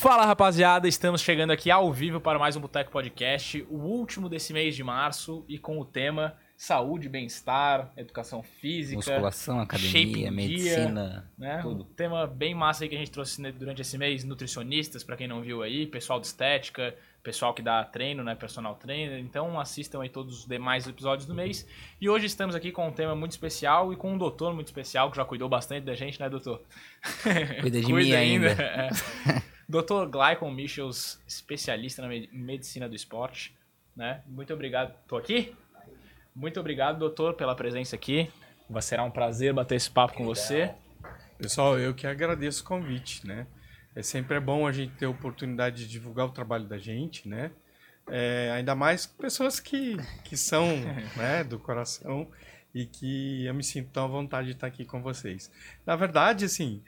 Fala rapaziada, estamos chegando aqui ao vivo para mais um Boteco Podcast, o último desse mês de março e com o tema saúde, bem-estar, educação física, Musculação, academia, medicina, né? tudo. Um tema bem massa aí que a gente trouxe durante esse mês, nutricionistas, para quem não viu aí, pessoal de estética, pessoal que dá treino, né, personal trainer. Então assistam aí todos os demais episódios do mês. E hoje estamos aqui com um tema muito especial e com um doutor muito especial que já cuidou bastante da gente, né, doutor? Cuida de mim ainda. É. Doutor Glycon Michels, especialista na me- medicina do esporte, né? Muito obrigado. Tô aqui? Muito obrigado, doutor, pela presença aqui. Vai será um prazer bater esse papo com você. Pessoal, eu que agradeço o convite, né? É sempre é bom a gente ter a oportunidade de divulgar o trabalho da gente, né? É, ainda mais pessoas que, que são né, do coração e que eu me sinto tão à vontade de estar aqui com vocês. Na verdade, assim,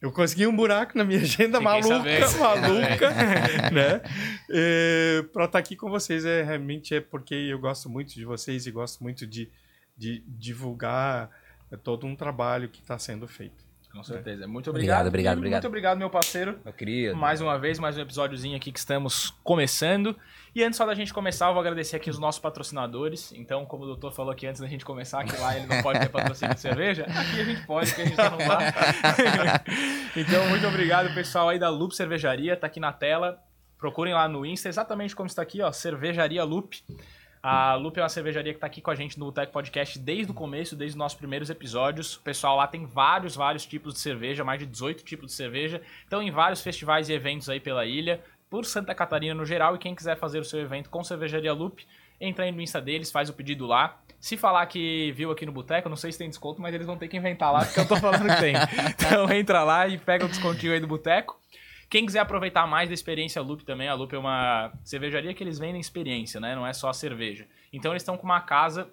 eu consegui um buraco na minha agenda Fiquei maluca, sabendo. maluca, né? É, para estar aqui com vocês é realmente é porque eu gosto muito de vocês e gosto muito de, de divulgar é, todo um trabalho que está sendo feito. Com certeza. Muito Obrigado, obrigado. obrigado, obrigado. Muito obrigado, meu parceiro. Eu queria. Mais uma vez, mais um episódiozinho aqui que estamos começando. E antes só da gente começar, eu vou agradecer aqui os nossos patrocinadores. Então, como o doutor falou aqui antes da gente começar, que lá ele não pode ter patrocínio de cerveja, aqui a gente pode, porque a gente tá no bar. então, muito obrigado, pessoal aí da Loop Cervejaria, tá aqui na tela. Procurem lá no Insta, exatamente como está aqui, ó, Cervejaria Loop. A Loop é uma cervejaria que está aqui com a gente no Tech Podcast desde o começo, desde os nossos primeiros episódios. O pessoal lá tem vários, vários tipos de cerveja, mais de 18 tipos de cerveja. Estão em vários festivais e eventos aí pela ilha, por Santa Catarina no geral. E quem quiser fazer o seu evento com Cervejaria Loop, entra aí no Insta deles, faz o pedido lá. Se falar que viu aqui no Boteco, não sei se tem desconto, mas eles vão ter que inventar lá, porque eu tô falando que tem. Então entra lá e pega o descontinho aí do Boteco. Quem quiser aproveitar mais da experiência Loop também, a Loop é uma cervejaria que eles vendem experiência, né? Não é só cerveja. Então eles estão com uma casa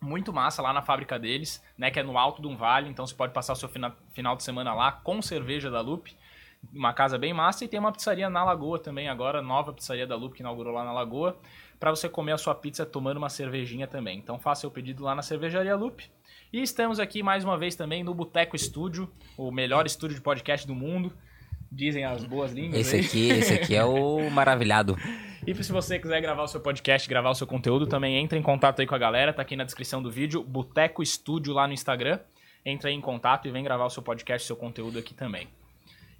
muito massa lá na fábrica deles, né? Que é no alto de um vale, então você pode passar o seu fina- final de semana lá com cerveja da Loop. Uma casa bem massa e tem uma pizzaria na Lagoa também agora, nova pizzaria da Loop que inaugurou lá na Lagoa, para você comer a sua pizza tomando uma cervejinha também. Então faça seu pedido lá na cervejaria Loop. E estamos aqui mais uma vez também no Boteco Estúdio, o melhor estúdio de podcast do mundo. Dizem as boas línguas Esse aí. aqui, esse aqui é o maravilhado. E se você quiser gravar o seu podcast, gravar o seu conteúdo, também entre em contato aí com a galera, tá aqui na descrição do vídeo, Boteco Estúdio lá no Instagram. Entra aí em contato e vem gravar o seu podcast, seu conteúdo aqui também.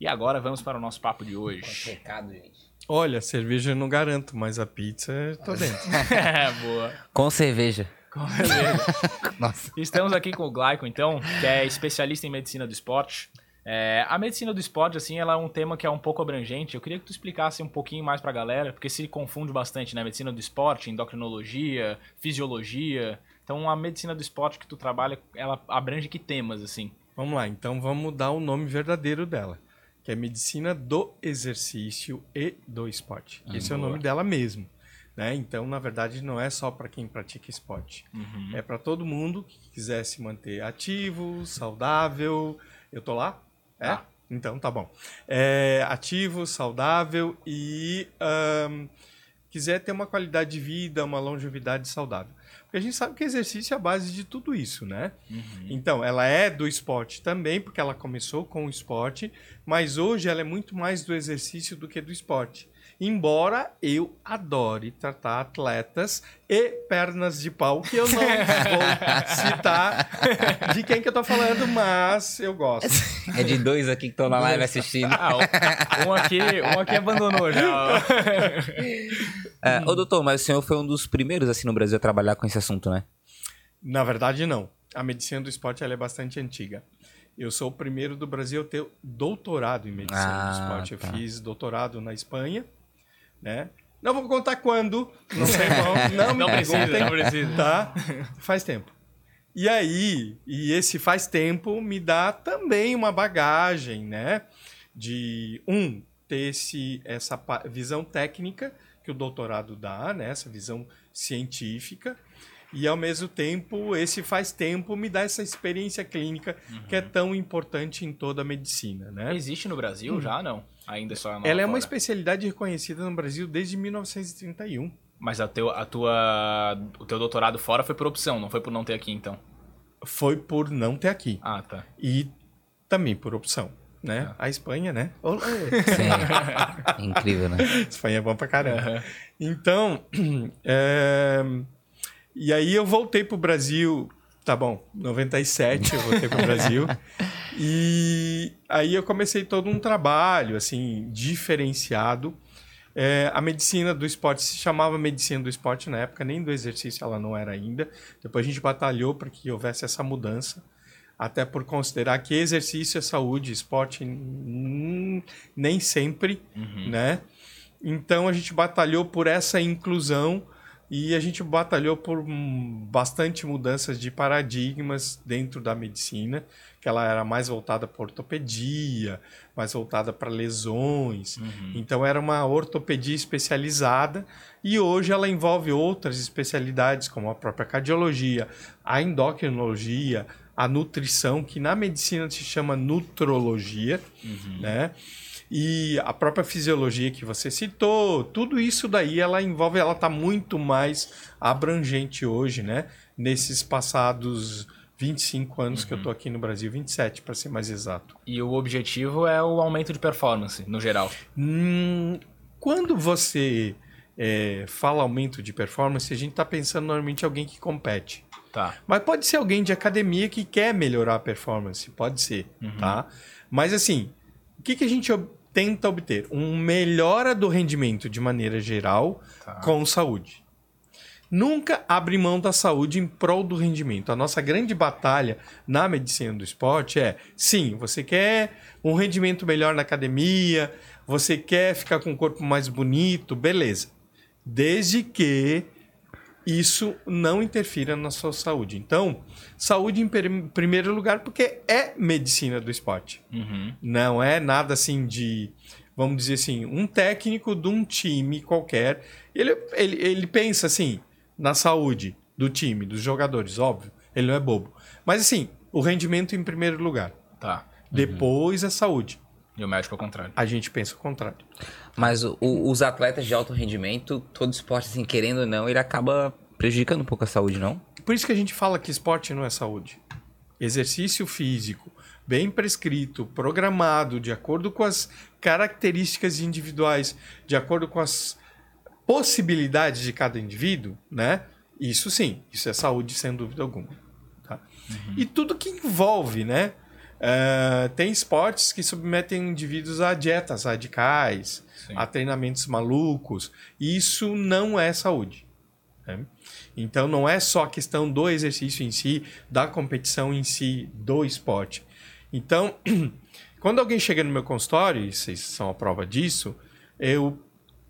E agora vamos para o nosso papo de hoje. Pecado, gente. Olha, cerveja eu não garanto, mas a pizza eu tô dentro. Boa. Com cerveja. Com certeza. Nossa. Estamos aqui com o Glyco, então, que é especialista em medicina do esporte. É, a medicina do esporte, assim, ela é um tema que é um pouco abrangente. Eu queria que tu explicasse um pouquinho mais pra galera, porque se confunde bastante, né? Medicina do esporte, endocrinologia, fisiologia. Então, a medicina do esporte que tu trabalha, ela abrange que temas, assim? Vamos lá, então vamos dar o nome verdadeiro dela, que é Medicina do Exercício e do Esporte. Ah, Esse é o nome dela mesmo. Né? Então, na verdade, não é só para quem pratica esporte. Uhum. É para todo mundo que quiser se manter ativo, saudável. Eu tô lá? É? Tá. Então tá bom. É, ativo, saudável e ahn, quiser ter uma qualidade de vida, uma longevidade saudável. Porque a gente sabe que exercício é a base de tudo isso, né? Uhum. Então, ela é do esporte também, porque ela começou com o esporte, mas hoje ela é muito mais do exercício do que do esporte. Embora eu adore tratar atletas e pernas de pau, que eu não vou citar de quem que eu tô falando, mas eu gosto. É de dois aqui que estão na live assistindo. Ah, um aqui, um aqui abandonou já. É, ô, doutor, mas o senhor foi um dos primeiros, assim, no Brasil a trabalhar com esse assunto, né? Na verdade, não. A medicina do esporte ela é bastante antiga. Eu sou o primeiro do Brasil a ter doutorado em medicina Ah, do esporte. tá. Eu fiz doutorado na Espanha, né? Não vou contar quando, não sei não me Não precisa, não precisa. tá? Faz tempo. E aí, e esse faz tempo me dá também uma bagagem, né? De, um, ter esse, essa visão técnica que o doutorado dá, né? Essa visão científica. E, ao mesmo tempo, esse faz tempo me dá essa experiência clínica que é tão importante em toda a medicina, né? Existe no Brasil já, não? Ainda só Ela é uma fora. especialidade reconhecida no Brasil desde 1931. Mas a, teu, a tua, o teu doutorado fora foi por opção, não foi por não ter aqui, então? Foi por não ter aqui. Ah, tá. E também por opção. né? A Espanha, né? Sim. Incrível, né? Espanha é bom pra caramba. Então, é, e aí eu voltei pro Brasil, tá bom, 97 eu voltei pro Brasil. E aí eu comecei todo um trabalho, assim, diferenciado. É, a medicina do esporte se chamava medicina do esporte na época, nem do exercício ela não era ainda. Depois a gente batalhou para que houvesse essa mudança, até por considerar que exercício é saúde, esporte hum, nem sempre, né? Então a gente batalhou por essa inclusão e a gente batalhou por hum, bastante mudanças de paradigmas dentro da medicina, que ela era mais voltada para ortopedia, mais voltada para lesões. Então era uma ortopedia especializada e hoje ela envolve outras especialidades como a própria cardiologia, a endocrinologia, a nutrição, que na medicina se chama nutrologia, né? E a própria fisiologia que você citou, tudo isso daí ela envolve, ela está muito mais abrangente hoje, né? Nesses passados 25 anos que eu tô aqui no Brasil, 27 para ser mais exato. E o objetivo é o aumento de performance, no geral. Hum, quando você é, fala aumento de performance, a gente está pensando normalmente em alguém que compete. Tá. Mas pode ser alguém de academia que quer melhorar a performance, pode ser, tá? Mas assim, o que, que a gente ob- tenta obter? Um melhora do rendimento de maneira geral Tá. com saúde. Nunca abre mão da saúde em prol do rendimento. A nossa grande batalha na medicina do esporte é, sim, você quer um rendimento melhor na academia, você quer ficar com o corpo mais bonito, beleza. Desde que isso não interfira na sua saúde. Então, saúde em primeiro lugar, porque é medicina do esporte. Uhum. Não é nada assim de, vamos dizer assim, um técnico de um time qualquer. Ele, ele, ele pensa assim na saúde do time, dos jogadores, óbvio. Ele não é bobo. Mas assim, o rendimento em primeiro lugar. Tá. Depois a saúde. E o médico ao contrário. A gente pensa o contrário. Mas o- o- os atletas de alto rendimento, todo esporte, assim, querendo ou não, ele acaba prejudicando um pouco a saúde, não? Por isso que a gente fala que esporte não é saúde. Exercício físico, bem prescrito, programado, de acordo com as características individuais, de acordo com as possibilidades de cada indivíduo, né? Isso sim, isso é saúde sem dúvida alguma. tá? E tudo que envolve, né? Eh, tem esportes que submetem indivíduos a dietas radicais, Sim. a treinamentos malucos. Isso não é saúde. né? Então não é só a questão do exercício em si, da competição em si, do esporte. Então, quando alguém chega no meu consultório, e vocês são a prova disso, eu.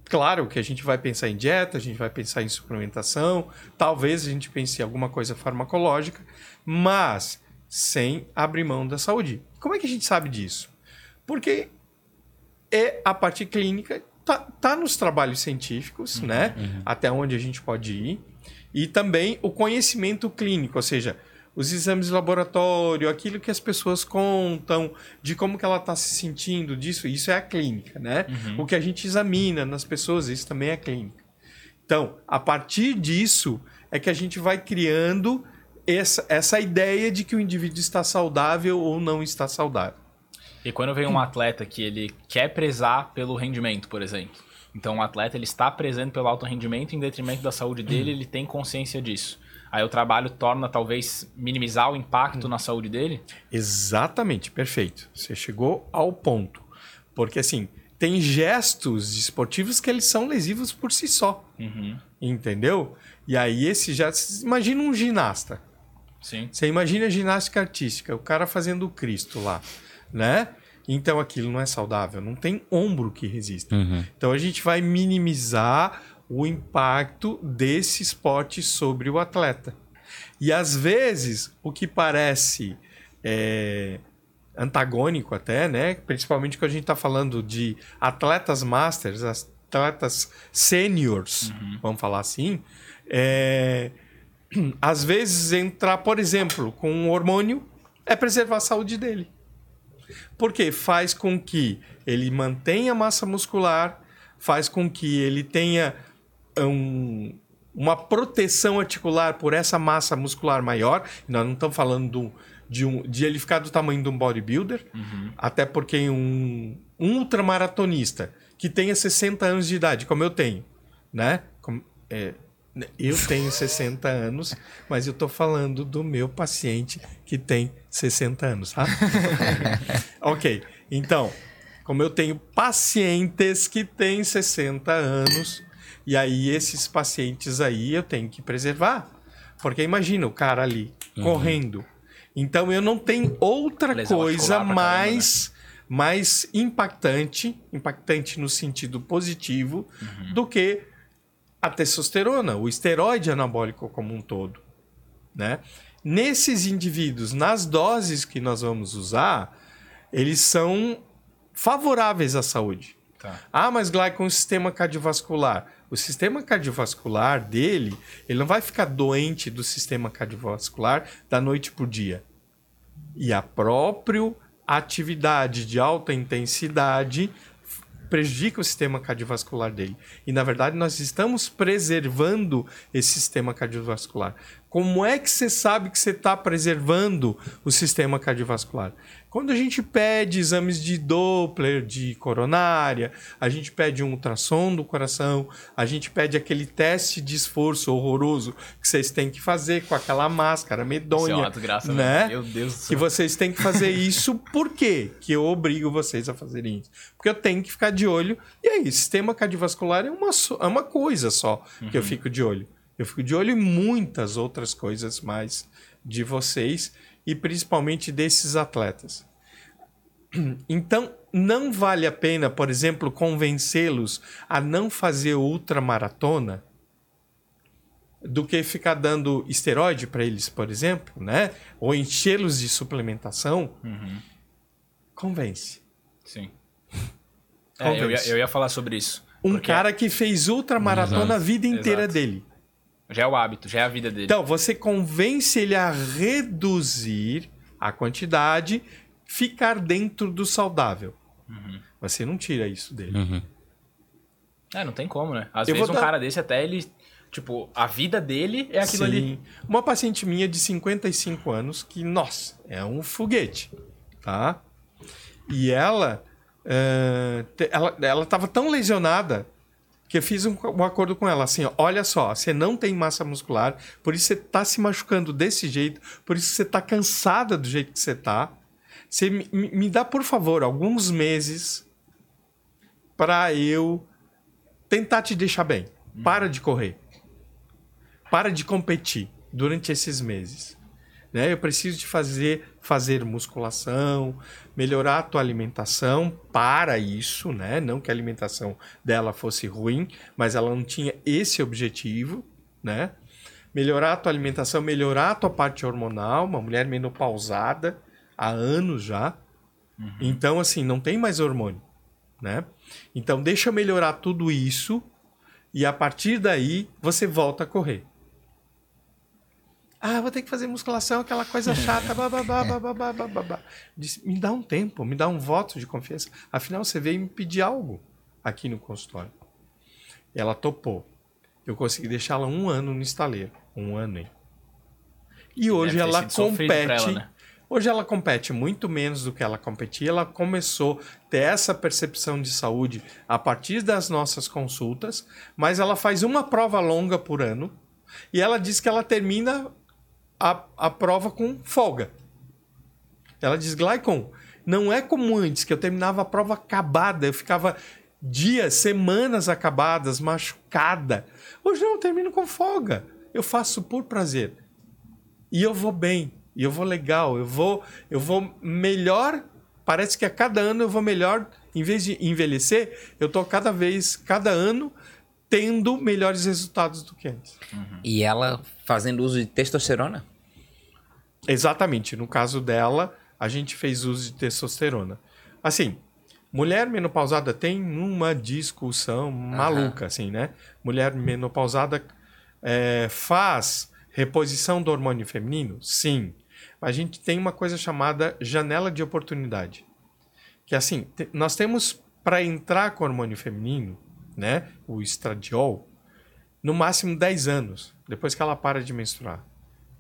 Claro que a gente vai pensar em dieta, a gente vai pensar em suplementação, talvez a gente pense em alguma coisa farmacológica, mas sem abrir mão da saúde. Como é que a gente sabe disso? Porque é a parte clínica tá, tá nos trabalhos científicos, né? Até onde a gente pode ir. E também o conhecimento clínico, ou seja, os exames de laboratório, aquilo que as pessoas contam, de como que ela está se sentindo disso, isso é a clínica, né? O que a gente examina nas pessoas, isso também é clínica. Então, a partir disso é que a gente vai criando essa, essa ideia de que o indivíduo está saudável ou não está saudável. E quando vem um atleta que ele quer prezar pelo rendimento, por exemplo. Então, um atleta ele está prezando pelo alto rendimento em detrimento da saúde dele, ele tem consciência disso. Aí o trabalho torna talvez minimizar o impacto na saúde dele. Exatamente, perfeito. Você chegou ao ponto. Porque assim, tem gestos esportivos que eles são lesivos por si só. Entendeu? E aí esse já. Imagina um ginasta. Sim. Você imagina a ginástica artística, o cara fazendo o Cristo lá, né? Então aquilo não é saudável, não tem ombro que resista. Então a gente vai minimizar o impacto desse esporte sobre o atleta. E às vezes o que parece é, antagônico até, né? Principalmente quando a gente está falando de atletas masters, atletas seniors, vamos falar assim, é, às vezes entrar, por exemplo, com um hormônio é preservar a saúde dele. Porque faz com que ele mantenha massa muscular, faz com que ele tenha um, uma proteção articular por essa massa muscular maior. Nós não estamos falando do, de, um, de ele ficar do tamanho de um bodybuilder, até porque um, um ultramaratonista que tenha 60 anos de idade, como eu tenho, né? É, eu tenho 60 anos, mas eu tô falando do meu paciente que tem 60 anos, tá? ok, então, como eu tenho pacientes que têm 60 anos, e aí esses pacientes aí eu tenho que preservar. Porque imagina o cara ali correndo. Então eu não tenho outra Lesão coisa articular pra mais, mais impactante, impactante no sentido positivo, do que a testosterona, o esteroide anabólico como um todo, né? Nesses indivíduos, nas doses que nós vamos usar, eles são favoráveis à saúde. Tá. Ah, mas Glycon, o sistema cardiovascular. O sistema cardiovascular dele, ele não vai ficar doente do sistema cardiovascular da noite para dia. E a própria atividade de alta intensidade prejudica o sistema cardiovascular dele. E na verdade nós estamos preservando esse sistema cardiovascular. Como é que você sabe que você está preservando o sistema cardiovascular? Quando a gente pede exames de Doppler, de coronária, a gente pede um ultrassom do coração, a gente pede aquele teste de esforço horroroso que vocês têm que fazer com aquela máscara medonha, Isso é uma desgraça, né? Meu Deus do Que céu. vocês têm que fazer isso, por quê? Que eu obrigo vocês a fazerem isso. Porque eu tenho que ficar de olho. E aí, sistema cardiovascular é uma, só- é uma coisa só que eu fico de olho. Eu fico de olho em muitas outras coisas mais de vocês e principalmente desses atletas. Então, não vale a pena, por exemplo, convencê-los a não fazer ultramaratona do que ficar dando esteroide para eles, por exemplo, né? Ou enchê-los de suplementação. Convence. Sim. É, eu, ia, Convence. eu ia falar sobre isso. Um Porque cara que fez ultramaratona a vida inteira Exato. dele. Já é o hábito, já é a vida dele. Então, você convence ele a reduzir a quantidade, ficar dentro do saudável. Você não tira isso dele. É, não tem como, né? Às Eu vezes um dar- cara desse até ele. Tipo, a vida dele é aquilo Sim. ali. Uma paciente minha de 55 anos que, nossa, é um foguete, tá? E ela, te- ela, ela tava tão lesionada que eu fiz um, um acordo com ela, assim, ó, olha só, você não tem massa muscular, por isso você tá se machucando desse jeito, por isso você tá cansada do jeito que você tá. Você me, me- dá, por favor, alguns meses para eu tentar te deixar bem. Para de correr. Para de competir durante esses meses. Né? Eu preciso de fazer, fazer musculação, melhorar a tua alimentação para isso, né? Não que a alimentação dela fosse ruim, mas ela não tinha esse objetivo, né? Melhorar a tua alimentação, melhorar a tua parte hormonal, uma mulher menopausada há anos já. Então, assim, não tem mais hormônio, né? Então, deixa eu melhorar tudo isso e a partir daí você volta a correr. Ah, vou ter que fazer musculação, aquela coisa chata. bababá, bababá, bababá. Disse, me dá um tempo, me dá um voto de confiança. Afinal, você veio me pedir algo aqui no consultório. Ela topou. Eu consegui deixá-la um ano no estaleiro. Um ano, hein? E hoje ela compete. ela, né? Hoje ela compete muito menos do que ela competia. Ela começou a ter essa percepção de saúde a partir das nossas consultas, mas ela faz uma prova longa por ano e ela diz que ela termina a, a prova com folga. Ela diz, Glycon, não é como antes, que eu terminava a prova acabada, eu ficava dias, semanas acabadas, machucada. Hoje não, eu termino com folga. Eu faço por prazer. E eu vou bem, e eu vou legal, eu vou, eu vou melhor. Parece que a cada ano eu vou melhor, em vez de envelhecer, eu tô cada vez, cada ano tendo melhores resultados do que antes. E ela fazendo uso de testosterona? Exatamente. No caso dela, a gente fez uso de testosterona. Assim, mulher menopausada tem uma discussão maluca, assim, né? Mulher menopausada é, faz reposição do hormônio feminino? Sim. A gente tem uma coisa chamada janela de oportunidade. Que assim, nós temos para entrar com o hormônio feminino, né? O estradiol, no máximo 10 anos, depois que ela para de menstruar.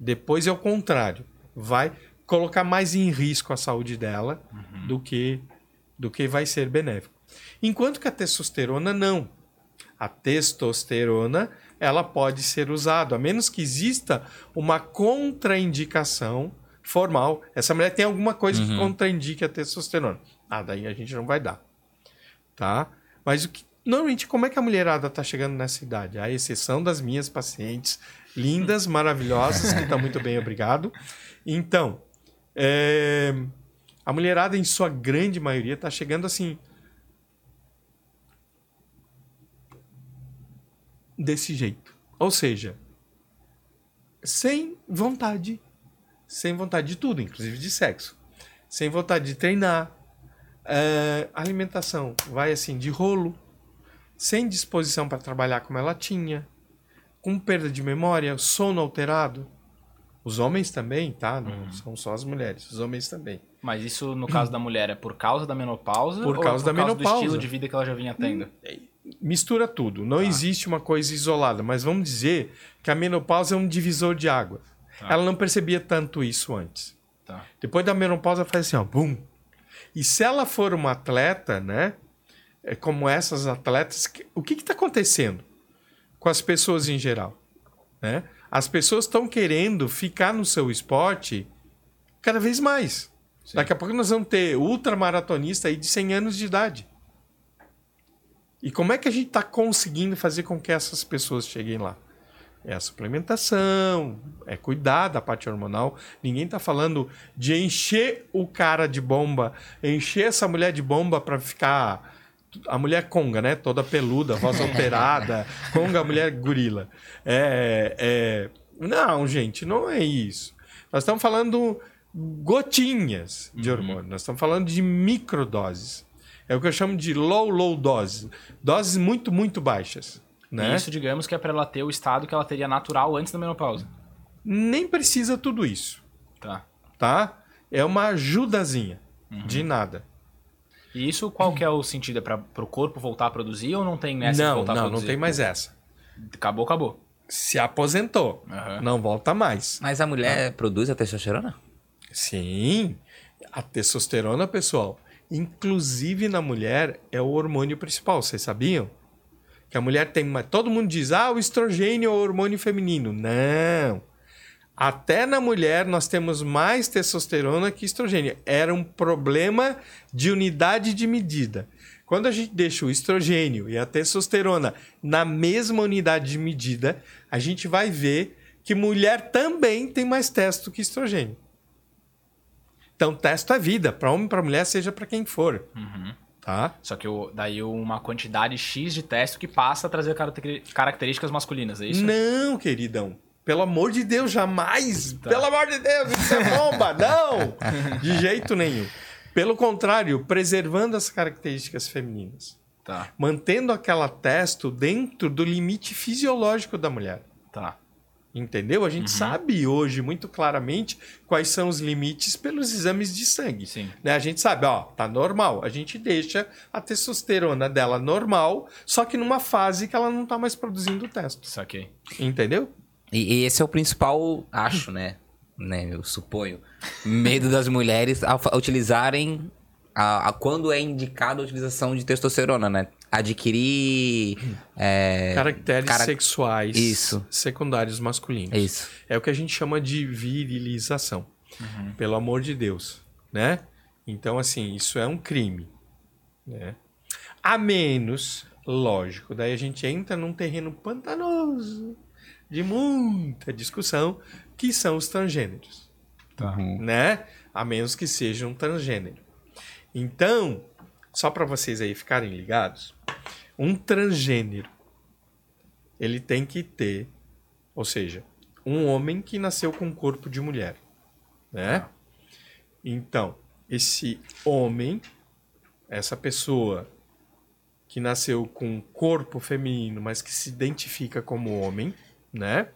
Depois é o contrário, vai colocar mais em risco a saúde dela uhum. do que do que vai ser benéfico. Enquanto que a testosterona não. A testosterona ela pode ser usada, a menos que exista uma contraindicação formal. Essa mulher tem alguma coisa uhum. que contraindique a testosterona. Ah, daí a gente não vai dar. Tá? Mas o que, normalmente, como é que a mulherada está chegando nessa idade? A exceção das minhas pacientes lindas, maravilhosas, que estão muito bem, obrigado. Então, é, a mulherada, em sua grande maioria, está chegando assim. Desse jeito. Ou seja, sem vontade. Sem vontade de tudo, inclusive de sexo. Sem vontade de treinar. É, alimentação vai assim, de rolo. Sem disposição para trabalhar como ela tinha. Com perda de memória, sono alterado os homens também, tá? Não uhum. são só as mulheres, os homens também. Mas isso, no caso da mulher, é por causa da menopausa? Por causa da por causa menopausa. do estilo de vida que ela já vinha tendo? Hum, mistura tudo. Não tá. existe uma coisa isolada, mas vamos dizer que a menopausa é um divisor de água. Tá. Ela não percebia tanto isso antes. Tá. Depois da menopausa faz assim, ó, bum. E se ela for uma atleta, né? É como essas atletas, o que está acontecendo com as pessoas em geral? Né? As pessoas estão querendo ficar no seu esporte cada vez mais. Sim. Daqui a pouco nós vamos ter ultramaratonista aí de 100 anos de idade. E como é que a gente está conseguindo fazer com que essas pessoas cheguem lá? É a suplementação, é cuidar da parte hormonal. Ninguém está falando de encher o cara de bomba, encher essa mulher de bomba para ficar a mulher conga, né? Toda peluda, voz alterada, conga, mulher gorila. É, é... Não, gente, não é isso. Nós estamos falando gotinhas de uhum. hormônio, nós estamos falando de microdoses. É o que eu chamo de low, low dose. Doses muito, muito baixas. Né? Isso, digamos, que é para ela ter o estado que ela teria natural antes da menopausa. Nem precisa tudo isso. Tá. Tá? É uma ajudazinha. Uhum. De nada. E isso qual que é o sentido? É para o corpo voltar a produzir ou não tem essa não, voltar não, a produzir? Não, não tem mais essa. Acabou, acabou. Se aposentou. Uhum. Não volta mais. Mas a mulher ah. produz a testosterona? Sim. A testosterona, pessoal, inclusive na mulher, é o hormônio principal. Vocês sabiam? Que a mulher tem. Todo mundo diz, ah, o estrogênio é o hormônio feminino. Não. Até na mulher nós temos mais testosterona que estrogênio. Era um problema de unidade de medida. Quando a gente deixa o estrogênio e a testosterona na mesma unidade de medida, a gente vai ver que mulher também tem mais testo que estrogênio. Então, testo é vida, para homem, para mulher, seja para quem for. Uhum. Tá? Só que daí uma quantidade X de testo que passa a trazer características masculinas, é isso? Não, queridão. Pelo amor de Deus, jamais. Tá. Pelo amor de Deus, isso é bomba. não! De jeito nenhum. Pelo contrário, preservando as características femininas. Tá. Mantendo aquela testo dentro do limite fisiológico da mulher. Tá. Entendeu? A gente uhum. sabe hoje muito claramente quais são os limites pelos exames de sangue. Sim. Né? A gente sabe, ó, tá normal. A gente deixa a testosterona dela normal, só que numa fase que ela não tá mais produzindo o testo. Saquei. Entendeu? E, e esse é o principal, acho, né? né? Eu suponho. Medo das mulheres a, a utilizarem. A, a, quando é indicada a utilização de testosterona, né? Adquirir. É, Caracteres cara... sexuais Isso. secundários masculinos. Isso. É o que a gente chama de virilização. Uhum. Pelo amor de Deus. Né? Então, assim, isso é um crime. Né? A menos, lógico, daí a gente entra num terreno pantanoso de muita discussão, que são os transgêneros. Tá. Uhum. Né? A menos que seja um transgênero. Então, só para vocês aí ficarem ligados, um transgênero ele tem que ter, ou seja, um homem que nasceu com um corpo de mulher, né? Tá. Então, esse homem, essa pessoa que nasceu com um corpo feminino, mas que se identifica como homem, né?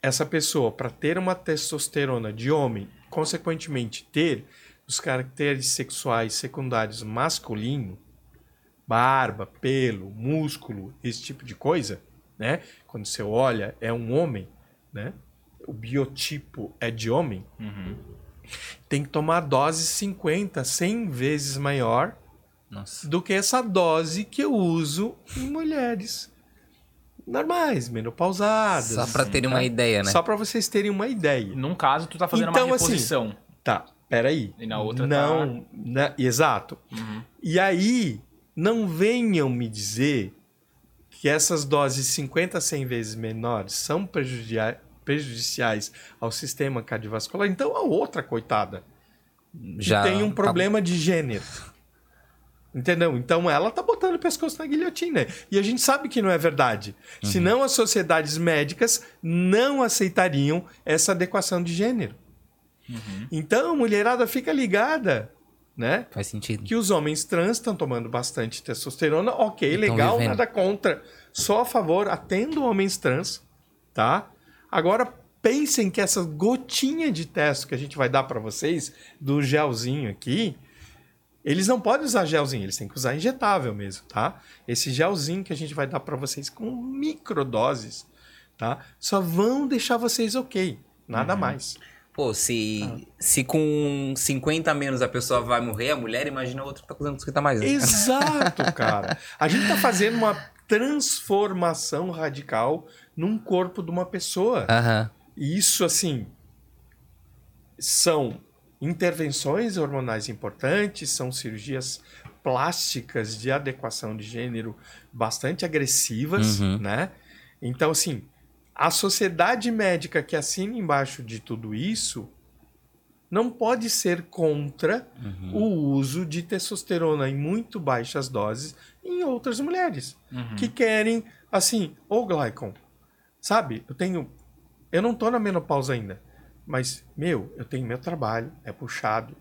Essa pessoa, para ter uma testosterona de homem, consequentemente ter os caracteres sexuais secundários masculino, barba, pelo, músculo, esse tipo de coisa, né? Quando você olha, é um homem, né? O biotipo é de homem. Uhum. Tem que tomar dose 50, 100 vezes maior Nossa. do que essa dose que eu uso em mulheres normais, menopausadas. Só pra terem uma ideia, né? Só pra vocês terem uma ideia. Num caso, tu tá fazendo Então, uma assim, reposição. Tá, peraí. E na outra não, né, exato. Uhum. E aí, não venham me dizer que essas doses 50 a 100 vezes menores são prejudia- prejudiciais ao sistema cardiovascular. Então, a outra, coitada, que Já tem um tá- problema de gênero. Entendeu? Então ela tá botando o pescoço na guilhotina. E a gente sabe que não é verdade. Uhum. Senão as sociedades médicas não aceitariam essa adequação de gênero. Uhum. Então, mulherada, fica ligada, né? Faz sentido. Que os homens trans estão tomando bastante testosterona. Ok, legal, vivendo. nada contra. Só a favor, atendo homens trans, tá? Agora, pensem que essa gotinha de testo que a gente vai dar para vocês, do gelzinho aqui, eles não podem usar gelzinho, eles têm que usar injetável mesmo, tá? Esse gelzinho que a gente vai dar para vocês com microdoses, tá? Só vão deixar vocês ok, nada Uhum. mais. Pô, se, Ah. se com 50 a menos a pessoa vai morrer, a mulher, imagina a outra que tá usando 50 a mais. né? Exato, cara. A gente tá fazendo uma transformação radical num corpo de uma pessoa. Aham. E isso, assim, são intervenções hormonais importantes, são cirurgias plásticas de adequação de gênero bastante agressivas, Uhum. né? Então, assim, a sociedade médica que assina embaixo de tudo isso não pode ser contra o uso de testosterona em muito baixas doses em outras mulheres Uhum. que querem, assim, ô Glycon, sabe? Eu tenho. Eu não tô na menopausa ainda, mas, meu, eu tenho meu trabalho, é puxado.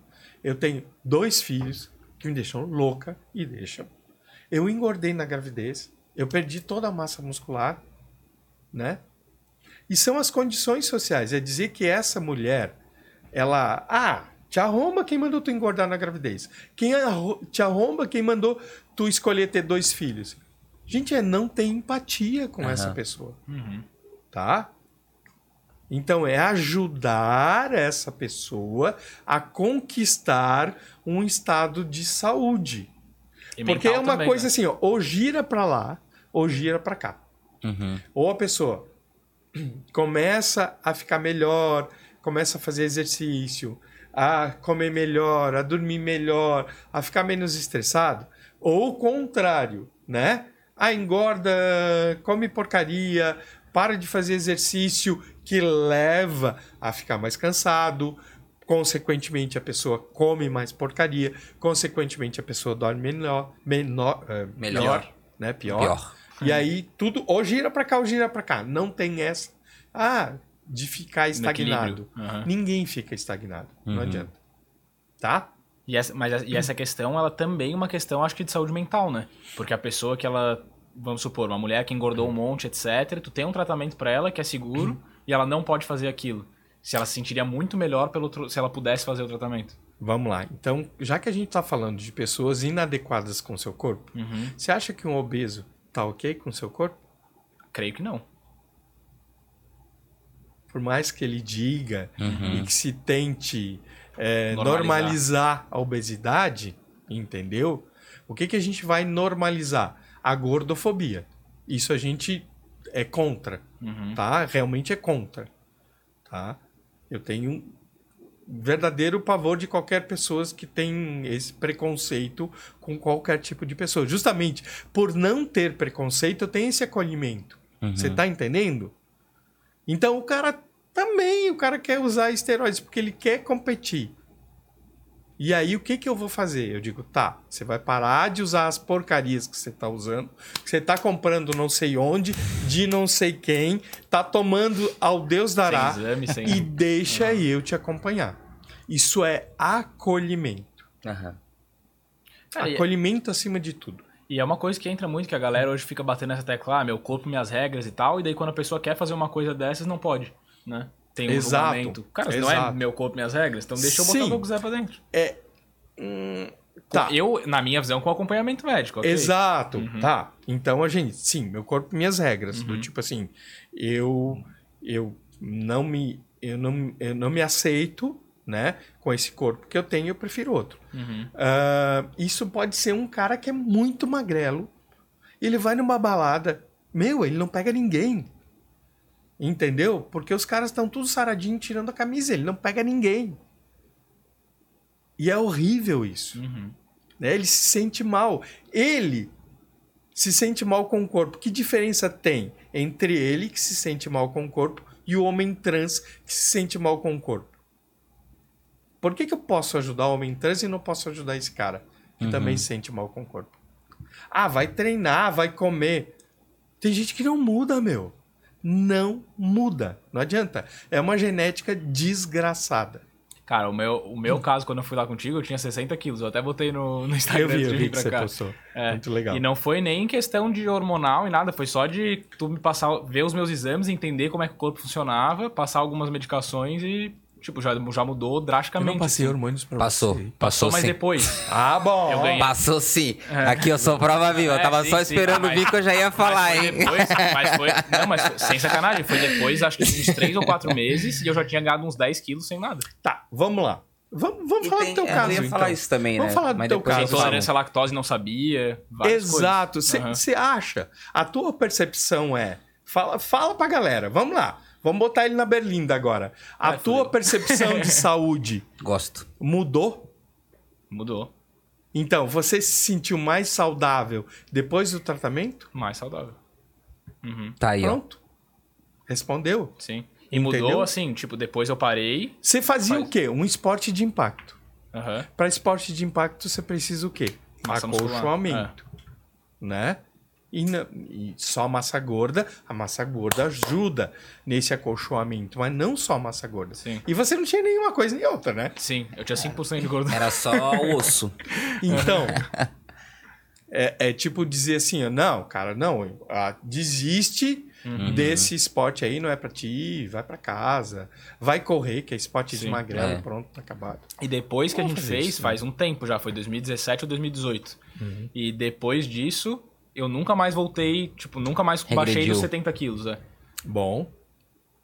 Eu tenho dois filhos que me deixam louca e deixam. Eu engordei na gravidez, eu perdi toda a massa muscular, né? E são as condições sociais. É dizer que essa mulher, ela. Ah, te arromba quem mandou tu engordar na gravidez. Quem arro- te arromba quem mandou tu escolher ter dois filhos. Gente, é não ter empatia com Aham. essa pessoa, Uhum. tá? Então é ajudar essa pessoa a conquistar um estado de saúde. E Porque é uma também, coisa né? assim, ó, ou gira pra lá, ou gira pra cá. Uhum. Ou a pessoa começa a ficar melhor, começa a fazer exercício, a comer melhor, a dormir melhor, a ficar menos estressado. Ou o contrário, né? Ah, engorda, come porcaria, para de fazer exercício, que leva a ficar mais cansado. Consequentemente, a pessoa come mais porcaria. Consequentemente, a pessoa dorme melhor, menor, eh, Melhor. pior, né? Pior. Pior. E aí tudo ou gira pra cá ou gira pra cá. Não tem essa. Ah, de ficar estagnado. Aham. Ninguém fica estagnado. Não Uhum. adianta. Tá? E essa, mas a- e essa questão, ela também é uma questão, acho que, de saúde mental, né? Porque a pessoa que ela, vamos supor, uma mulher que engordou um monte, etc., tu tem um tratamento pra ela que é seguro e ela não pode fazer aquilo. Se ela se sentiria muito melhor pelo, se ela pudesse fazer o tratamento. Vamos lá. Então, já que a gente tá falando de pessoas inadequadas com seu corpo, Uhum. você acha que um obeso tá ok com seu corpo? Creio que não. Por mais que ele diga Uhum. e que se tente é, Normalizar. normalizar. a obesidade, entendeu? O que, que a gente vai normalizar? A gordofobia. Isso a gente é contra. Uhum. tá? Realmente é contra, tá? Eu tenho um verdadeiro pavor de qualquer pessoa que tem esse preconceito com qualquer tipo de pessoa. Justamente por não ter preconceito, eu tenho esse acolhimento. Uhum. Você tá entendendo? Então o cara também, o cara quer usar esteroides porque ele quer competir. E aí o que que eu vou fazer? Eu digo, tá, você vai parar de usar as porcarias que você tá usando, que você tá comprando não sei onde, de não sei quem, tá tomando ao Deus dará Sem exame, sem... e deixa eu te acompanhar. Isso é acolhimento. Aham. Cara, e- Acolhimento acima de tudo. E é uma coisa que entra muito, que a galera hoje fica batendo nessa tecla, ah, meu corpo, minhas regras e tal, e daí quando a pessoa quer fazer uma coisa dessas, não pode, né? Tem um Exato, julgamento. Cara, se não é exato. meu corpo, minhas regras, então deixa eu botar Sim. o que eu quiser pra dentro. Hum, Tá. Eu, na minha visão, com acompanhamento médico. ok? Exato, Uhum. tá. Então a gente, sim, meu corpo, minhas regras. Do tipo assim, eu, eu não me, eu não, eu não me aceito, né? Com esse corpo que eu tenho, eu prefiro outro. Uhum. Ah, isso pode ser um cara que é muito magrelo. Ele vai numa balada, meu, ele não pega ninguém. Entendeu? Porque os caras estão tudo saradinho tirando a camisa, ele não pega ninguém. E é horrível isso Uhum. né? Ele se sente mal. Ele se sente mal com o corpo. Que diferença tem entre ele que se sente mal com o corpo e o homem trans que se sente mal com o corpo? Por que, que eu posso ajudar o homem trans e não posso ajudar esse cara que também se sente mal com o corpo? Ah, vai treinar, vai comer. Tem gente que não muda, meu. Não muda. Não adianta. É uma genética desgraçada. Cara, o meu, o meu caso, quando eu fui lá contigo, eu tinha 60 quilos. Eu até botei no, no Instagram Eu vi, eu vi que você cá. postou. É. Muito legal. E não foi nem questão de hormonal e nada, foi só de tu me passar, ver os meus exames, entender como é que o corpo funcionava, passar algumas medicações e, tipo, já, já mudou Eu drasticamente. não passei assim. hormônios pra Passou, você. passou Mas sim. depois. Ah, bom. Eu ganhei. Passou sim. Aqui eu sou prova viva. Eu É, tava sim, só sim. esperando Ah, vir que eu já ia falar, mas foi hein? Depois, mas foi. Não, mas foi- sem sacanagem, foi depois, acho que uns 3 ou 4 meses, e eu já tinha ganhado uns 10 quilos sem nada. Tá, vamos lá. Vamos, vamos falar tem- do teu eu caso, ia então. falar isso também, Vamos né? falar do Mas teu depois caso. eu. Intolerância à lactose não sabia. Exato. Você. Aham. acha? A tua percepção é... Fala, fala pra galera. Vamos lá. Vamos botar ele na berlinda agora. A Vai, tua fudeu. percepção de saúde Gosto. mudou? Mudou. Então, você se sentiu mais saudável depois do tratamento? Mais saudável. Uhum, Tá aí, ó. Pronto. Respondeu. sim. E mudou Entendeu? assim, tipo, depois eu parei. Você fazia Faz. o quê? Um esporte de impacto. Aham. Para esporte de impacto, você precisa o quê? Massa muscular. É. Acolchoamento. Né? E, na- e só massa gorda, a massa gorda ajuda nesse acolchoamento, mas não só massa gorda. Sim. E você não tinha nenhuma coisa nem outra, né? Sim, eu tinha 5% de gordura. Era só osso. Então, é, é tipo dizer assim, não, cara, não, desiste Uhum. desse esporte aí, não é pra ti, vai pra casa, vai correr, que é esporte de Sim. magrelo, É. pronto, tá acabado. E depois que a gente fez, isso, faz um tempo já, foi 2017 ou 2018. E depois disso, eu nunca mais voltei, tipo, nunca mais baixei Regrediu. dos 70 quilos, é. Bom.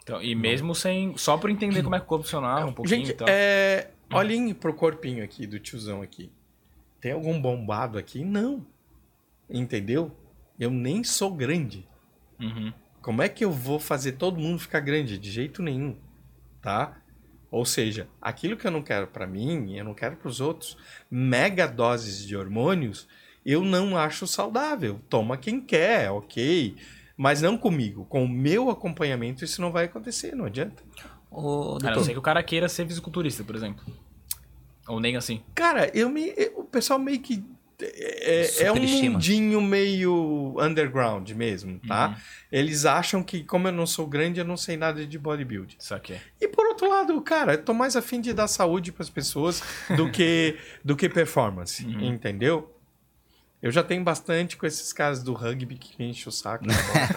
Então, e mesmo sem. Só por entender como é que o corpo funcionava um pouquinho Gente, e tal. é, olhem pro corpinho aqui do tiozão aqui. Tem algum bombado aqui? Não. Entendeu? Eu nem sou grande. Uhum. Como é que eu vou fazer todo mundo ficar grande? De jeito nenhum, tá? Ou seja, aquilo que eu não quero pra mim, eu não quero pros outros. Mega doses de hormônios, eu não acho saudável. Toma quem quer, ok. Mas não comigo. Com o meu acompanhamento, isso não vai acontecer, não adianta. Ô, A não doutor, ser que o cara queira ser fisiculturista, por exemplo. Ou nem assim. Cara, eu me. eu- o pessoal meio que. É, é um Superestima. mundinho meio underground mesmo, tá? Uhum. Eles acham que, como eu não sou grande, eu não sei nada de bodybuilding. Isso aqui. E por outro lado, cara, eu tô mais afim de dar saúde pras pessoas do que, do que performance, Uhum. entendeu? Eu já tenho bastante com esses caras do rugby que me enche o saco.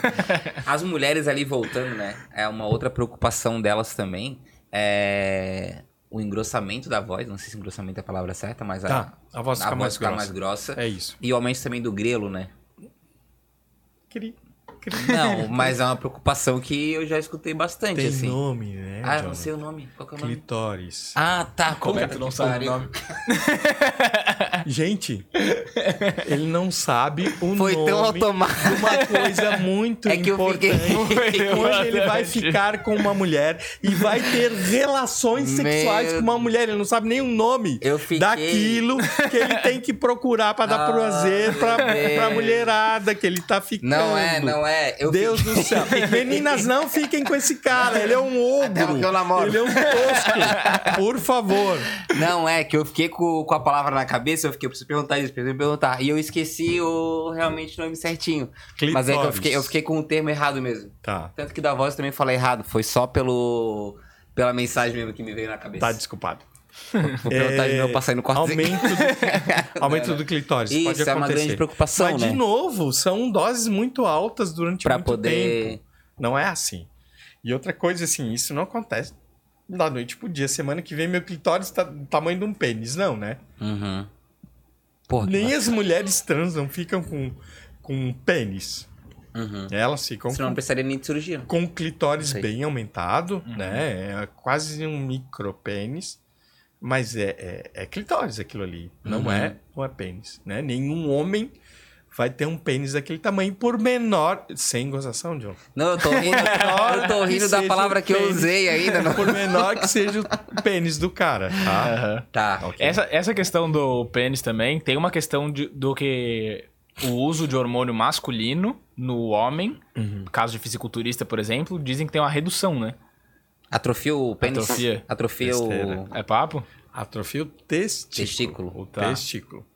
As mulheres ali voltando, né? É uma outra preocupação delas também. É o engrossamento da voz. Não sei se engrossamento é a palavra certa, mas a, tá, a voz a fica voz mais grossa. mais grossa. É isso. E o aumento também do grelo, né? Não, mas é uma preocupação que eu já escutei bastante, Tem assim. nome, né? ah, eu Jonathan? não sei o nome. Qual que é o nome? Clitóris. Ah, tá. Como é que tu não que sabe o nome? Gente, ele não sabe o Foi nome tão automático. de uma coisa muito É que eu fiquei- importante. Quando ele vai ficar com uma mulher e vai ter relações sexuais Meu- com uma mulher, ele não sabe nem o nome fiquei- daquilo que ele tem que procurar pra dar Ah, prazer pra, pra mulherada que ele tá ficando. Não é, não é. Eu Deus fiquei- do céu. Meninas, não fiquem com esse cara. Ele é um ogro. porque eu namoro. Ele é um tosco. Por favor. Não, é que eu fiquei com, com a palavra na cabeça, eu fiquei, eu preciso perguntar isso, preciso perguntar. E eu esqueci o realmente o nome certinho. Mas é que eu Clitóris. fiquei, eu fiquei com o termo errado mesmo. Tá. Tanto que da voz eu também falei errado. Foi só pelo. pela mensagem mesmo que me veio na cabeça. Tá desculpado. Vou perguntar de É, novo pra sair no quarto. Aumento do, aumento do clitóris. Isso, pode é uma acontecer. grande preocupação, Mas, né? de novo, são doses muito altas durante Pra muito poder. tempo. Não é assim. E outra coisa, assim, isso não acontece da noite pro dia. Semana que vem meu clitóris tá do tamanho de um pênis. Não, né? Uhum. Porra, Nem as mulheres trans não ficam com, com pênis. Uhum. Elas ficam Senão não com, precisaria nem de cirurgia. com o clitóris bem aumentado, né? É quase um micropênis. Mas é, é, é clitóris aquilo ali. Não, Uhum. é, não é pênis. Né? Nenhum homem vai ter um pênis daquele tamanho, por menor. Sem gozação, John. Não, eu tô rindo, eu tô rindo da palavra o que eu usei ainda. Não... Por menor que seja o pênis do cara, tá? Aham. Tá. Ok. Essa, essa questão do pênis também tem uma questão de- do que o uso de hormônio masculino no homem, caso de fisiculturista, por exemplo, dizem que tem uma redução, né? Atrofia o pênis? Atrofia. Atrofia o... É papo? Atrofia o testículo. Testículo. O Tá. testículo.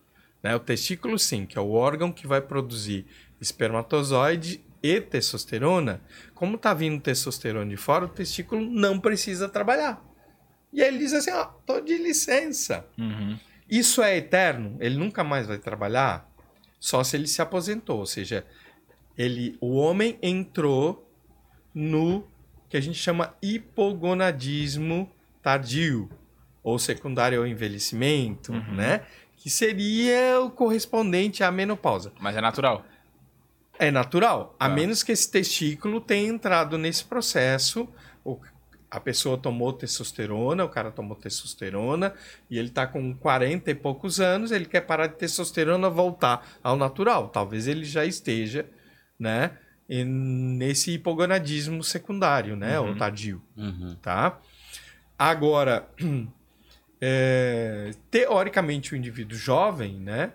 Né? O testículo, sim, que é o órgão que vai produzir espermatozoide e testosterona. Como tá vindo testosterona de fora, o testículo não precisa trabalhar. E aí ele diz assim, ó, tô de licença. Uhum. Isso é eterno? Ele nunca mais vai trabalhar? Só se ele se aposentou. Ou seja, ele, o homem entrou no que a gente chama hipogonadismo tardio, ou secundário ao envelhecimento, né? Que seria o correspondente à menopausa. Mas é natural. É natural, a Tá. menos que esse testículo tenha entrado nesse processo. a pessoa tomou testosterona, o cara tomou testosterona, e ele tá com 40 e poucos anos, ele quer parar de testosterona voltar ao natural. Talvez ele já esteja, né, nesse hipogonadismo secundário, né, ou tardio Uhum. tá? Agora, é, teoricamente o indivíduo jovem, né,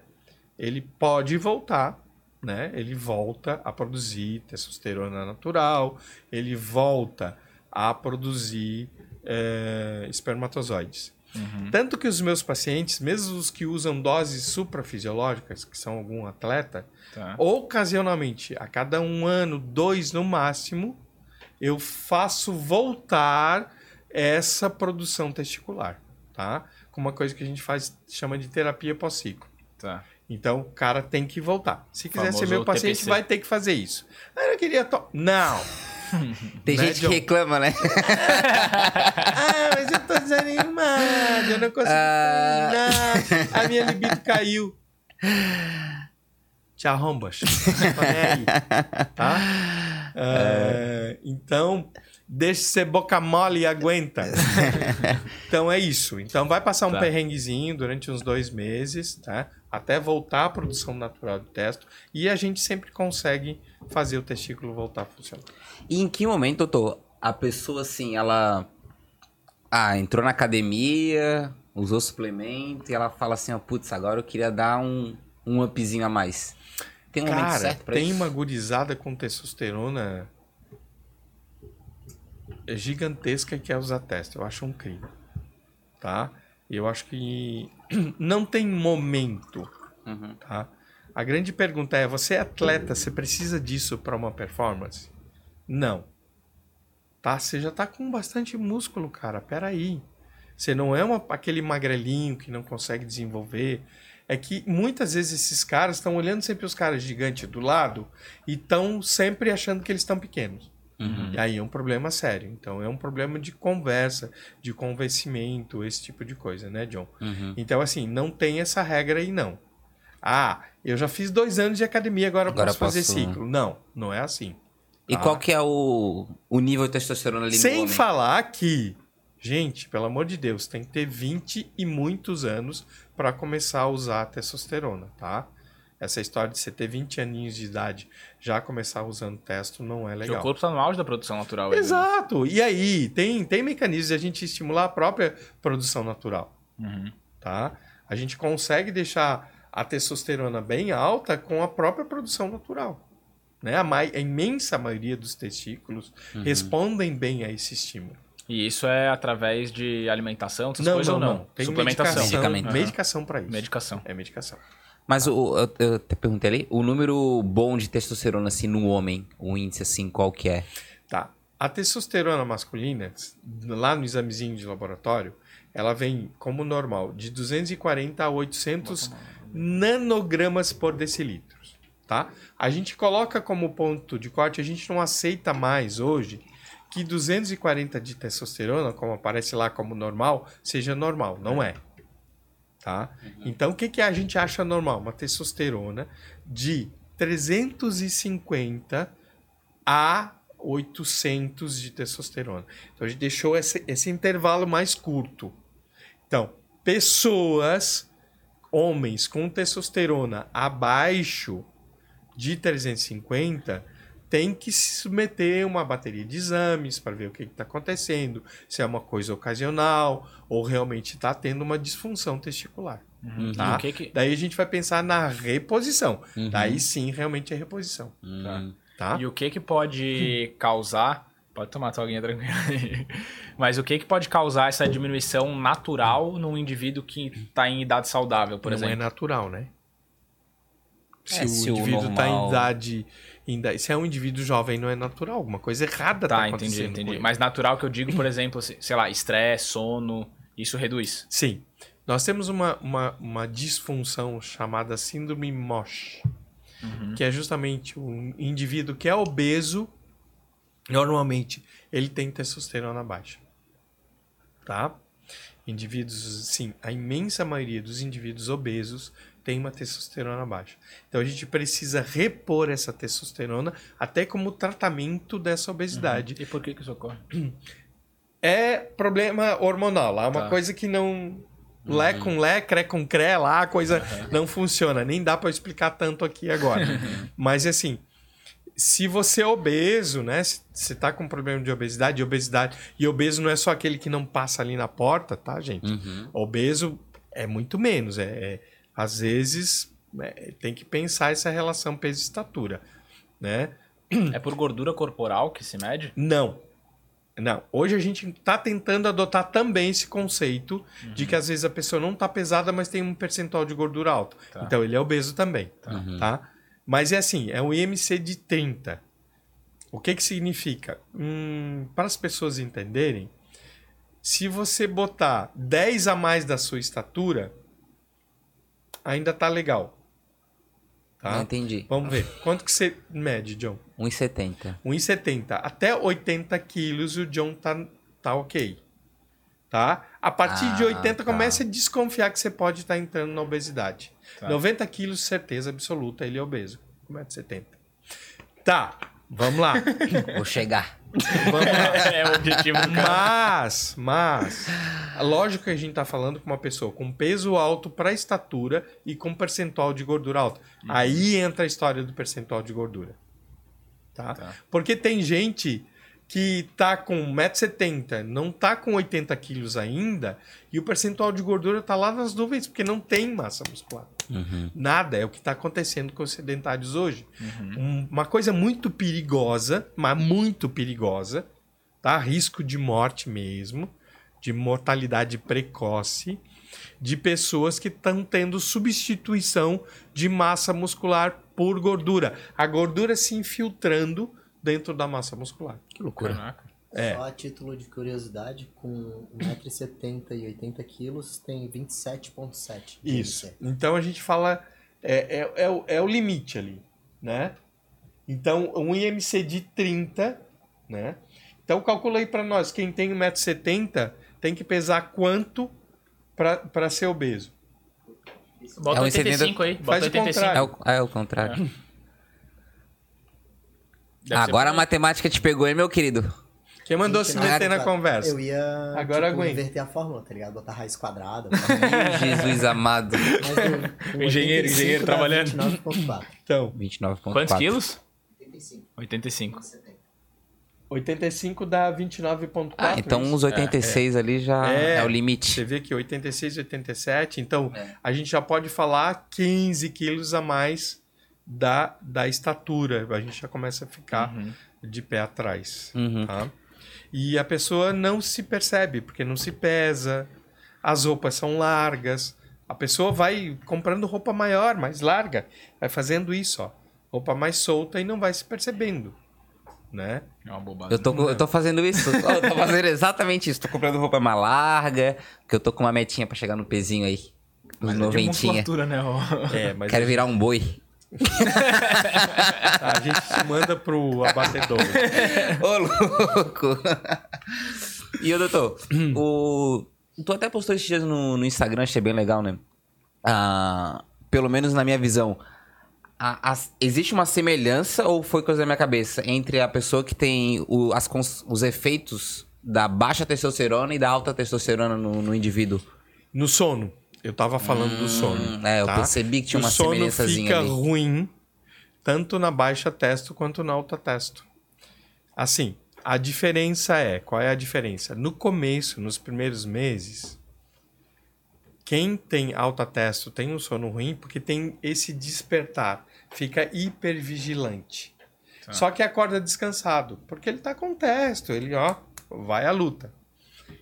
ele pode voltar, né? Ele volta a produzir testosterona natural, ele volta a produzir é, espermatozoides. Tanto que os meus pacientes, mesmo os que usam doses suprafisiológicas, que são algum atleta, Tá. ocasionalmente, a cada um ano, dois no máximo, eu faço voltar essa produção testicular, tá? Com uma coisa que a gente faz, chama de terapia pós-ciclo. Tá. Então, o cara tem que voltar. Se quiser ser Famoso meu paciente, TPC. vai ter que fazer isso. Ah, eu queria... To... Não! Tem Né, gente que reclama, né? ah, mas eu tô desanimado, eu não consigo Ah. treinar, a minha libido caiu. Te arrombas. Aí, tá? Ah, Então, deixa de ser boca mole e aguenta. então é isso. Então vai passar um Tá. perrenguezinho durante uns dois meses, tá? Até voltar à produção natural do testo. E a gente sempre consegue fazer o testículo voltar a funcionar. E em que momento, doutor, a pessoa, assim, ela... Ah, entrou na academia, usou suplemento, e ela fala assim, ó, putz, agora eu queria dar um, um upzinho a mais. Tem um momento Cara, certo pra tem isso? uma gurizada com testosterona gigantesca que é usar teste. Eu acho incrível. Tá? E eu acho que não tem momento. Uhum. Tá? A grande pergunta é: você é atleta, você precisa disso para uma performance? Não. Tá? Você já tá com bastante músculo, cara. Peraí. Você não é uma, aquele magrelinho que não consegue desenvolver. É que muitas vezes esses caras estão olhando sempre os caras gigantes do lado e estão sempre achando que eles estão pequenos. Uhum. E aí é um problema sério. Então é um problema de conversa, de convencimento, esse tipo de coisa, né, John? Uhum. Então, assim, não tem essa regra aí, não. Ah, eu já fiz dois anos de academia, agora, Agora posso fazer posso- ciclo. Não, não é assim. E Tá? qual que é o, o nível de testosterona ali Sem falar que, gente, pelo amor de Deus, tem que ter 20 e muitos anos para começar a usar a testosterona, tá? Essa história de você ter 20 aninhos de idade já começar usando testo não é Porque legal. O corpo tá no auge da produção natural. né? Exato. E aí, tem, tem mecanismos de a gente estimular a própria produção natural, Uhum. tá? A gente consegue deixar a testosterona bem alta com a própria produção natural. Né? A, mai- a imensa maioria dos testículos Uhum. respondem bem a esse estímulo. E isso é através de alimentação, essas coisas ou não? Tem Suplementação. medicação, Medicamento. medicação para isso. Medicação. É medicação. Mas o, eu, eu te perguntei ali, o número bom de testosterona, assim, no homem, o índice, assim, qual que é? Tá. A testosterona masculina, lá no examezinho de laboratório, ela vem como normal de 240 a 800 nanogramas por decilitro, tá? A gente coloca como ponto de corte, a gente não aceita mais hoje que 240 de testosterona, como aparece lá como normal, seja normal. Não é. Tá? Então, o que, que a gente acha normal? Uma testosterona de 350 a 800 de testosterona. Então, a gente deixou esse, esse intervalo mais curto. Então, pessoas, homens com testosterona abaixo de 350 tem que se submeter a uma bateria de exames para ver o que está acontecendo, se é uma coisa ocasional ou realmente está tendo uma disfunção testicular. Uhum. Tá? Que que... Daí a gente vai pensar na reposição. Uhum. Daí sim, realmente é reposição. Hum. Tá? E o que que pode causar... Pode tomar tua aguinha tranquila aí. Mas o que que pode causar essa diminuição natural num indivíduo que está em idade saudável, por Não exemplo? é natural, né? Se É, o se o indivíduo está normal- em idade- Se é um indivíduo jovem, não é natural. Alguma coisa errada Tá, entendi, acontecendo. entendi. ele. Mas natural que eu digo, por exemplo, se- sei lá, estresse, sono, isso reduz. Sim. Nós temos uma, uma, uma disfunção chamada síndrome MOSH, Uhum. que é justamente um indivíduo que é obeso, normalmente ele tem testosterona baixa. Tá? Indivíduos, sim, a imensa maioria dos indivíduos obesos tem uma testosterona baixa. Então a gente precisa repor essa testosterona até como tratamento dessa obesidade. E por que que isso ocorre? É problema hormonal. Lá é uma Tá. coisa que não. Lé com lé, cré com cré, lá a coisa não funciona. Nem dá pra eu explicar tanto aqui agora. Mas assim, se você é obeso, né? Se você tá com problema de obesidade, e obesidade. E obeso não é só aquele que não passa ali na porta, tá, gente? Uhum. Obeso é muito menos. É, é- às vezes é, tem que pensar essa relação peso e estatura, né? É por gordura corporal que se mede? Não. Não. Hoje a gente está tentando adotar também esse conceito de que às vezes a pessoa não está pesada, mas tem um percentual de gordura alto. Tá. Então ele é obeso também. Uhum. Tá? Mas é assim, é um IMC de 30. O que que significa? Hum, para as pessoas entenderem, se você botar 10 a mais da sua estatura, ainda tá legal. Não Tá? entendi. Vamos ver. Quanto que você mede, John? 1,70. 1,70. Até 80 quilos o John tá, tá ok. Tá? A partir de Ah, 80 tá. começa a desconfiar que você pode estar entrando na obesidade. Tá. 90 quilos, certeza absoluta, ele é obeso. 1,70m. Tá, vamos lá. Vou chegar. Vamos lá. é o objetivo do cara. Mas, mas, lógico que a gente tá falando com uma pessoa com peso alto para estatura e com percentual de gordura alto. Uhum. Aí entra a história do percentual de gordura. Tá? Tá. Porque tem gente que tá com 1,70m, não tá com 80 quilos ainda, e o percentual de gordura tá lá nas nuvens, porque não tem massa muscular. Uhum. Nada, é o que está acontecendo com os sedentários hoje. Uhum. Um- uma coisa muito perigosa, mas muito perigosa, tá? Risco de morte mesmo, de mortalidade precoce, de pessoas que estão tendo substituição de massa muscular por gordura. A gordura se infiltrando dentro da massa muscular. Que loucura. Caraca. É. Só a título de curiosidade, com 1,70m e 80 quilos, tem 27,7 de Isso. Então a gente fala. É, é, é, o, é o limite ali, né? Então, um IMC de 30, né? Então calcula aí pra nós, quem tem 1,70m tem que pesar quanto para ser obeso? Bota É um 85 aí. Faz Bota o 85. contrário. É o, é o contrário. Deve Agora a matemática te pegou, hein, meu querido? Quem mandou se 29, meter na claro. conversa? Eu ia Agora tipo, inverter a fórmula, tá ligado? Botar raiz quadrada. Jesus amado. Mas com Engenheiro, 85 engenheiro trabalhando. 29,4. Então, 29,4. Quantos quilos? 85. 85. 70. 85 dá 29,4. Ah, então isso? uns 86 ali já É. é, o limite. Você vê que 86, 87, então É. a gente já pode falar 15 quilos a mais da, da estatura. A gente já começa a ficar Uhum. de pé atrás. Uhum. tá? E a pessoa não se percebe, porque não se pesa, as roupas são largas. A pessoa vai comprando roupa maior, mais larga, vai fazendo isso, ó. Roupa mais solta e não vai se percebendo, né? É uma bobagem. Eu tô, eu tô fazendo isso. Eu tô fazendo exatamente isso. Tô comprando roupa mais larga, que eu tô com uma metinha pra chegar no pezinho aí. Mas é de noventinha. musculatura, né? ó. É, mas Quero virar um boi. a gente se manda pro abatedor. Ô, louco! E ô, doutor, o... tu até postou esses dias no, no Instagram, achei bem legal, né? ah, pelo menos na minha visão, a- as- existe uma semelhança ou foi coisa da minha cabeça entre a pessoa que tem o- as os efeitos da baixa testosterona e da alta testosterona no, no indivíduo? No sono. Eu tava falando do sono. Hum, é, eu tá? percebi que tinha o uma sono semelhançazinha fica ali. ruim tanto na baixa testo quanto na alta testo. Assim, a diferença é, qual é a diferença? No começo, nos primeiros meses, quem tem alta testo tem um sono ruim porque tem esse despertar, fica hipervigilante. Tá. Só que acorda descansado, porque ele tá com testo, ele ó, vai à luta.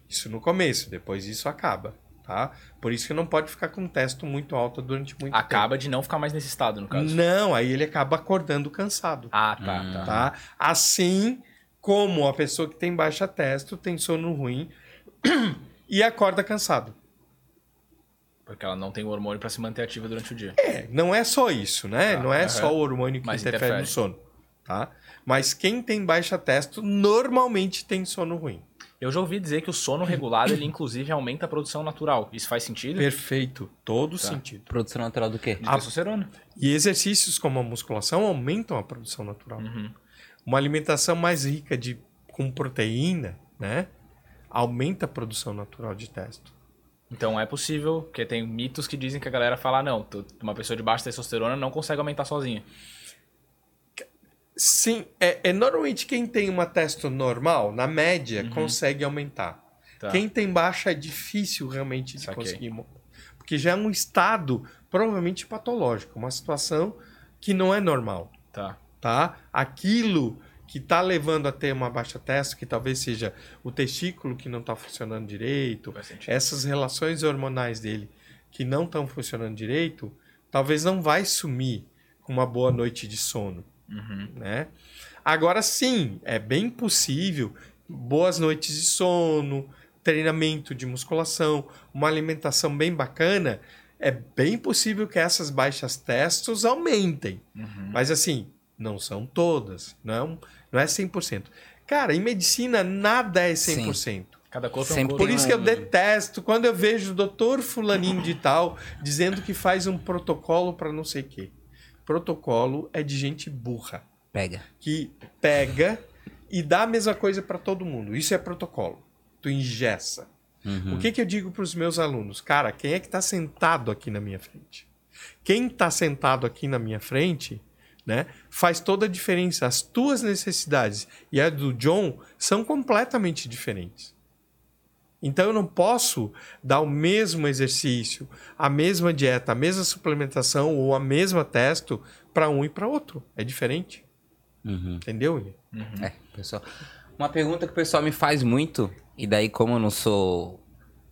Isso no começo, depois isso acaba, tá? Por isso que não pode ficar com testo muito alto durante muito Acaba de não ficar mais nesse estado, no tempo. caso. Não, aí ele acaba acordando cansado, Ah, tá, tá. tá? Assim como a pessoa que tem baixa testo tem sono ruim e acorda cansado. Porque ela não tem o hormônio pra se manter ativa durante o dia. É, não é só isso, né? Tá, não é só o hormônio que interfere, interfere. no sono, tá? Mas quem tem baixa testo normalmente tem sono ruim. Eu já ouvi dizer que o sono regulado, ele inclusive aumenta a produção natural. Isso faz sentido? Perfeito, todo Tá. sentido. Produção natural do quê? De A- testosterona. E exercícios como a musculação aumentam a produção natural. Uhum. Uma alimentação mais rica de, com proteína, né? Aumenta a produção natural de testo. Então é possível, porque tem mitos que dizem que a galera fala, "Ah, não, uma pessoa de baixa testosterona não consegue aumentar sozinha. Sim, é, é normalmente quem tem uma testo normal, na média, consegue aumentar. Uhum. Tá. Quem tem baixa é difícil realmente de Saquei. conseguir. Porque já é um estado provavelmente patológico, uma situação que não é normal. Tá. tá? Aquilo que está levando a ter uma baixa testo, que talvez seja o testículo que não está funcionando direito, essas relações hormonais dele que não estão funcionando direito, talvez não vai sumir com uma boa noite de sono, Uhum. né? Agora sim, é bem possível boas noites de sono, treinamento de musculação, uma alimentação bem bacana, é bem possível que essas baixas testos aumentem. Uhum. Mas assim, não são todas, não é, um, não é 100%. Cara, em medicina nada é 100%. Cada corpo é um corpo. Por isso que eu um- detesto quando eu vejo o doutor fulaninho de tal dizendo que faz um protocolo para não sei o quê. Protocolo é de gente burra, Pega. que pega e dá a mesma coisa para todo mundo. Isso é protocolo. Tu ingessa. Uhum. O que, que eu digo para os meus alunos? Cara, quem é que está sentado aqui na minha frente? Quem está sentado aqui na minha frente, né, faz toda a diferença. As tuas necessidades e a do John são completamente diferentes. Então eu não posso dar o mesmo exercício, a mesma dieta, a mesma suplementação ou a mesma testo para um e para outro. É diferente. Uhum. Entendeu? William? Uhum. É, pessoal. Uma pergunta que o pessoal me faz muito, e daí, como eu não sou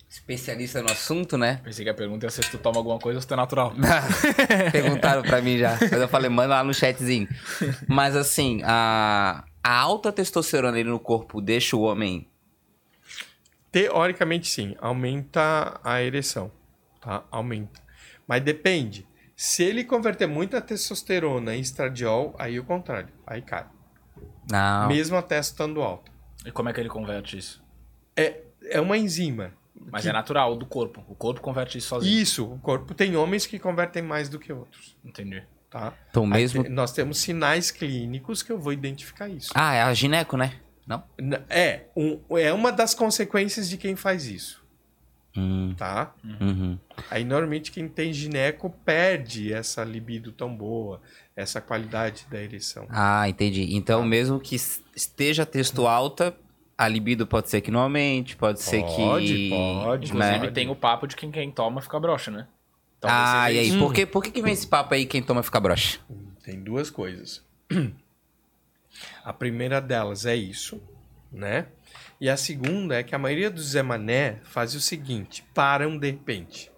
especialista no assunto, né? Pensei que a pergunta ia ser se tu toma alguma coisa ou se tu é natural. Perguntaram pra mim já. Mas eu falei, manda lá no chatzinho. Mas assim, a, a alta testosterona ali no corpo deixa o homem. Teoricamente, sim, aumenta a ereção, tá? Aumenta. Mas depende. Se ele converter muita testosterona em estradiol, aí o contrário, aí cai. Não. Mesmo a testo estando alta. E como é que ele converte isso? É, é uma enzima. Mas que- é natural, do corpo. O corpo converte isso sozinho. Isso, o corpo tem homens que convertem mais do que outros, Entendi. tá? Então Aí mesmo. te- nós temos sinais clínicos que eu vou identificar isso. Ah, é a gineco, né? Não? É, um- é uma das consequências de quem faz isso, Hum, tá? uhum. Aí normalmente quem tem gineco perde essa libido tão boa, essa qualidade da ereção. Ah, entendi. Então, mesmo que es- esteja texto alta, a libido pode ser que não aumente, pode, ser que. Pode, pode. Inclusive Né? tem o papo de quem, quem toma fica broxa, né? Talvez Ah, e aí? isso. Por, que, por que, que vem esse papo aí quem toma fica broxa? Tem duas coisas. A primeira delas é isso, né? E a segunda é que a maioria dos Zé Mané faz o seguinte, param de repente.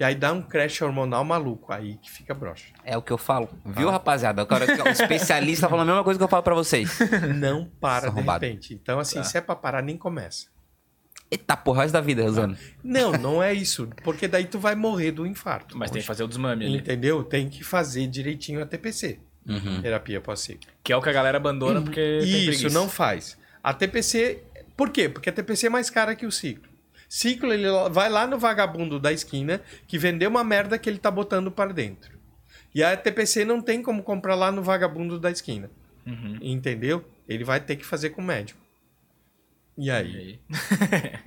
E aí dá um crash hormonal maluco, aí que fica broxa. É o que eu falo. Viu, rapaziada? Agora que o especialista falando a mesma coisa que eu falo pra vocês. Não para de repente. Então, assim, Tá. se é pra parar, nem começa. Eita porra, o resto da vida, usando. Não, não é isso. Porque daí tu vai morrer do infarto. Mas tem que fazer o desmame ali. Entendeu? Tem que fazer direitinho a TPC. Uhum. Terapia pós-ciclo. Que é o que a galera abandona porque tem Isso, preguiça. não faz. A TPC. Por quê? Porque a TPC é mais cara que o ciclo. Ciclo, ele vai lá no vagabundo da esquina que vendeu uma merda que ele tá botando para dentro. E a TPC não tem como comprar lá no vagabundo da esquina. Uhum. Entendeu? Ele vai ter que fazer com o médico. E E aí? aí?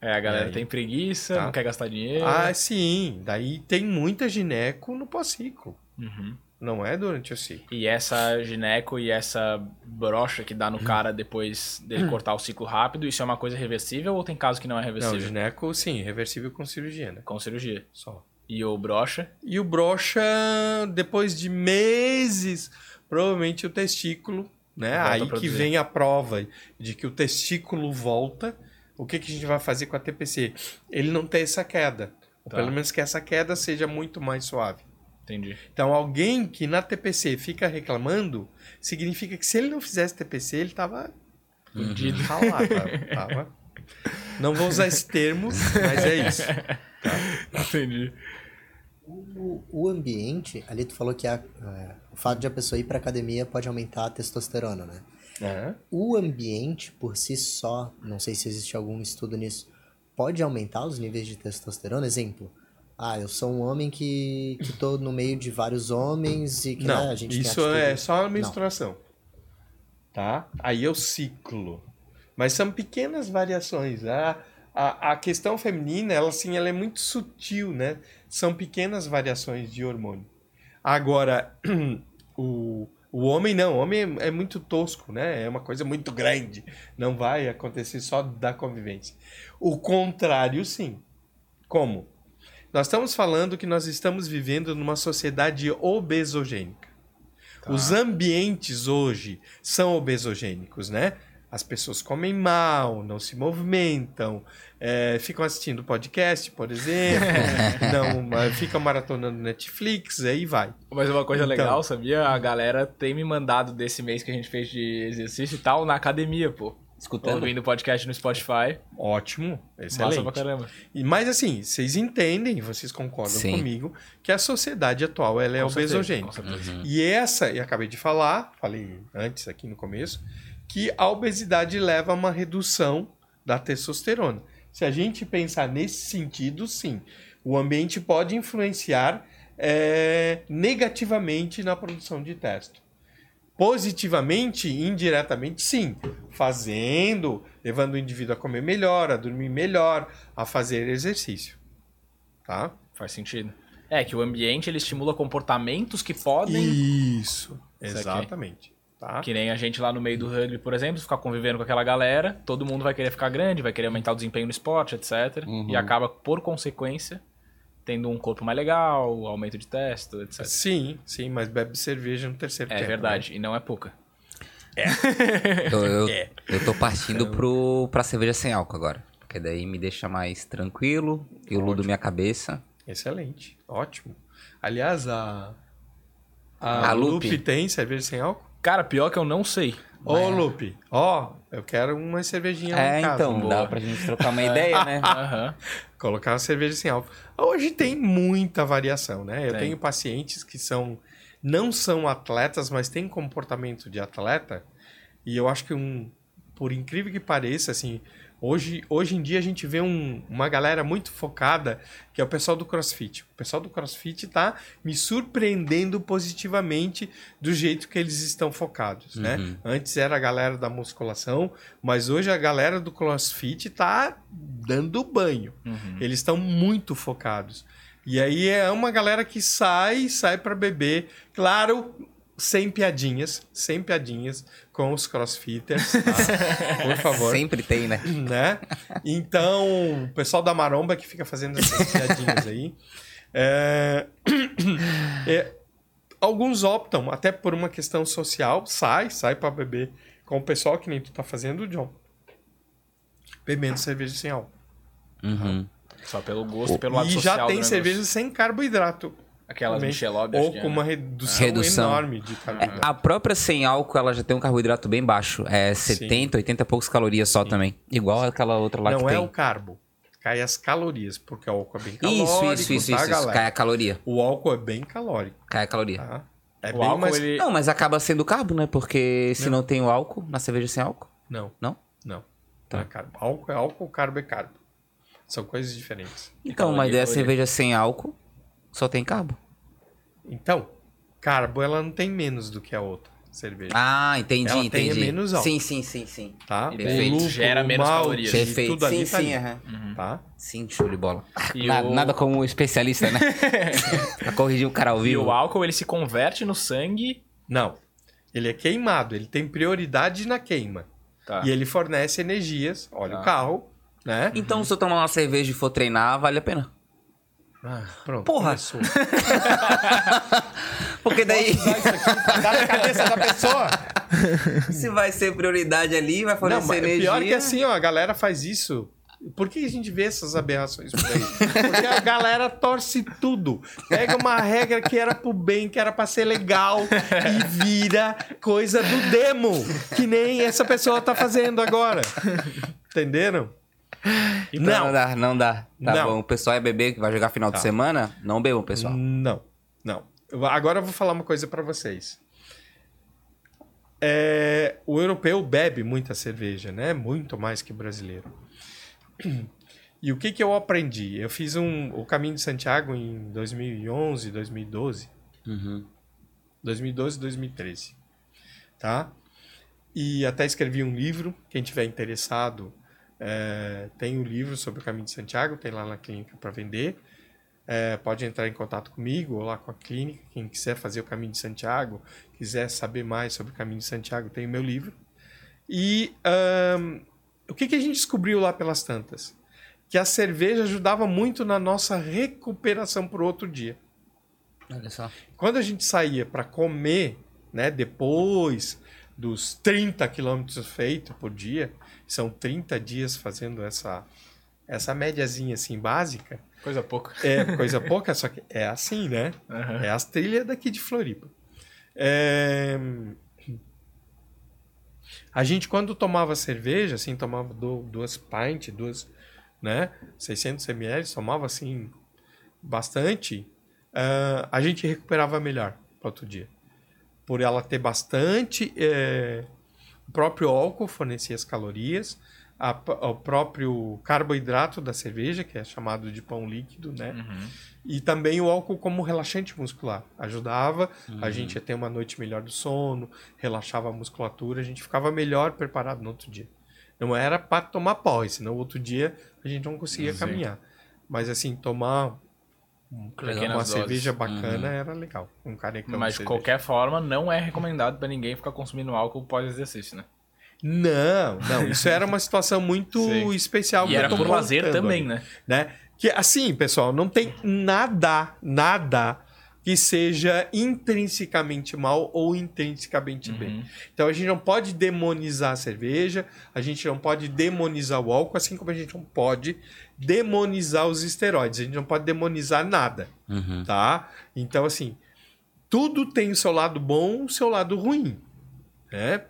é, a galera aí? tem preguiça, Tá. não quer gastar dinheiro. Ah, sim. Daí tem muita gineco no pós-ciclo. Uhum. Não é durante o ciclo. E essa gineco e essa brocha que dá no cara depois dele cortar o ciclo rápido, isso é uma coisa reversível ou tem caso que não é Não, reversível? gineco, sim, reversível com cirurgia, né? Com cirurgia. Só. E o brocha? E o brocha, depois de meses, provavelmente o testículo, né? Volta Aí que vem a prova de que o testículo volta. O que, que a gente vai fazer com a TPC? Ele não tem essa queda. Ou Tá. pelo menos que essa queda seja muito mais suave. Entendi. Então, alguém que na TPC fica reclamando, significa que se ele não fizesse TPC, ele tava Fudido. ralado. tava- tava. Não vou usar esse termo, mas é isso. Entendi. O, o ambiente, ali tu falou que a- é, o fato de a pessoa ir pra academia pode aumentar a testosterona, né? É. O ambiente por si só, não sei se existe algum estudo nisso, pode aumentar os níveis de testosterona? Exemplo, ah, eu sou um homem que, que tô no meio de vários homens e que né, Não, a gente isso é só a menstruação. Tá? Aí é o ciclo. Mas são pequenas variações. A, a, a questão feminina, ela assim, ela é muito sutil, né? São pequenas variações de hormônio. Agora, o, o homem não. O homem é, é muito tosco, né? É uma coisa muito grande. Não vai acontecer só da convivência. O contrário, sim. Como? Nós estamos falando que nós estamos vivendo numa sociedade obesogênica. Os ambientes hoje são obesogênicos, né? As pessoas comem mal, não se movimentam, é, ficam assistindo podcast, por exemplo, não, é, ficam maratonando Netflix, aí vai. Mas uma coisa Então. legal, sabia? A galera tem me mandado desse mês que a gente fez de exercício e tal na academia, pô. Escutando? Ouvindo o podcast no Spotify. Ótimo, Massa pra excelente. caramba. E, mas assim, vocês entendem, vocês concordam Sim. comigo, que a sociedade atual ela é Com obesogênica. certeza. E essa, e acabei de falar, falei antes aqui no começo, que a obesidade leva a uma redução da testosterona. Se a gente pensar nesse sentido, sim, o ambiente pode influenciar é, negativamente na produção de testo. Positivamente, indiretamente, sim. Fazendo, levando o indivíduo a comer melhor, a dormir melhor, a fazer exercício. Tá? Faz sentido. É, que o ambiente ele estimula comportamentos que podem, Isso, exatamente. Tá? que nem a gente lá no meio do rugby, por exemplo, ficar convivendo com aquela galera, todo mundo vai querer ficar grande, vai querer aumentar o desempenho no esporte, etc. Uhum. E acaba, por consequência, tendo um corpo mais legal, aumento de testo, etc. Sim, sim, mas bebe cerveja no terceiro É tempo. verdade, e não é pouca. Eu, eu, É. eu tô partindo pro, pra cerveja sem álcool agora. Porque daí me deixa mais tranquilo, eu ludo minha cabeça. né? Excelente, ótimo. Aliás, a. A, A Lupe. Lupe. tem cerveja sem álcool? Cara, pior que eu não sei. Ô, Lupe, ó, eu quero uma cervejinha É, em casa. então, boa. dá pra gente trocar uma ideia, né? Aham. Colocar uma cerveja sem álcool. Hoje tem muita variação, né? Eu Tem. tenho pacientes que são não são atletas, mas têm comportamento de atleta. E eu acho que um, por incrível que pareça, assim, hoje, hoje em dia a gente vê um- uma galera muito focada, que é o pessoal do CrossFit. O pessoal do CrossFit tá me surpreendendo positivamente do jeito que eles estão focados, né? Uhum. Antes era a galera da musculação, mas hoje a galera do CrossFit tá dando banho. Uhum. Eles estão muito focados. E aí é uma galera que sai, sai para beber, claro, sem piadinhas, sem piadinhas com os crossfitters, tá? por favor, Sempre tem, né? né? Então, o pessoal da maromba que fica fazendo essas piadinhas aí, é, é, alguns optam até por uma questão social, sai, sai para beber com o pessoal que nem tu tá fazendo, John, bebendo cerveja sem álcool. Uhum. Só pelo gosto, pelo lado e social já tem cerveja sem carboidrato. Aquelas também. Michelob, Ou que é, com uma né? redução, Redução. enorme de carboidrato. A própria sem álcool, ela já tem um carboidrato bem baixo. É 70, 80 e poucos calorias só também. Igual aquela outra lá que Não é tem. o carbo. Cai as calorias, porque o álcool é bem Isso, calórico, isso, isso, tá, isso. isso. Cai a caloria. O álcool é bem calórico, Cai a caloria. tá? É O bem álcool, mais... ele... Não, mas acaba sendo carbo, né? Porque se não, tem o álcool na cerveja sem álcool. Não, Não? não. Tá. Não é carbo. Álcool é álcool, carbo é carbo. São coisas diferentes. Então, ideia é caloria. cerveja sem álcool, só tem carbo. Então, carbo, ela não tem menos do que a outra cerveja, Ah, entendi, Ela tem entendi. menos álcool. Sim, sim, sim, sim. tá? perfeito. Gera menos calorias. Perfeito. Tudo ali sim, tá sim, ali, aham. tá? Sim, show de bola. E nada, o- nada como um especialista, né? pra corrigir o cara ao E vivo. o álcool, ele se converte no sangue. Não. Ele é queimado, ele tem prioridade na queima. Tá. E ele fornece energias, olha Tá. o carro, né? Então, se eu tomar uma cerveja e for treinar, vale a pena. Ah, pronto. Porra. Porque daí, dar na cabeça da pessoa. se vai ser prioridade ali, vai Não, fornecer mas energia. pior que assim, ó, a galera faz isso. Por que a gente vê essas aberrações por aí? Porque a galera torce tudo. Pega uma regra que era pro bem, que era pra ser legal, e vira coisa do demo. Que nem essa pessoa tá fazendo agora. Entenderam? Não. não dá, não dá. Tá Não. bom, o pessoal é beber que vai jogar final Tá. de semana, não bebam, pessoal. Não, não. Agora eu vou falar uma coisa pra vocês. É, o europeu bebe muita cerveja, né? Muito mais que o brasileiro. E o que, que eu aprendi? Eu fiz um, o Caminho de Santiago em 2011, 2012. Uhum. 2012, 2013. Tá? E até escrevi um livro. Quem tiver interessado, é, tem um livro sobre o Caminho de Santiago, tem lá na clínica para vender. É, pode entrar em contato comigo ou lá com a clínica. Quem quiser fazer o Caminho de Santiago, quiser saber mais sobre o Caminho de Santiago, tem o meu livro. E ahn, o que, que a gente descobriu lá pelas tantas? Que a cerveja ajudava muito na nossa recuperação para o outro dia. Olha só. Quando a gente saía para comer, né, depois dos 30 quilômetros feitos por dia, são 30 dias fazendo essa essa médiazinha assim básica, Coisa pouca. é coisa pouca, só que é assim, né? Aham. É as trilhas daqui de Floripa. É, A gente, quando tomava cerveja, assim, tomava du- duas pints, duas, né? 600 ml, tomava, assim, bastante, ah, a gente recuperava melhor para outro dia. Por ela ter bastante... é, O próprio álcool fornecia as calorias, a o próprio carboidrato da cerveja, que é chamado de pão líquido, né? Uhum. E também o álcool como relaxante muscular. Ajudava a gente a ter uma noite melhor do sono, relaxava a musculatura, a gente ficava melhor preparado no outro dia. Não era para tomar pó, senão outro dia a gente não conseguia caminhar. Mas assim, tomar Pequenas uma doses. cerveja bacana era legal. Um canecão Mas de qualquer forma, não é recomendado pra ninguém ficar consumindo álcool pós-exercício, né? Não, não. Isso era uma situação muito Sim. especial. E era por lazer também, ali. né? né? Que assim, pessoal, não tem nada, nada que seja intrinsecamente mal ou intrinsecamente bem. Uhum. Então a gente não pode demonizar a cerveja, a gente não pode demonizar o álcool, assim como a gente não pode demonizar os esteroides, a gente não pode demonizar nada, Uhum. tá? Então assim, tudo tem o seu lado bom, o seu lado ruim, né?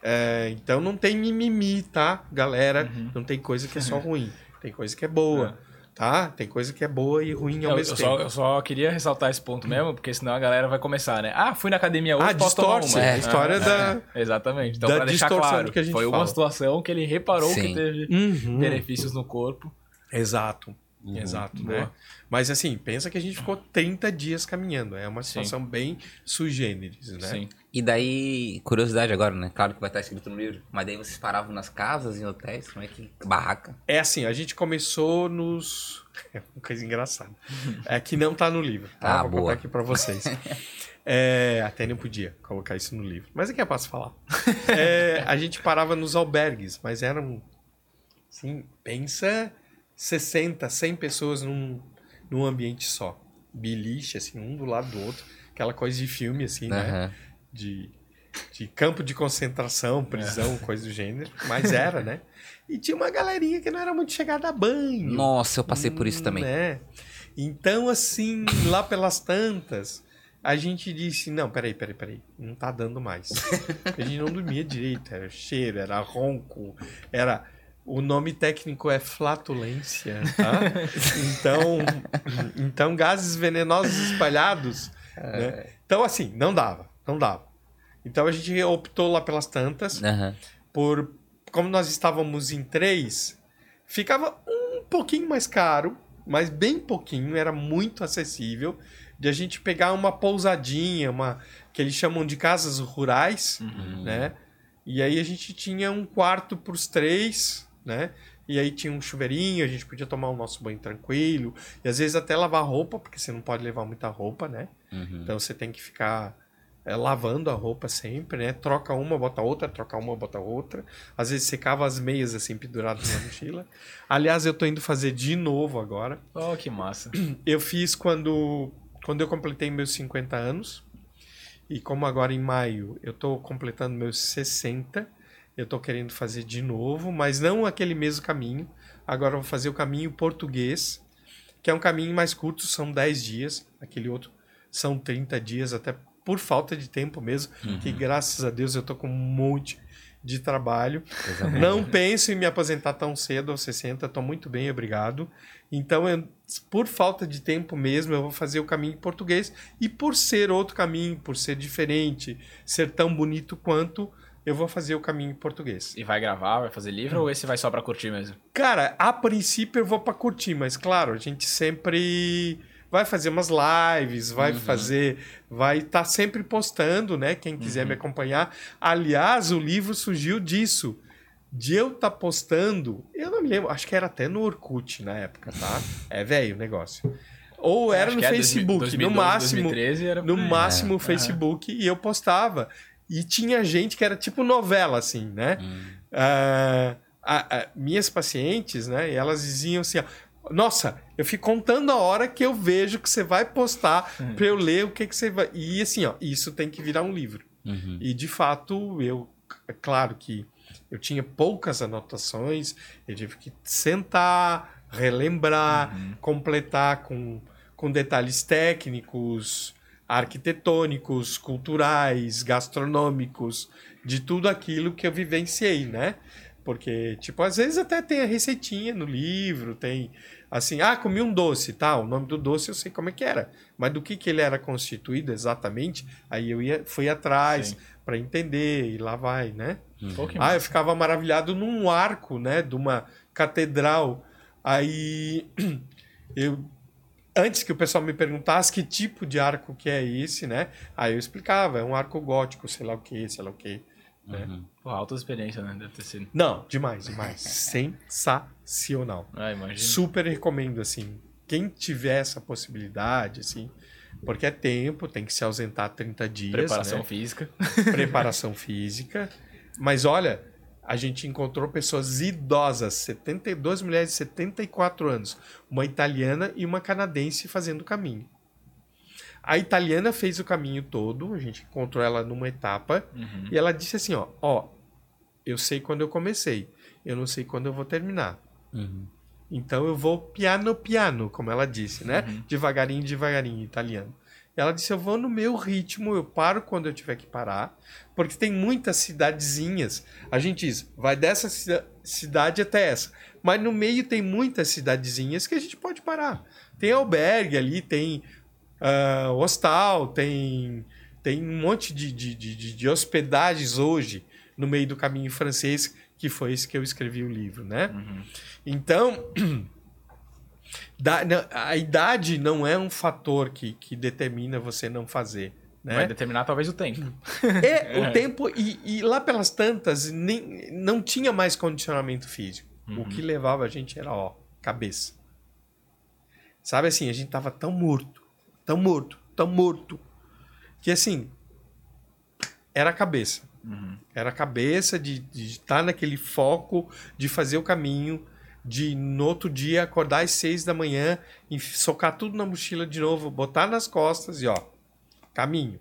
É, então não tem mimimi, tá, galera? Uhum. Não tem coisa que é só ruim, tem coisa que é boa, tá? Tem coisa que é boa e ruim ao Eu, mesmo eu tempo. só, eu só queria ressaltar esse ponto mesmo, porque senão a galera vai começar, né? Ah, fui na academia hoje, Ah, posso tomar distorce uma. a história Ah, da- é, exatamente. Então, da pra deixar claro, que a gente foi fala. uma situação que ele reparou que Sim. teve Uhum. benefícios no corpo. Exato. Exato, Boa. né? Mas assim, pensa que a gente ficou 30 dias caminhando. É uma Sim. situação bem sui generis, né? Sim. E daí, curiosidade agora, né? Claro que vai estar escrito no livro. Mas daí vocês paravam nas casas, em hotéis, como é que. Barraca. É assim, a gente começou nos. É uma coisa engraçada. É que não tá no livro. Tá? Ah, Vou boa. colocar aqui pra vocês. É, até nem podia colocar isso no livro. Mas é que eu posso falar. É, a gente parava nos albergues, mas eram. Assim, pensa 60, 100 pessoas num, num ambiente só. Biliche, assim, um do lado do outro. Aquela coisa de filme, assim, né? De, de campo de concentração, prisão, coisa do gênero, mas era, né? E tinha uma galerinha que não era muito chegada a banho. Nossa, eu passei por isso também. Né? Então, assim, lá pelas tantas, a gente disse, não, peraí, peraí, peraí, não tá dando mais. a gente não dormia direito, era cheiro, era ronco, era... O nome técnico é flatulência, tá? Então, então gases venenosos espalhados, né? Então, assim, não dava, não dava. Então a gente optou lá pelas tantas, Aham. por como nós estávamos em três, ficava um pouquinho mais caro, mas bem pouquinho, era muito acessível, de a gente pegar uma pousadinha, uma que eles chamam de casas rurais, né? E aí a gente tinha um quarto para os três, né? E aí tinha um chuveirinho, a gente podia tomar o nosso banho tranquilo. E às vezes até lavar roupa, porque você não pode levar muita roupa, né? Uhum. Então você tem que ficar é, lavando a roupa sempre, né? Troca uma, bota outra, troca uma, bota outra. Às vezes secava as meias assim penduradas na mochila. Aliás, eu tô indo fazer de novo agora. Oh, que massa. Eu fiz quando, quando eu completei meus 50 anos. E como agora em maio eu tô completando meus 60, eu tô querendo fazer de novo, mas não aquele mesmo caminho. Agora eu vou fazer o caminho português, que é um caminho mais curto, são 10 dias. Aquele outro são 30 dias, até por falta de tempo mesmo, que graças a Deus eu tô com um monte de trabalho. Boa. Não penso em me aposentar tão cedo, aos 60, estou muito bem, obrigado. Então, eu- por falta de tempo mesmo, eu vou fazer o caminho em português. E por ser outro caminho, por ser diferente, ser tão bonito quanto, eu vou fazer o caminho em português. E vai gravar, vai fazer livro ou esse vai só pra curtir mesmo? Cara, a princípio eu vou para curtir, mas claro, a gente sempre vai fazer umas lives, vai fazer, vai estar sempre postando, né? Quem quiser me acompanhar. Aliás, o livro surgiu disso. De eu estar postando, eu não me lembro, acho que era até no Orkut na época, tá? É velho o negócio. Ou era Acho no é Facebook, 2012, no máximo, 2013 era no máximo É. Facebook e eu postava. E tinha gente que era tipo novela, assim, né? Ah, a- a- minhas pacientes, né? Elas diziam assim: ó, Nossa, eu fico contando a hora que eu vejo que você vai postar pra eu ler o que, que você vai. E assim, ó, isso tem que virar um livro. Uhum. E de fato, eu, é claro que eu tinha poucas anotações, eu tive que sentar, relembrar, completar com, com detalhes técnicos, arquitetônicos, culturais, gastronômicos, de tudo aquilo que eu vivenciei, né? Porque, tipo, às vezes até tem a receitinha no livro, tem assim, ah, comi um doce, tá? O nome do doce eu sei como é que era, mas do que, que ele era constituído exatamente, aí eu ia, fui atrás para entender e lá vai, né? Que Ah, eu ficava maravilhado num arco, né, de uma catedral. Aí eu antes que o pessoal me perguntasse que tipo de arco que é esse, né? Aí eu explicava, é um arco gótico, sei lá o que, sei lá o que. Né? Uhum. Pô, alta experiência, né? Deve ter sido. Não, demais, demais. Sensacional. Ah, imagina. Super recomendo, assim. Quem tiver essa possibilidade, assim, porque é tempo, tem que se ausentar 30 dias. Preparação né? física. preparação física. Mas olha, a gente encontrou pessoas idosas, 72 mulheres de 74 anos, uma italiana e uma canadense fazendo o caminho. A italiana fez o caminho todo, a gente encontrou ela numa etapa, Uhum. e ela disse assim, ó, ó, eu sei quando eu comecei, eu não sei quando eu vou terminar. Uhum. Então eu vou piano piano, como ela disse, né? Devagarinho, devagarinho, em italiano. Ela disse: Eu vou no meu ritmo, eu paro quando eu tiver que parar, porque tem muitas cidadezinhas. A gente diz, vai dessa cida- cidade até essa. Mas no meio tem muitas cidadezinhas que a gente pode parar. Tem albergue ali, tem ah, hostal, tem, tem um monte de, de, de, de- hospedagens hoje no meio do caminho francês, que foi esse que eu escrevi o livro, né? Então, da- na- a idade não é um fator que, que determina você não fazer. Vai Né? determinar talvez o tempo. É, o tempo, e, e lá pelas tantas, nem, não tinha mais condicionamento físico. O que levava a gente era, ó, cabeça. Sabe assim, a gente tava tão morto, tão morto, tão morto, que assim, era a cabeça. Era a cabeça de estar naquele foco, de fazer o caminho, de no outro dia acordar às seis da manhã, e socar tudo na mochila de novo, botar nas costas e ó, caminho.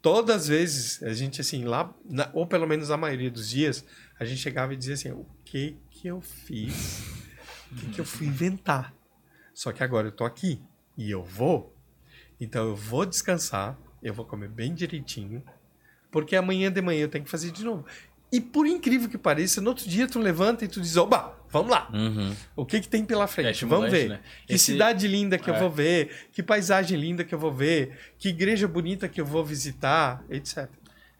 Todas as vezes, a gente assim, lá, na- ou pelo menos a maioria dos dias, a gente chegava e dizia assim, o que que eu fiz? O que que eu fui inventar? Só que agora eu tô aqui e eu vou. Então eu vou descansar, eu vou comer bem direitinho, porque amanhã de manhã eu tenho que fazer de novo. E por incrível que pareça, no outro dia tu levanta e tu diz, oba, vamos lá. Uhum. O que que tem pela É frente? estimulante, vamos ver. né? Que Esse- cidade linda que eu É. vou ver, que paisagem linda que eu vou ver, que igreja bonita que eu vou visitar, etc.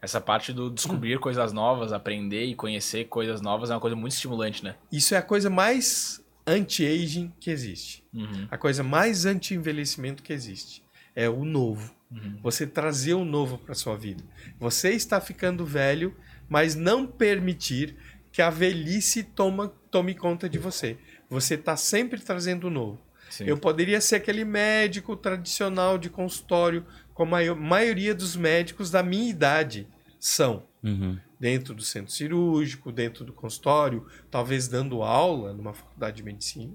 Essa parte do Hum. descobrir coisas novas, aprender e conhecer coisas novas é uma coisa muito estimulante, né? Isso é a coisa mais anti-aging que existe. Uhum. A coisa mais anti-envelhecimento que existe é o novo. Uhum. Você trazer o novo para sua vida. Você está ficando velho, mas não permitir que a velhice toma, tome conta de você. Você está sempre trazendo o novo. Sim. Eu poderia ser aquele médico tradicional de consultório, como a maio- maioria dos médicos da minha idade são. Uhum. Dentro do centro cirúrgico, dentro do consultório, talvez dando aula numa faculdade de medicina,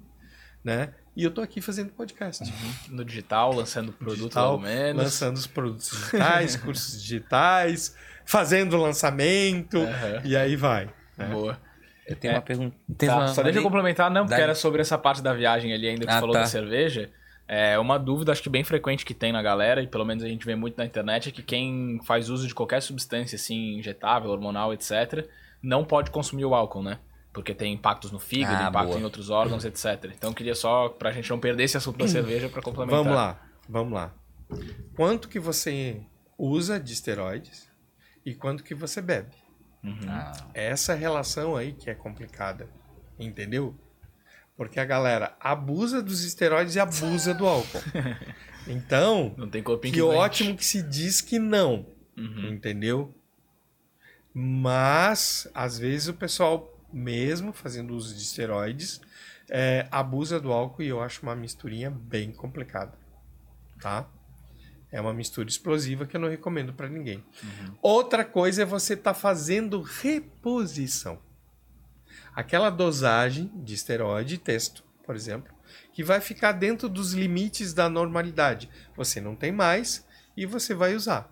né? E eu tô aqui fazendo podcast. No digital, lançando produto Digital, logo menos. lançando os produtos digitais, cursos digitais, fazendo lançamento, Aham. e aí vai. né? Boa. Eu tenho É. uma pergunta. Tá, uma- só deixa eu complementar, não, porque era sobre essa parte da viagem ali ainda que Ah, você falou tá. da cerveja. É uma dúvida, acho que bem frequente que tem na galera, e pelo menos a gente vê muito na internet, é que quem faz uso de qualquer substância, assim, injetável, hormonal, etc., não pode consumir o álcool, né? Porque tem impactos no fígado, Ah, impacto boa. em outros órgãos, etc. Então queria só, pra gente não perder esse assunto da cerveja, pra complementar. Vamos lá, vamos lá. Quanto que você usa de esteroides e quanto que você bebe? Uhum. Ah, Essa relação aí que é complicada, entendeu? Porque a galera abusa dos esteroides e abusa do álcool. Então, Não tem corpinho que doente. ótimo que se diz que não, Uhum. entendeu? Mas, às vezes, o pessoal, mesmo fazendo uso de esteroides, é, abusa do álcool e eu acho uma misturinha bem complicada, tá? É uma mistura explosiva que eu não recomendo para ninguém. Outra coisa é você estar fazendo reposição. Aquela dosagem de esteroide, texto, por exemplo, que vai ficar dentro dos limites da normalidade. Você não tem mais e você vai usar.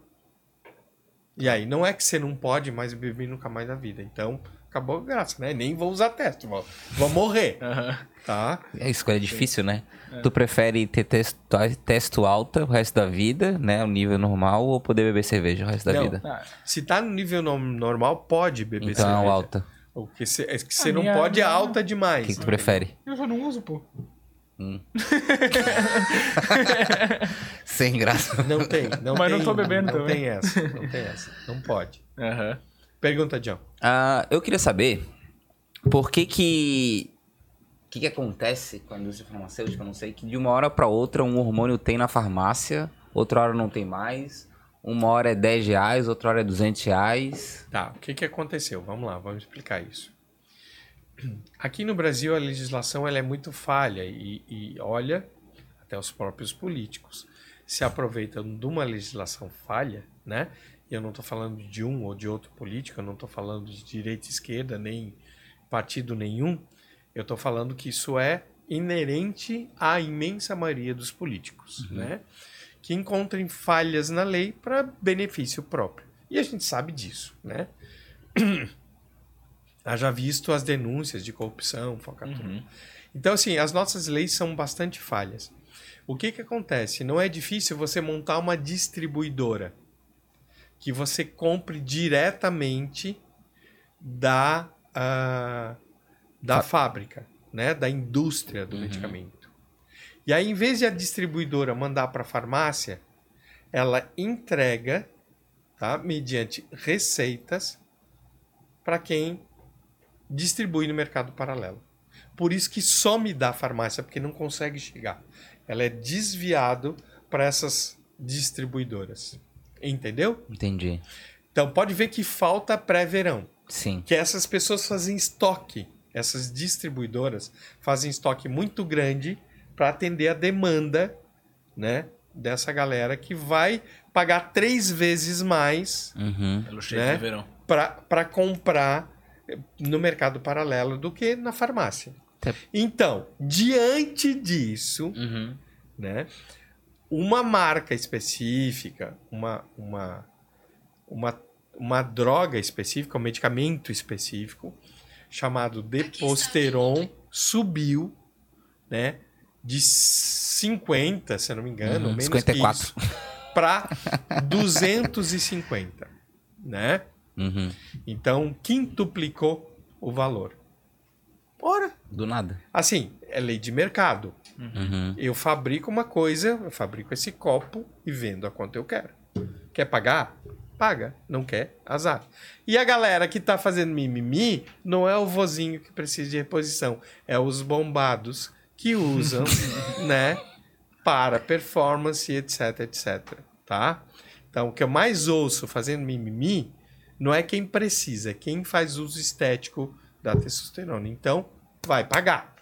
E aí, não é que você não pode mais beber nunca mais na vida. Então, acabou a graça, né? Nem vou usar testo, vou, vou morrer, Aham. tá? É escolha difícil, né? Tu prefere ter testo, testo alta o resto da vida, né? O nível normal, ou poder beber cerveja o resto da Não. vida? Ah, Se tá no nível no- normal, pode beber Então é cerveja. o alta. O que você, é que você A não minha- pode é minha- alta O demais. que, que tu prefere? eu já não uso, pô. Sem graça. Não tem, não Mas não tem, tô bebendo não também. tem essa, não tem essa. Não pode. Aham. Pergunta, John. Ah, eu queria saber por que que... O que, que acontece com a indústria farmacêutica? Eu não sei. Que de uma hora pra outra um hormônio tem na farmácia, outra hora não tem mais. Uma hora é 10 reais, outra hora é 200 reais. Tá, o que, que aconteceu? Vamos lá, vamos explicar isso. Aqui no Brasil a legislação ela é muito falha e, e olha, até os próprios políticos se aproveitam de uma legislação falha, né? E eu não estou falando de um ou de outro político, eu não estou falando de direita e esquerda, nem partido nenhum. Eu estou falando que isso é inerente à imensa maioria dos políticos, né? Que encontrem falhas na lei para benefício próprio. E a gente sabe disso, né? Haja visto as denúncias de corrupção, falcatrua. Uhum. Então, assim, as nossas leis são bastante falhas. O que que acontece? Não é difícil você montar uma distribuidora que você compre diretamente da, ah, da fábrica, né? da indústria do medicamento. E aí, em vez de a distribuidora mandar para a farmácia, ela entrega, tá? mediante receitas, para quem distribui no mercado paralelo. Por isso que some da farmácia, porque não consegue chegar. Ela é desviado para essas distribuidoras. Entendeu? Entendi. Então pode ver que falta pré-verão. Sim. Que essas pessoas fazem estoque. Essas distribuidoras fazem estoque muito grande para atender a demanda né, dessa galera que vai pagar três vezes mais Uhum. Pelo cheiro Né? do verão. para comprar no mercado paralelo do que na farmácia. Até- Então, diante disso, Uhum. né, uma marca específica, uma, uma, uma, uma droga específica, um medicamento específico, chamado Deposteron, subiu né, de 50, se eu não me engano, Uhum, menos 54. para 250, né? Uhum. Então, quintuplicou o valor. Ora, Do nada. assim, é lei de mercado. Uhum. Eu fabrico uma coisa, eu fabrico esse copo e vendo a quanto eu quero. Quer pagar? paga. Não quer, azar. E a galera que tá fazendo mimimi não é o vozinho que precisa de reposição, é os bombados que usam, né, para performance, etc, etc, tá? Então, o que eu mais ouço fazendo mimimi não é quem precisa, é quem faz uso estético da testosterona. Então, vai pagar,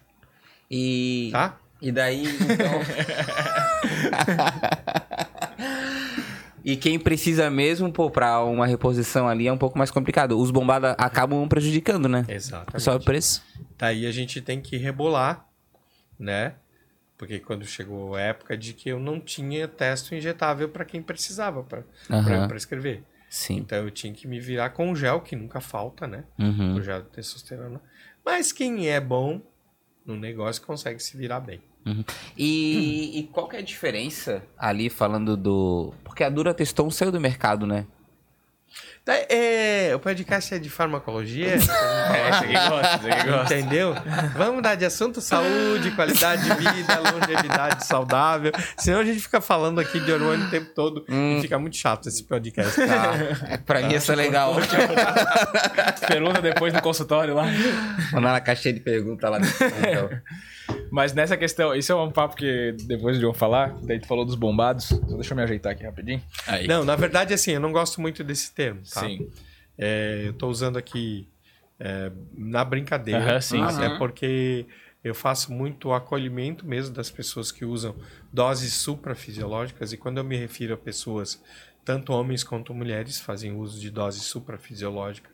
E, tá? e daí, então... e quem precisa mesmo, pô, pra uma reposição ali é um pouco mais complicado. Os bombados acabam prejudicando, né? Exatamente. Só o preço. Daí a gente tem que rebolar, né? Porque quando chegou a época de que eu não tinha testo injetável para quem precisava para Aham. prescrever. Sim. Então eu tinha que me virar com gel, que nunca falta, né? Uhum. O gel de testosterona. Mas quem é bom no negócio consegue se virar bem. E, e qual que é a diferença ali falando do. Porque a Dura Teston saiu do mercado, né? Tá, é, o podcast é de farmacologia, É, esse aqui gosta, esse aqui gosta. entendeu? Vamos mudar de assunto, saúde, qualidade de vida, longevidade saudável. Senão a gente fica falando aqui de hormônio o tempo todo e fica muito chato esse podcast. Tá. pra mim isso é legal. Pergunta depois no consultório lá. Mandar na caixinha de pergunta lá dentro. Então. Mas nessa questão, isso é um papo que depois de eu falar, daí tu falou dos bombados. Só deixa eu me ajeitar aqui rapidinho. Aí. Não, na verdade, assim, eu não gosto muito desse termo, tá? Sim. É, eu tô usando aqui é, na brincadeira, Aham, sim, até sim. porque eu faço muito acolhimento mesmo das pessoas que usam doses suprafisiológicas e quando eu me refiro a pessoas, tanto homens quanto mulheres fazem uso de dose suprafisiológica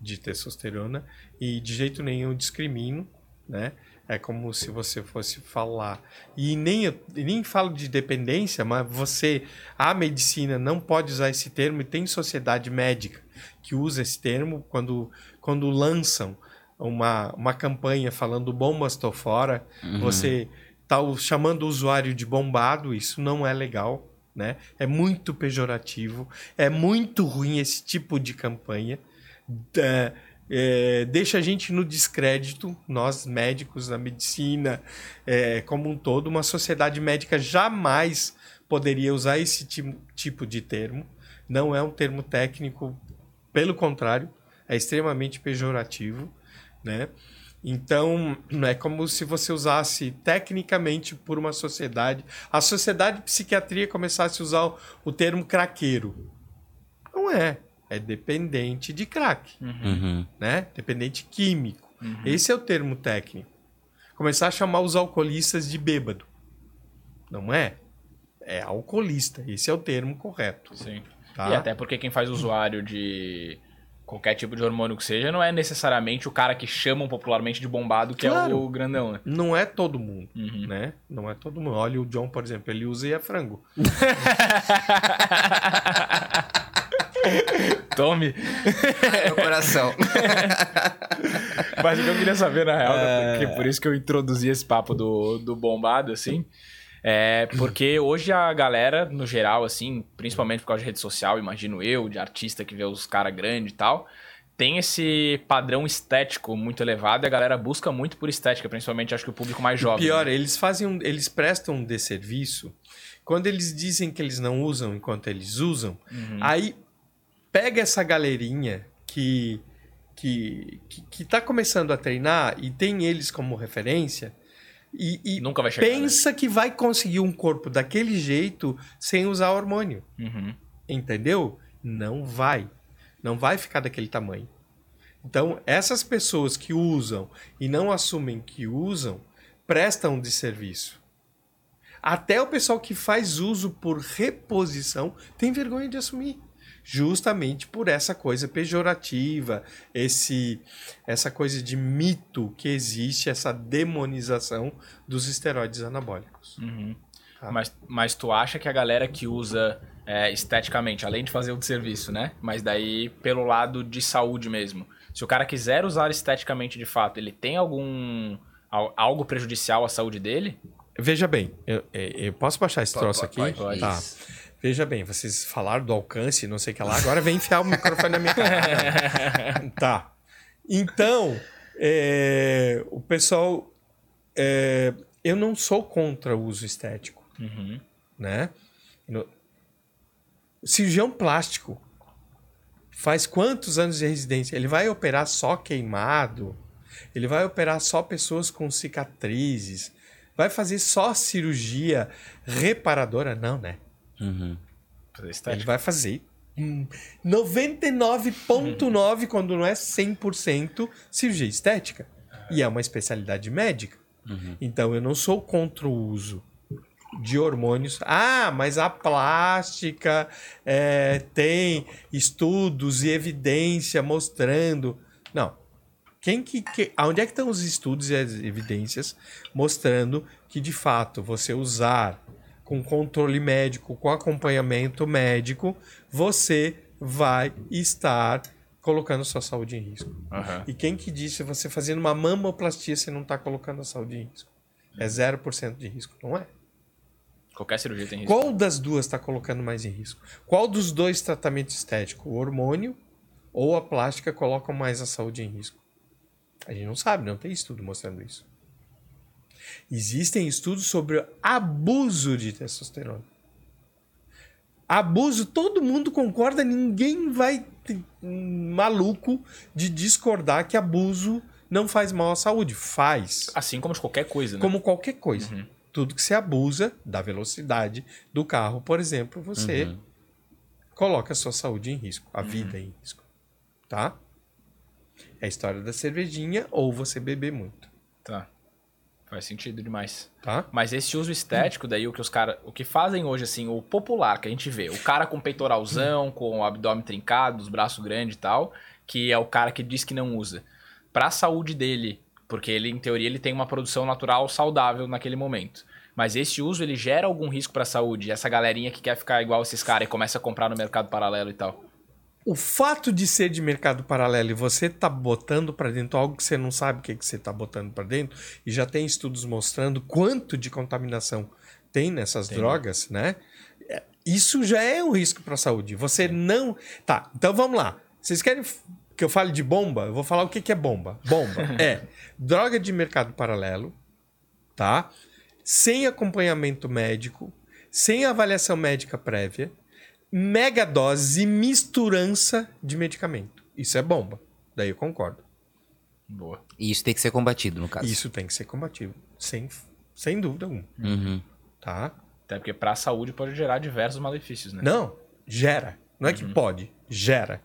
de testosterona e de jeito nenhum eu discrimino, né? É como se você fosse falar. E nem, nem falo de dependência, mas você, a medicina não pode usar esse termo e tem sociedade médica que usa esse termo quando, quando lançam uma, uma campanha falando bombas tô fora, você tá o- chamando o usuário de bombado, isso não é legal, né? É muito pejorativo, é muito ruim esse tipo de campanha. Da- é, deixa a gente no descrédito, nós médicos na medicina, é, como um todo, uma sociedade médica jamais poderia usar esse ti- tipo de termo. Não é um termo técnico, pelo contrário, é extremamente pejorativo, né? Então, é como se você usasse tecnicamente por uma sociedade, a sociedade de psiquiatria começasse a usar o termo craqueiro. Não é, é dependente de crack Uhum. né? Dependente químico. Esse é o termo técnico. Começar a chamar os alcoolistas de bêbado. Não é? É alcoolista. Esse é o termo correto. Sim. Tá? E até porque quem faz usuário de qualquer tipo de hormônio que seja, não é necessariamente o cara que chamam popularmente de bombado, que é Claro. o grandão, né? Não é todo mundo, Uhum. né? Não é todo mundo. Olha o John, por exemplo, ele usa e é frango. Tome. Meu coração. Mas o que eu queria saber, na real, né, porque por isso que eu introduzi esse papo do, do bombado, assim, é porque hoje a galera, no geral, assim, principalmente por causa de rede social, imagino eu, de artista que vê os caras grandes e tal, tem esse padrão estético muito elevado e a galera busca muito por estética, principalmente acho que o público mais jovem. Pior, né? eles fazem um, eles prestam um desserviço quando eles dizem que eles não usam enquanto eles usam. Uhum. Aí pega essa galerinha que, que, que, que tá começando a treinar e tem eles como referência e, e Nunca vai chegar. né? pensa que vai conseguir um corpo daquele jeito sem usar hormônio. Uhum. Entendeu? Não vai. Não vai ficar daquele tamanho. Então, essas pessoas que usam e não assumem que usam, prestam de serviço. Até o pessoal que faz uso por reposição tem vergonha de assumir. Justamente por essa coisa pejorativa, esse, essa coisa de mito que existe, essa demonização dos esteroides anabólicos. Uhum. Tá. Mas, mas tu acha que a galera que usa é, esteticamente, além de fazer o de serviço, né? Mas daí pelo lado de saúde mesmo. Se o cara quiser usar esteticamente de fato, ele tem algum al- algo prejudicial à saúde dele? Veja bem, eu, eu- eu posso baixar esse troço aqui? Pode, pode. Tá. Veja bem, vocês falaram do alcance, não sei o que lá, agora vem enfiar o microfone na minha cara. tá. Então, é, o pessoal. é, eu não sou contra o uso estético, Uhum. né? No- cirurgião plástico Faz quantos anos de residência? Ele vai operar só queimado? Ele vai operar só pessoas com cicatrizes? Vai fazer só cirurgia reparadora? Não, né? Uhum. Fazer Ele vai fazer hum, 99,9% quando não é 100% cirurgia estética. E é uma especialidade médica. Então eu não sou contra o uso de hormônios. Ah, mas a plástica é, tem estudos e evidência mostrando. Não. Quem que, que, onde é que estão os estudos e as evidências mostrando que de fato você usar com controle médico, com acompanhamento médico, você vai estar colocando sua saúde em risco. Aham. E quem que disse você fazendo uma mamoplastia você não está colocando a saúde em risco? É 0% de risco, não é? Qualquer cirurgia tem risco. Qual das duas está colocando mais em risco? Qual dos dois tratamentos estéticos, o hormônio ou a plástica, colocam mais a saúde em risco? A gente não sabe, não tem estudo mostrando isso. Existem estudos sobre abuso de testosterona. Abuso, todo mundo concorda, ninguém vai maluco de discordar que abuso não faz mal à saúde. Faz Assim como de qualquer coisa, né? como qualquer coisa. Tudo que se abusa da velocidade do carro, por exemplo, você coloca a sua saúde em risco, a vida em risco. Tá? É a história da cervejinha ou você beber muito. Tá. Faz sentido demais. Tá? Mas esse uso estético, daí o que os caras. O que fazem hoje, assim, o popular que a gente vê, o cara com peitoralzão, com o abdômen trincado, os braços grandes e tal, que é o cara que diz que não usa. Pra saúde dele, porque ele, em teoria, ele tem uma produção natural saudável naquele momento. Mas esse uso, ele gera algum risco pra saúde. Essa galerinha que quer ficar igual esses caras e começa a comprar no mercado paralelo e tal. O fato de ser de mercado paralelo e você tá botando para dentro algo que você não sabe o que, que você tá botando para dentro, e já tem estudos mostrando quanto de contaminação tem nessas drogas, né? É, Isso já é um risco para a saúde. Você não. Tá, então vamos lá. Vocês querem que eu fale de bomba? Eu vou falar o que, que é bomba. Bomba é droga de mercado paralelo, tá? Sem acompanhamento médico, sem avaliação médica prévia, mega dose e misturança de medicamento. Isso é bomba. Daí eu concordo. Boa. E isso tem que ser combatido, no caso. Isso tem que ser combativo. Sem, sem dúvida alguma. Uhum. Tá? Até porque pra saúde pode gerar diversos malefícios, né? Não, gera. Não é que pode, gera.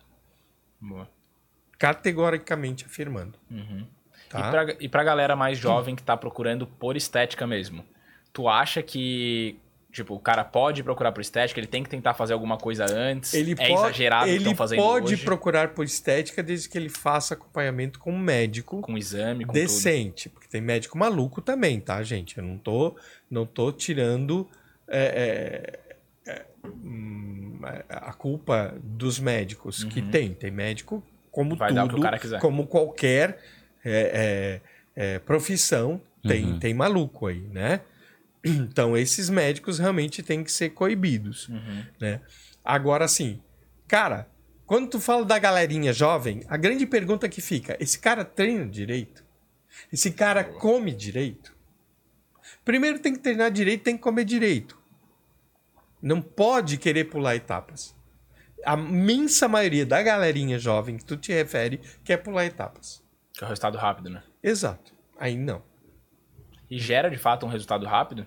Boa. Categoricamente afirmando. Tá? E, pra, e pra galera mais jovem que tá procurando por estética mesmo, tu acha que, tipo, o cara pode procurar por estética, ele tem que tentar fazer alguma coisa antes? Ele é pode, exagerado ele fazendo pode hoje? procurar por estética desde que ele faça acompanhamento com um médico Com exame, com decente. Porque tem médico maluco também, tá, gente? Eu não tô, não tô tirando é, é, é, hum, a culpa dos médicos que tem. Tem médico como Uhum. Vai dar o que tudo, o cara quiser. como qualquer é, é, é, profissão, tem, Uhum. tem maluco aí, né? Então, esses médicos realmente têm que ser coibidos, Uhum. né? Agora, assim, cara, quando tu fala da galerinha jovem, a grande pergunta que fica, esse cara treina direito? Esse cara come direito? Primeiro tem que treinar direito, tem que comer direito. Não pode querer pular etapas. A imensa maioria da galerinha jovem que tu te refere quer pular etapas. Que é o resultado rápido, né? Exato. Aí não. E gera, de fato, um resultado rápido?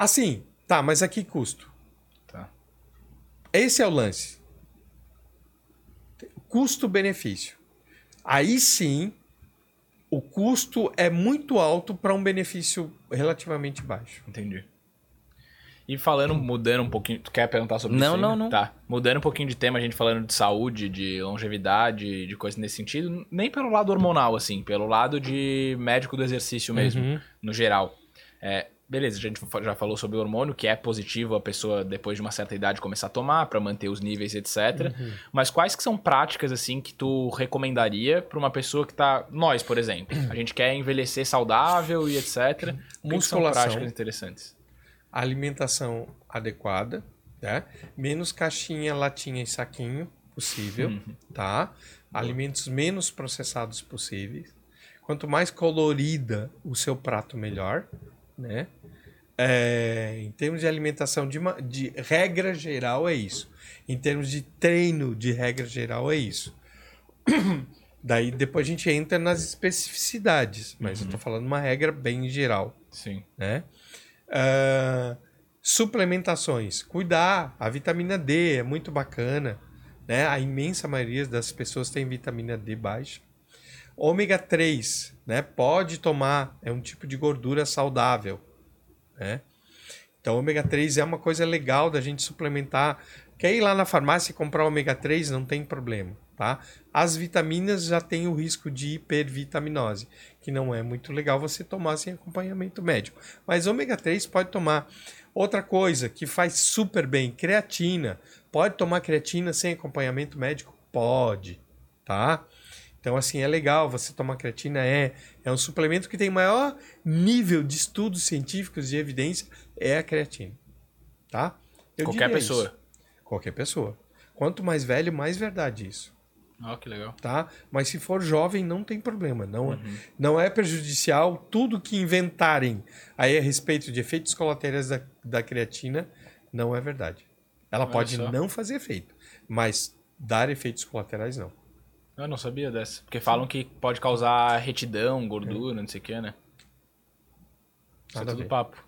Assim, tá, mas a que custo? Tá. Esse é o lance. Custo-benefício. Aí sim, o custo é muito alto para um benefício relativamente baixo. Entendi. E falando, mudando um pouquinho. Tu quer perguntar sobre Não, isso? ainda? não, não. Tá. Mudando um pouquinho de tema, a gente falando de saúde, de longevidade, de coisas nesse sentido. Nem pelo lado hormonal, assim, pelo lado de médico do exercício mesmo, Uhum. no geral. É, beleza, a gente já falou sobre o hormônio, que é positivo a pessoa, depois de uma certa idade, começar a tomar para manter os níveis, etc. Uhum. Mas quais que são práticas, assim, que tu recomendaria para uma pessoa que tá. Nós, por exemplo. A gente quer envelhecer saudável e etc. São Musculação. práticas interessantes? Alimentação adequada, né? Menos caixinha, latinha e saquinho possível, tá? Alimentos menos processados possíveis. Quanto mais colorida o seu prato, melhor, né? É, em termos de alimentação, de, de regra geral, é isso. Em termos de treino, de regra geral, é isso. Daí depois a gente entra nas especificidades, mas eu tô falando uma regra bem geral, Sim. né? Ah, suplementações. Cuidar, a vitamina D é muito bacana, né? A imensa maioria das pessoas tem vitamina D baixa. Ômega 3, né? Pode tomar, é um tipo de gordura saudável, né? Então, ômega 3 é uma coisa legal da gente suplementar. Quer ir lá na farmácia e comprar ômega 3, não tem problema, tá? As vitaminas já têm o risco de hipervitaminose, que não é muito legal você tomar sem acompanhamento médico. Mas ômega 3 pode tomar. Outra coisa que faz super bem, creatina. Pode tomar creatina sem acompanhamento médico? Pode, tá? Então, assim, é legal você tomar creatina, é, é um suplemento que tem maior nível de estudos científicos de evidência, é a creatina, tá? Eu Qualquer pessoa. isso. Qualquer pessoa. Quanto mais velho, mais verdade isso, Ó, que legal. tá? Mas se for jovem, não tem problema, não, é, Uhum. não é prejudicial. Tudo que inventarem aí a respeito de efeitos colaterais da, da creatina, não é verdade. Ela Olha pode só. não fazer efeito, mas dar efeitos colaterais, não. Eu não sabia dessa. Porque falam que pode causar retidão, gordura, não sei o que, né? Isso é Nada a tudo papo.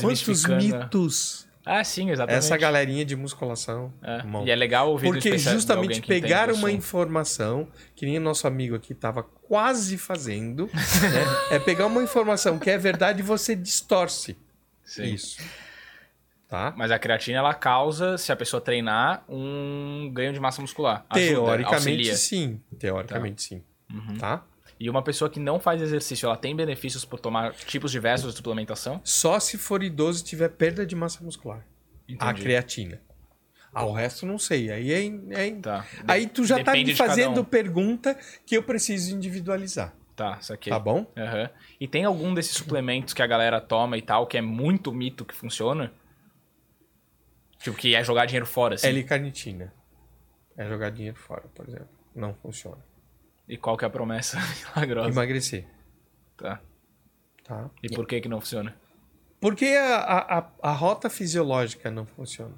Quantos mitos Ah, sim, exatamente. essa galerinha de musculação. É. E é legal ouvir Porque justamente pegar uma informação que nem o nosso amigo aqui estava quase fazendo, né? é pegar uma informação que é verdade e você distorce Sim. isso. Tá? Mas a creatina, ela causa, se a pessoa treinar, um ganho de massa muscular. Ajuda, Teoricamente auxilia. sim. Teoricamente sim. Uhum. Tá? E uma pessoa que não faz exercício, ela tem benefícios por tomar tipos diversos de suplementação? Só se for idoso e tiver perda de massa muscular. A Entendi. creatina. Ah, o resto não sei. Aí é, é- Tá. Aí tu já tá Depende me de cada fazendo um. pergunta que eu preciso individualizar. Tá, saquei. Tá bom? Aham. E tem algum desses suplementos que a galera toma e tal, que é muito mito que funciona? Tipo, que é jogar dinheiro fora, assim. L-carnitina. É jogar dinheiro fora, por exemplo. Não funciona. E qual que é a promessa milagrosa? Emagrecer. Tá. Tá? E por que que não funciona? Porque a, a, a- rota fisiológica não funciona.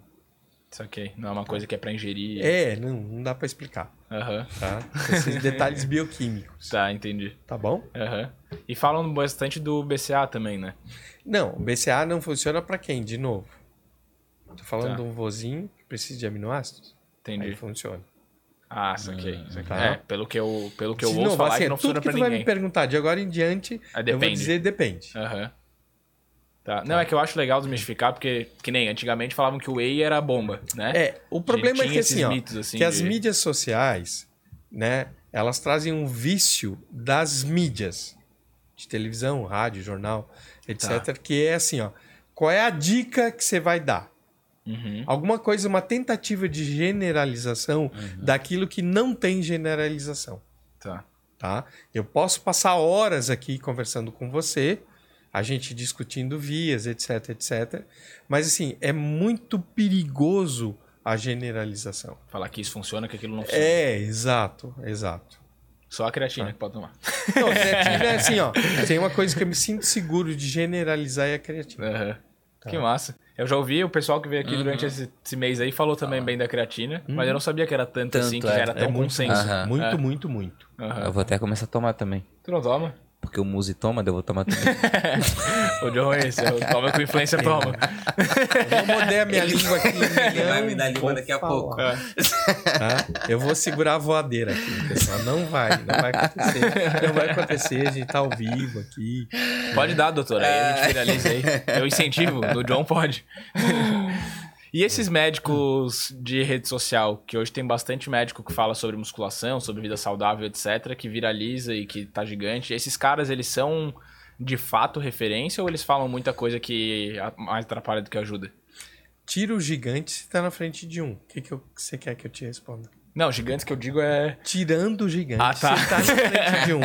Saquei. Não é uma coisa que é pra ingerir. É, não, não dá pra explicar. Aham. Tá? Esses detalhes bioquímicos. Tá, entendi. Tá bom? Aham. E falam bastante do BCA também, né? Não, o BCA não funciona pra quem, de novo? Tô falando Tá. de um vozinho que precisa de aminoácidos? Entendi. Aí funciona. Ah, saquei. saquei. Tá. É, pelo que eu, pelo que eu ouço novo, falar assim, que não tudo funciona que pra tu vai me ninguém. perguntar de agora em diante, Ah, eu vou dizer depende. Aham. Tá. Não, é que eu acho legal desmistificar, porque, que nem antigamente falavam que o whey era bomba, né? É, o problema é que assim, ó, mitos, assim, que as de- mídias sociais, né, elas trazem um vício das mídias, de televisão, rádio, jornal, etc, Tá. que é assim, ó, qual é a dica que você vai dar? Uhum. Alguma coisa, uma tentativa de generalização daquilo que não tem generalização, Tá. tá? Eu posso passar horas aqui conversando com você, a gente discutindo vias, etc, etc, mas assim, é muito perigoso a generalização. Falar que isso funciona, que aquilo não funciona. É, exato, exato. Só a creatina que pode tomar. Não, creatina é assim, ó. Tem uma coisa que eu me sinto seguro de generalizar é a creatina. Aham. Tá. Que massa. Eu já ouvi o pessoal que veio aqui durante esse, esse mês aí falou também bem da creatina, mas eu não sabia que era tanto, Tanto, assim, que é. já era É tão muito, consenso. Muito, É. muito, muito. Aham. Eu vou até começar a tomar também. Tu não toma? Porque o Muzi toma, eu vou tomar também. O John é esse, eu toma com influência toma. Eu vou morder a minha língua aqui. vai não me dar língua daqui a falar, pouco. tá? Eu vou segurar a voadeira aqui, pessoal. Não vai, não vai acontecer. Não vai acontecer, a gente tá ao vivo aqui. Pode dar, doutor. Aí a gente viraliza aí. Eu incentivo. No John pode. E esses médicos de rede social, que hoje tem bastante médico que fala sobre musculação, sobre vida saudável, etc., que viraliza e que tá gigante. Esses caras, eles são de fato referência ou eles falam muita coisa que mais atrapalha do que ajuda? Tira o gigante se tá na frente de um. O que, que, eu- você quer que eu te responda? Não, gigantes que eu digo é. Tirando o gigante, Ah, tá. você tá na frente de um.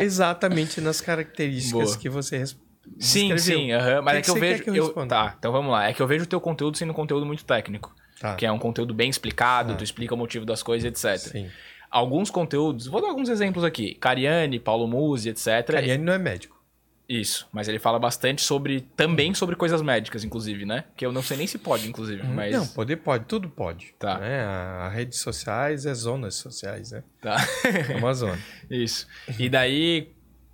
Exatamente nas características Boa. que você res- Sim, sim, aham. Mas Que é que que eu vejo. que eu eu-? Tá, então vamos lá. É que eu vejo o teu conteúdo sendo um conteúdo muito técnico. Tá. Que é um conteúdo bem explicado, Ah. tu explica o motivo das coisas, etc. Sim. Alguns conteúdos, vou dar alguns exemplos aqui. Cariani, Paulo Musi, etc. Cariani não é médico. Isso, mas ele fala bastante sobre. Também sobre coisas médicas, inclusive, né? Que eu não sei nem se pode, inclusive. Mas. Não, poder pode, tudo pode. Tá. Né? A, a redes sociais é zonas sociais, né? Tá. É uma zona. Isso. E daí,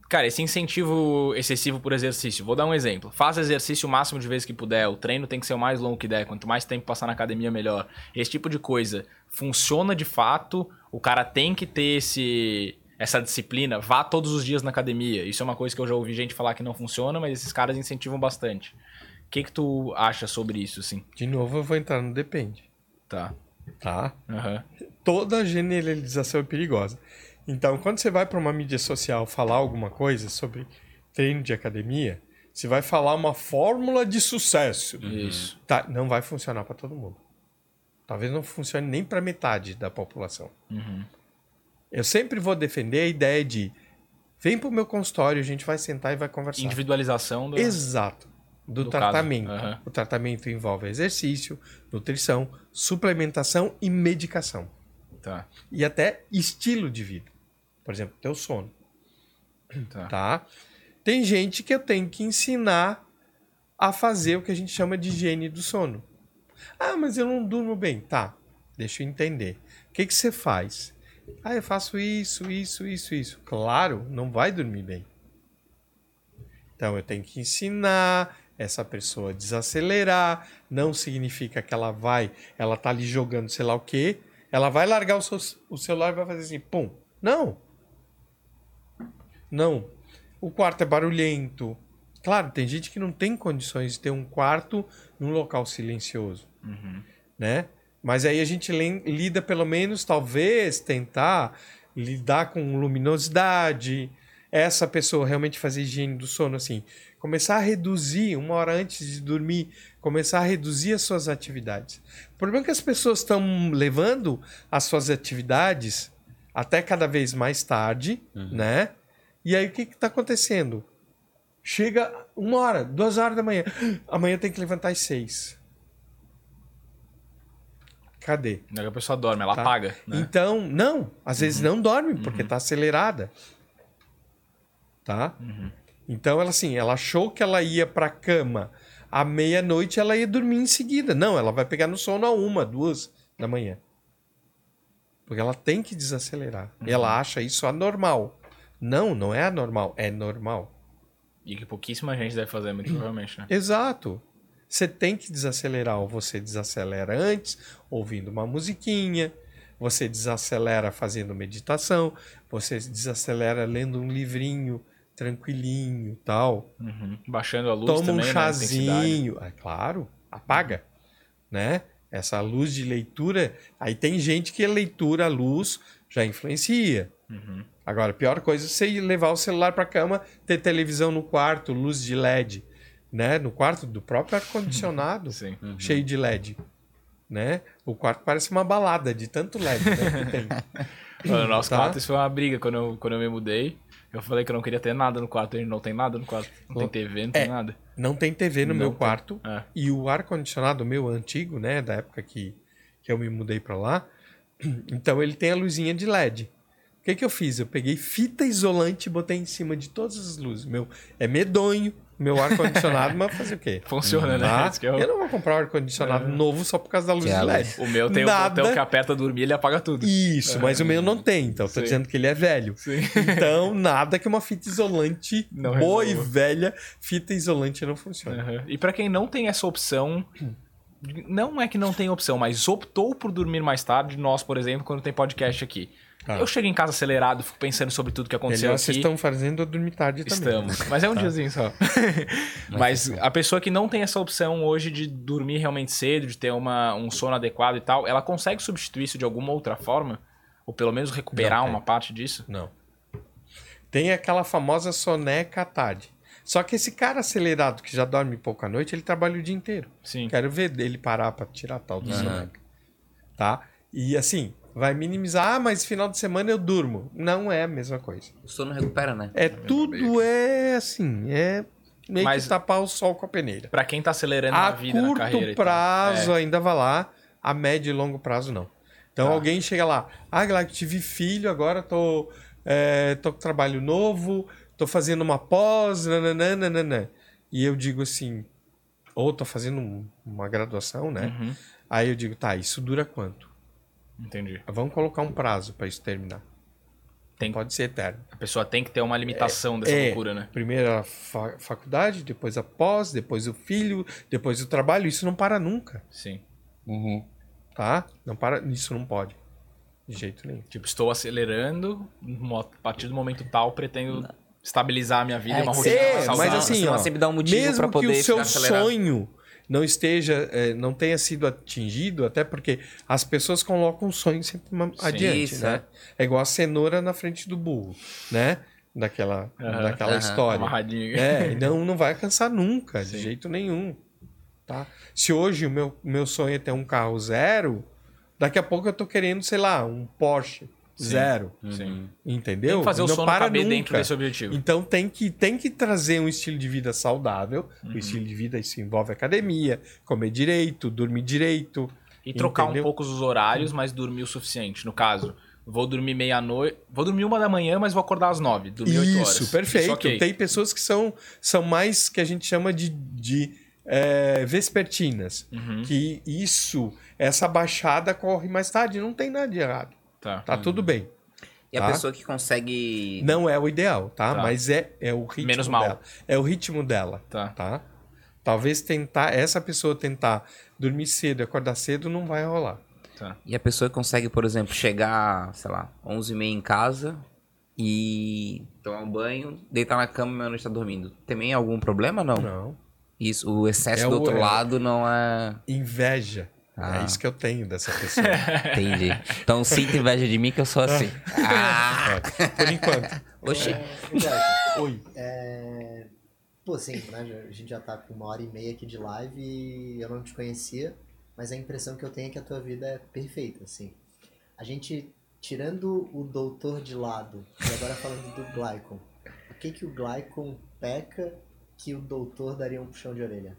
cara, esse incentivo excessivo por exercício. Vou dar um exemplo. Faça exercício o máximo de vezes que puder. O treino tem que ser o mais longo que der. Quanto mais tempo passar na academia, melhor. Esse tipo de coisa funciona de fato. O cara tem que ter esse essa disciplina. Vá todos os dias na academia. Isso é uma coisa que eu já ouvi gente falar que não funciona, mas esses caras incentivam bastante. O que que tu acha sobre isso, assim? De novo, eu vou entrar no depende. Tá. Tá? Aham. Toda generalização é perigosa. Então, quando você vai para uma mídia social falar alguma coisa sobre treino de academia, você vai falar uma fórmula de sucesso. Isso. Tá, não vai funcionar para todo mundo. Talvez não funcione nem para metade da população. Uhum. Eu sempre vou defender a ideia de vem pro meu consultório, a gente vai sentar e vai conversar. Individualização do. Exato. Do, Do tratamento. Aham. O tratamento envolve exercício, nutrição, suplementação e medicação. Tá. E até estilo de vida. Por exemplo, teu sono. Tá. Tá? Tem gente que eu tenho que ensinar a fazer o que a gente chama de higiene do sono. Ah, mas eu não durmo bem. Tá, deixa eu entender. O que, que você faz? Ah, eu faço isso, isso, isso, isso. Claro, não vai dormir bem. Então eu tenho que ensinar essa pessoa a desacelerar. Não significa que ela vai, ela tá ali jogando sei lá o quê. Ela vai largar o, seu, o celular e vai fazer assim, pum. Não. Não. O quarto é barulhento. Claro, tem gente que não tem condições de ter um quarto num local silencioso, né? Mas aí a gente lida pelo menos, talvez, tentar lidar com luminosidade. Essa pessoa realmente fazer higiene do sono, assim, começar a reduzir uma hora antes de dormir, começar a reduzir as suas atividades. O problema é que as pessoas estão levando as suas atividades até cada vez mais tarde, né? E aí o que está acontecendo? Chega uma hora, duas horas da manhã. Amanhã tem que levantar às seis. Cadê? Daí a pessoa dorme, ela Tá. apaga. Né? Então, não. Às vezes não dorme porque tá acelerada. Tá? Então, ela assim, ela achou que ela ia pra cama à meia-noite ela ia dormir em seguida. Não, ela vai pegar no sono a uma, duas da manhã. Porque ela tem que desacelerar. E ela acha isso anormal. Não, não é anormal, é normal. E que pouquíssima gente deve fazer, muito provavelmente, né? Exato. Você tem que desacelerar, ou você desacelera antes, ouvindo uma musiquinha, você desacelera fazendo meditação, você desacelera lendo um livrinho tranquilinho, tal. Uhum. Baixando a luz Toma também, um né? Chazinho, é claro, apaga, né? Essa luz de leitura, aí tem gente que a leitura, a luz já influencia. Uhum. Agora, a pior coisa é você ir levar o celular para cama, ter televisão no quarto, luz de LED, né? No quarto do próprio ar-condicionado, Sim. cheio de LED, né? O quarto parece uma balada de tanto LED né, que tem. No nosso Tá. quarto, isso foi uma briga quando eu, quando eu me mudei. Eu falei que eu não queria ter nada no quarto. Ele não tem nada no quarto. Não tem TV, não tem É. nada. Não tem TV no Não meu tem. quarto É. e o ar-condicionado meu antigo, né? Da época que, que eu me mudei para lá, então ele tem a luzinha de LED. O que, que eu fiz? Eu peguei fita isolante e botei em cima de todas as luzes. Meu, é medonho, meu ar-condicionado, mas fazer o quê? Funciona, né? Isso que é Eu não vou comprar um ar-condicionado novo só por causa da luz é de a LED. O meu tem Nada. o botão que aperta dormir ele apaga tudo. Isso, mas o meu não tem, então tô Sim. dizendo que ele é velho. Sim. Então, nada que uma fita isolante Não boa e resolva. velha, fita isolante não funciona. Uhum. E pra quem não tem essa opção, não é que não tem opção, mas optou por dormir mais tarde, nós, por exemplo, quando tem podcast aqui. Tá. Eu chego em casa acelerado, fico pensando sobre tudo que aconteceu Melhor, vocês aqui. estão fazendo eu dormir tarde também. Estamos. Mas é um diazinho só. Mas a pessoa que não tem essa opção hoje de dormir realmente cedo, de ter uma, um sono adequado e tal, ela consegue substituir isso de alguma outra forma? Ou pelo menos recuperar Não uma parte disso? Não. Tem aquela famosa soneca à tarde. Só que esse cara acelerado que já dorme pouco à noite, ele trabalha o dia inteiro. Sim. Quero ver ele parar pra tirar tal do soneca. Tá? E assim, vai minimizar. Ah, mas final de semana eu durmo. Não é a mesma coisa. O sono recupera, né? É tudo é assim, é meio Mas- que tapar o sol com a peneira. Pra quem tá acelerando A na vida, na carreira curto e tal. prazo É. ainda vai lá, a médio e longo prazo não. Então Tá. alguém chega lá, ah, Glauco, tive filho, agora tô, é, tô com trabalho novo, tô fazendo uma pós, nananã. E eu digo assim, ou tô fazendo um- uma graduação, né? Uhum. Aí eu digo, tá, isso dura quanto? Entendi. Vamos colocar um prazo para isso terminar. Tem- Pode ser eterno. A pessoa tem que ter uma limitação dessa É. loucura, né? Primeiro a fa- faculdade, depois a pós, depois o filho, depois o trabalho. Isso não para nunca, Sim. Uhum. tá? Não para, isso não pode. De jeito nenhum. Tipo, estou acelerando, a partir do momento tal, pretendo estabilizar a minha vida É, uma rotina é, mas assim, ó, sempre dá um motivo Mesmo pra poder que o seu sonho não esteja, eh, não tenha sido atingido, até porque as pessoas colocam o sonho sempre adiante, isso, né? É igual a cenoura na frente do burro, né? Daquela, Aham, daquela aham. história. Amarradinho. É, não, não vai alcançar nunca, de Sim. jeito nenhum. Tá? Se hoje o meu, meu sonho é ter um carro zero, daqui a pouco eu tô querendo, sei lá, um Porsche zero. Sim. Entendeu? Tem que fazer o não sono para caber nunca. dentro desse objetivo. Então tem que, tem que trazer um estilo de vida saudável. Uhum. O estilo de vida isso envolve academia, comer direito, dormir direito. E trocar Entendeu? um pouco os horários, mas dormir o suficiente. No caso, vou dormir meia-noite. Vou dormir uma da manhã, mas vou acordar às nove. Dormir oito horas. Isso, perfeito. ok. Tem pessoas que são, são mais que a gente chama de, de é, vespertinas. Uhum. Que isso, essa baixada corre mais tarde. Não tem nada de errado. Tá. Tá tudo bem. E a Tá. pessoa que consegue. Não é o ideal, tá? Tá. Mas é, é o ritmo Menos mal. dela. É o ritmo dela. Tá. tá? Talvez tentar, essa pessoa tentar dormir cedo e acordar cedo não vai rolar. Tá. E a pessoa que consegue, por exemplo, chegar, sei lá, 11h30 em casa e tomar um banho, deitar na cama e meia-noite tá dormindo. Também algum problema não? Não. Isso, o excesso É do o- outro é- lado não é. Inveja. Ah. É isso que eu tenho dessa pessoa. Entendi. Então sinta inveja de mim que eu sou assim. Ah! É, por enquanto. Oxi. Roberto, Oi. é... Pô, sim, né? A gente já tá com uma hora e meia aqui de live e eu não te conhecia, mas a impressão que eu tenho é que a tua vida é perfeita, assim. A gente, tirando o doutor de lado, e agora falando do Glycon, o que que o Glycon peca que o doutor daria um puxão de orelha?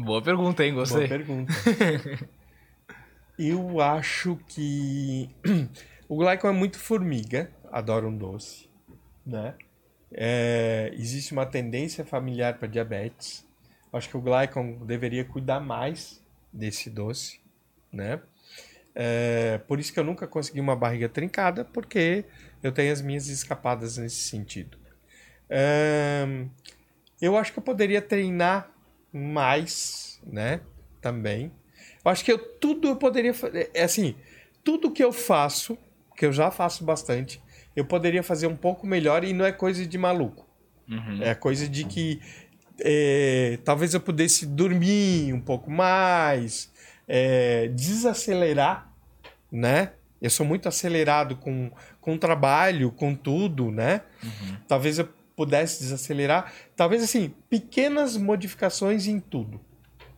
Boa pergunta, hein? Boa Gostei. pergunta. Eu acho que o Glycon é muito formiga, adora um doce, né? É, existe uma tendência familiar para diabetes. Acho que o Glycon deveria cuidar mais desse doce, né? É, por isso que eu nunca consegui uma barriga trincada, porque eu tenho as minhas escapadas nesse sentido. É, eu acho que eu poderia treinar mais, né? Também. Eu acho que eu, tudo eu poderia fazer. É assim, tudo que eu faço, que eu já faço bastante, eu poderia fazer um pouco melhor e não é coisa de maluco. Uhum. É coisa de que é, talvez eu pudesse dormir um pouco mais, é, desacelerar, né? Eu sou muito acelerado com, com o trabalho, com tudo, né? Talvez eu pudesse desacelerar. Talvez, assim, pequenas modificações em tudo.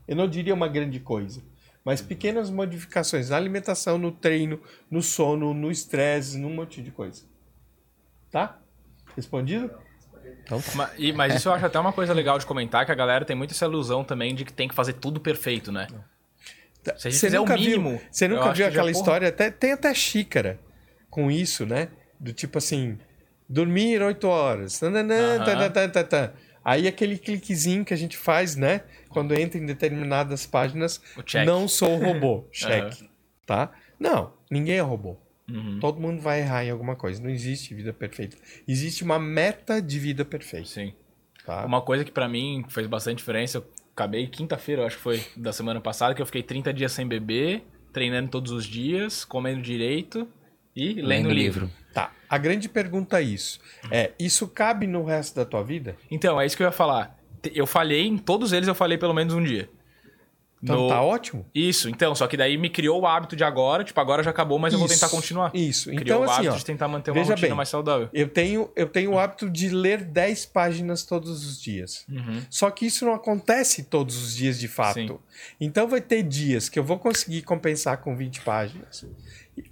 Eu não diria uma grande coisa, mas pequenas modificações na alimentação, no treino, no sono, no estresse, num monte de coisa. Tá? Respondido? Então tá. Ma- e- Mas isso eu acho até uma coisa legal de comentar, que a galera tem muito essa ilusão também de que tem que fazer tudo perfeito, né? Se a gente Você fizer o nunca mínimo, viu, você nunca viu que já, aquela porra, história? Até, tem até xícara com isso, né? Do tipo assim, dormir oito horas. Tananã, Aham. tanã, tanã, tanã, tanã. Aí aquele cliquezinho que a gente faz, né? Quando entra em determinadas páginas, não sou robô, cheque, tá? Não, ninguém é robô. Uhum. Todo mundo vai errar em alguma coisa. Não existe vida perfeita. Existe uma meta de vida perfeita, Sim. tá? Uma coisa que pra mim fez bastante diferença, eu acabei quinta-feira, acho que foi da semana passada, que eu fiquei 30 dias sem beber, treinando todos os dias, comendo direito e lendo, Lendo livro. livro. Tá. A grande pergunta é isso. É, isso cabe no resto da tua vida? Então, é isso que eu ia falar. Eu falhei, em todos eles eu falei pelo menos um dia. Então No- tá ótimo. Isso, então, só que daí me criou o hábito de agora, tipo, agora já acabou, mas eu vou tentar Isso, continuar. Isso. Criou Então, o assim, hábito ó, de tentar manter uma rotina bem. mais saudável. eu tenho, eu tenho o hábito de ler 10 páginas todos os dias. Uhum. Só que isso não acontece todos os dias de fato. Sim. Então vai ter dias que eu vou conseguir compensar com 20 páginas,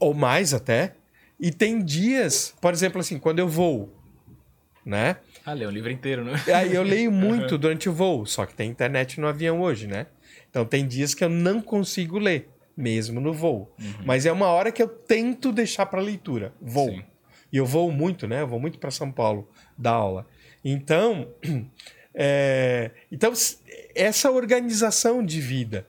ou mais até. E tem dias, por exemplo, assim, quando eu vou, né? Ah, lê o livro inteiro, né? Aí eu leio muito durante o voo, só que tem internet no avião hoje, né? Então tem dias que eu não consigo ler, mesmo no voo. Mas é uma hora que eu tento deixar para leitura. Voo. Sim. E eu vou muito, né? Eu vou muito para São Paulo dar aula. Então, é, então, essa organização de vida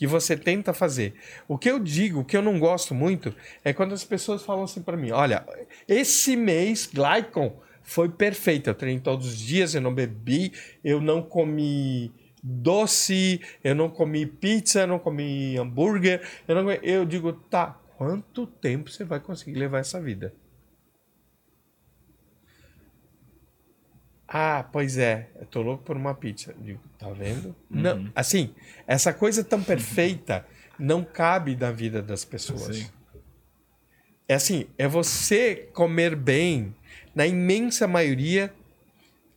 que você tenta fazer. O que eu digo, o que eu não gosto muito, é quando as pessoas falam assim para mim: olha, esse mês, Glycon, foi perfeito. Eu treinei todos os dias, eu não bebi, eu não comi doce, eu não comi pizza, eu não comi hambúrguer. Eu, não... eu digo, tá, quanto tempo você vai conseguir levar essa vida? Ah, pois é, eu tô louco por uma pizza. Digo, tá vendo? Não, assim, essa coisa tão perfeita não cabe na vida das pessoas. Sim. É assim, é você comer bem na imensa maioria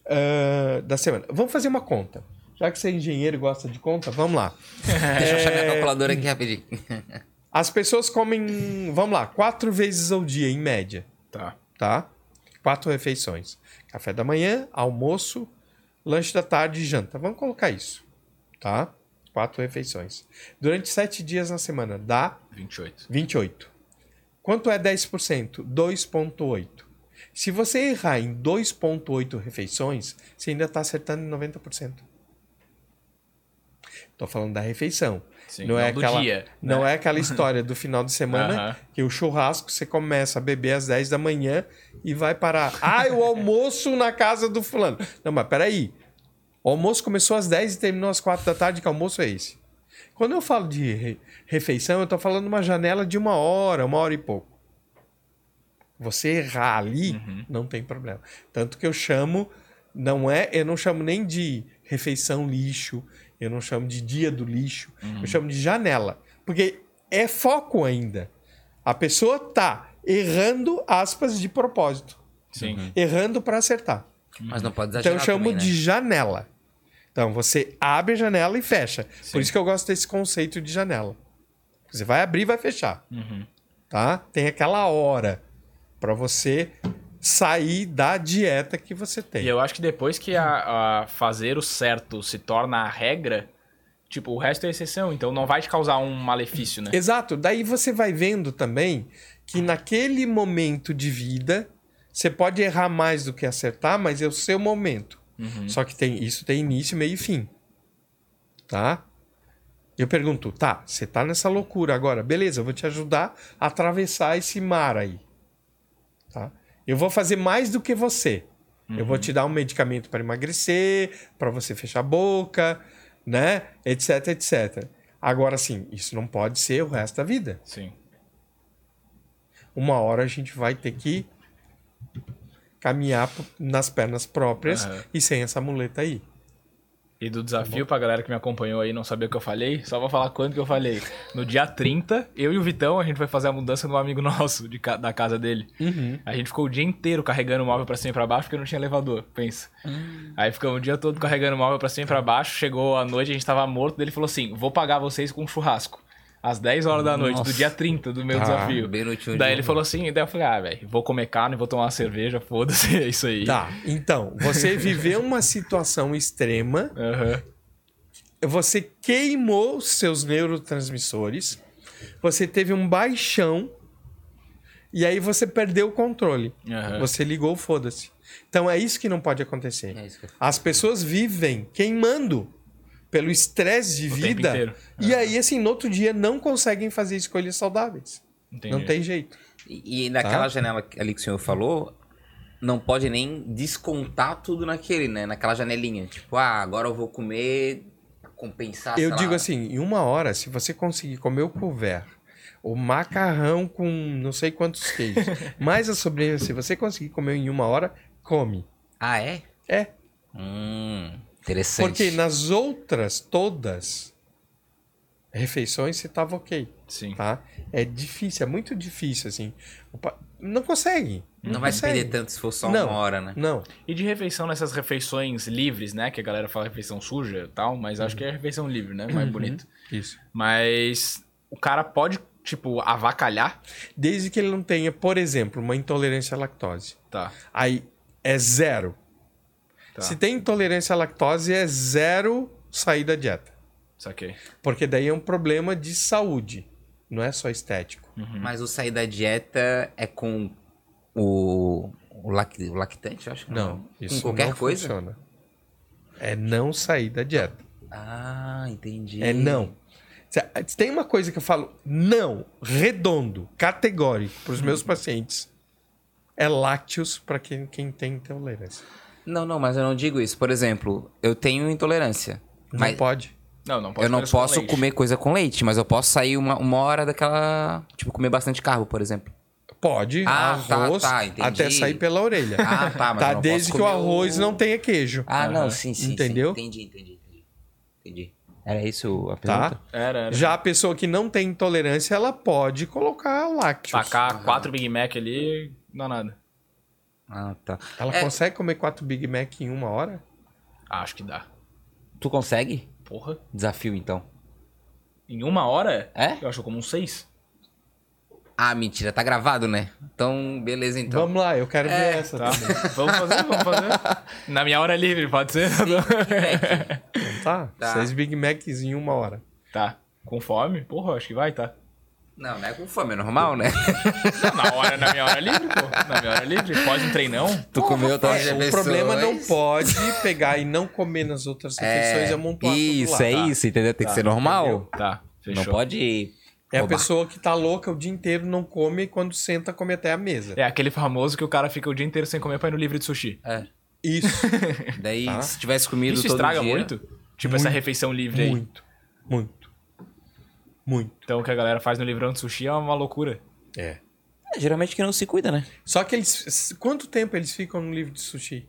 ah, da semana. Vamos fazer uma conta. Já que você é engenheiro e gosta de conta, vamos lá. Deixa eu achar minha calculadora aqui rapidinho. As pessoas comem, vamos lá, quatro vezes ao dia, em média, Tá. tá? Quatro refeições. Café da manhã, almoço, lanche da tarde e janta. Vamos colocar isso, tá? Quatro refeições. Durante sete dias na semana, dá 28. 28. Quanto é 10%? 2,8. Se você errar em 2,8 refeições, você ainda está acertando em 90%. Estou falando da refeição. Sim, não é aquela, dia, Não né? é aquela história do final de semana que o churrasco você começa a beber às 10 da manhã e vai parar. Ah, o almoço na casa do fulano. Não, mas peraí. O almoço começou às 10 e terminou às 4 da tarde, que almoço é esse? Quando eu falo de re- refeição, eu tô falando uma janela de uma hora, uma hora e pouco. Você errar ali, não tem problema. Tanto que eu chamo, não é, eu não chamo nem de refeição lixo, eu não chamo de dia do lixo, eu chamo de janela. Porque é foco ainda. A pessoa tá errando, aspas, de propósito. Sim. Errando para acertar. Mas não pode Então exagerar eu chamo também, né? de janela. Então você abre a janela e fecha. Sim. Por isso que eu gosto desse conceito de janela. Você vai abrir e vai fechar. Uhum. Tá? Tem aquela hora para você sair da dieta que você tem. E eu acho que depois que a, a fazer o certo se torna a regra, tipo, o resto é exceção. Então não vai te causar um malefício, né? Exato. Daí você vai vendo também que naquele momento de vida você pode errar mais do que acertar, mas é o seu momento. Uhum. Só que tem isso tem início, meio e fim. Tá? Eu pergunto, tá, você tá nessa loucura agora, beleza, eu vou te ajudar a atravessar esse mar aí. Eu vou fazer mais do que você. Eu vou te dar um medicamento para emagrecer, para você fechar a boca, né? Etc, etc. Agora sim, isso não pode ser o resto da vida. Sim. Uma hora a gente vai ter que caminhar nas pernas próprias Aham. e sem essa muleta aí. E do desafio pra galera que me acompanhou aí não saber o que eu falei, só vou falar quando que eu falei. No dia 30, eu e o Vitão, a gente foi fazer a mudança de um amigo nosso, de da casa dele. A gente ficou o dia inteiro carregando o móvel pra cima e pra baixo porque não tinha elevador, pensa. Aí ficamos o dia todo carregando o móvel pra cima e pra baixo, chegou a noite, a gente tava morto, ele falou assim, vou pagar vocês com um churrasco. Às 10 horas da noite, do Nossa. dia 30 do meu Tá, desafio. bem Daí dia. ele falou assim, daí eu falei, ah, velho, vou comer carne, vou tomar uma cerveja, foda-se, é isso aí. Tá, então, você viveu uma situação extrema, Aham. você queimou seus neurotransmissores, você teve um baixão e aí você perdeu o controle. Aham. Você ligou, foda-se. Então é isso que não pode acontecer. É isso que eu- As pessoas vivem queimando pelo estresse de O vida. E aí, assim, no outro dia não conseguem fazer escolhas saudáveis. Entendi. Não tem jeito. E, e naquela Tá. janela ali que o senhor falou, não pode nem descontar tudo naquele, né? Naquela janelinha. Tipo, ah, agora eu vou comer compensar, Eu digo lá. assim, em uma hora, se você conseguir comer o couvert, o macarrão com não sei quantos queijos, mais a sobremesa, se você conseguir comer em uma hora, come. Ah, é? É. Hum, interessante. Porque nas outras todas refeições você tava ok, Sim. tá? É difícil, é muito difícil, assim. O pa- Não consegue. Não vai se consegue. perder tanto se for só Não. uma hora, né? Não. E de refeição nessas refeições livres, né? Que a galera fala refeição suja e tal, mas acho que é refeição livre, né? Mais bonito. Isso. Mas o cara pode, tipo, avacalhar. Desde que ele não tenha, por exemplo, uma intolerância à lactose. Tá. Aí é zero. Tá. Se tem intolerância à lactose, é zero sair da dieta. Saquei. Porque daí é um problema de saúde, não é só estético. Mas o sair da dieta é com o, o, lac- o lactante, eu acho que Não, isso Com qualquer não coisa? funciona. É não sair da dieta. Ah, entendi. É não. Tem uma coisa que eu falo não, redondo, categórico para os meus pacientes. É lácteos para quem, quem tem intolerância. Não, não, mas eu não digo isso. Por exemplo, eu tenho intolerância. Não Mas pode. Não, não pode eu não com posso leite. comer coisa com leite, mas eu posso sair uma, uma hora daquela. Tipo, comer bastante carbo, por exemplo. Pode, Ah, tá, arroz, tá, entendi. até sair pela orelha. Ah, tá, mas eu tá não desde posso que o arroz o- não tenha queijo. Ah, não, sim, sim. sim. Entendeu? Entendi, entendi, entendi. Entendi. Era isso a Tá? pergunta? Era, era. Já a pessoa que não tem intolerância, ela pode colocar lácteos. Tacar quatro Big Mac ali, não dá nada. Ah, tá. Ela É. consegue comer quatro Big Mac em uma hora? Ah, acho que dá. Tu consegue? Porra. Desafio, então. Em uma hora? É? Eu acho como uns seis. Ah, mentira, tá gravado, né? Então, beleza, então. Vamos lá, eu quero ver essa Tá. também. vamos fazer, vamos fazer. Na minha hora livre, pode ser? Então tá? Tá. Seis Big Macs em uma hora. tá. Com fome? Porra, acho que vai, tá. Não, não é com fome, é normal, né? Não, na hora, na minha hora livre, pô. Na minha hora livre. Pode um treinão? Tu comeu tua É, o problema não pode pegar e não comer nas outras refeições e amontoar tudo Isso, é Tá. isso, entendeu? Tem que ser normal. Tá, fechou. Não pode. É a pessoa que tá louca o dia inteiro, não come e quando senta, come até a mesa. É aquele famoso que o cara fica o dia inteiro sem comer pra ir no livre de sushi. É. Isso. Daí, Tá. se tivesse comido Isso todo estraga dia... muito? Tipo essa refeição livre aí. muito. Muito. Muito. Então o que a galera faz no livrão de sushi é uma loucura. É. É, geralmente que não se cuida, né? Só que eles. Quanto tempo eles ficam no livro de sushi?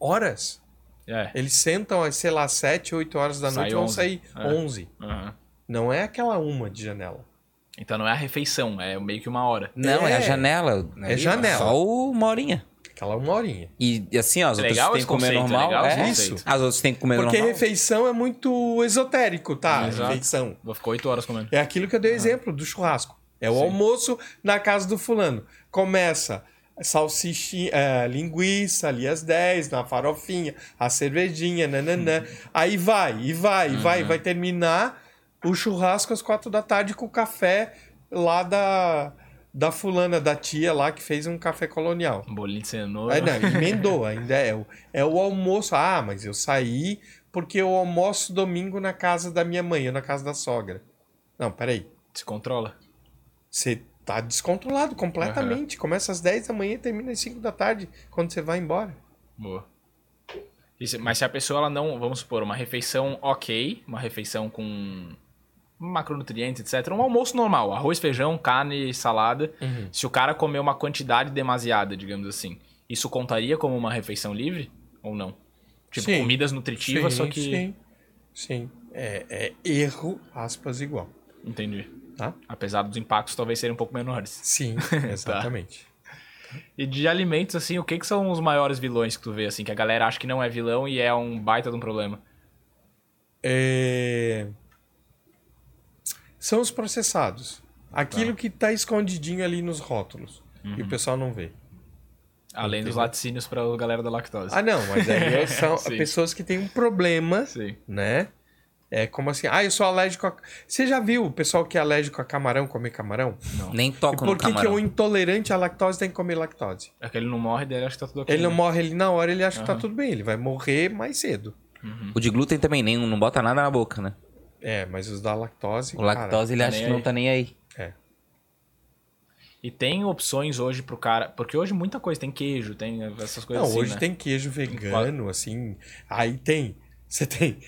Horas. É. Eles sentam, sei lá, 7, 8 horas da Sai noite e vão 11. sair É. 11. Aham. Não é aquela uma de janela. Então não é a refeição, é meio que uma hora. Não, é, a É. janela. É janela. Só uma horinha. Aquela uma horinha. E e assim, ó, as É outras legal têm que comer é normal. legal é, conceito. As outras têm que comer Porque normal. refeição é muito esotérico, tá? Exato. Refeição. Vou ficar oito horas comendo. É aquilo que eu dei exemplo do churrasco. É o almoço na casa do fulano. Começa salsichinha, é, linguiça ali às 10, na farofinha, a cervejinha, nananã. Aí vai, e vai, e vai, e vai terminar o churrasco às quatro da tarde com o café lá da, da fulana, da tia lá que fez um café colonial. Um bolinho de cenoura. É, não, emendou, ainda é o, é o almoço. Ah, mas eu saí porque eu almoço domingo na casa da minha mãe, ou na casa da sogra. Não, peraí. Se controla. Você tá descontrolado completamente. Começa às 10 da manhã e termina às 5 da tarde, quando você vai embora. Boa. Mas se a pessoa ela não, vamos supor, uma refeição ok, uma refeição com macronutrientes, etc. Um almoço normal, arroz, feijão, carne, salada. Uhum. Se o cara comer uma quantidade demasiada, digamos assim, isso contaria como uma refeição livre ou não? Tipo, Sim. comidas nutritivas, só que. Sim, sim. É, é erro, aspas, igual. Entendi. Tá? Apesar dos impactos talvez serem um pouco menores. Sim, exatamente. E de alimentos, assim, o que, que são os maiores vilões que tu vê, assim, que a galera acha que não é vilão e é um baita de um problema? É, São os processados. Aquilo que tá escondidinho ali nos rótulos. Uhum. E o pessoal não vê. Além dos laticínios pra galera da lactose. Ah, não, mas aí são Sim. pessoas que têm um problema, Sim. né? É como assim, ah, eu sou alérgico a... Você já viu o pessoal que é alérgico a camarão comer camarão? Nem E toco no por que, camarão. o intolerante à lactose tem que comer lactose? É que ele não morre dele, acho que tá tudo ok. Ele não né? morre ali na hora, ele acha que tá tudo bem, ele vai morrer mais cedo. O de glúten também nem não bota nada na boca, né? É, mas os da lactose. O lactose ele tá acha que não tá nem aí. Cara, é. E tem opções hoje pro cara. Porque hoje muita coisa, tem queijo, tem essas coisas Não, assim. hoje né? tem queijo vegano, assim. Aí tem. Você tem.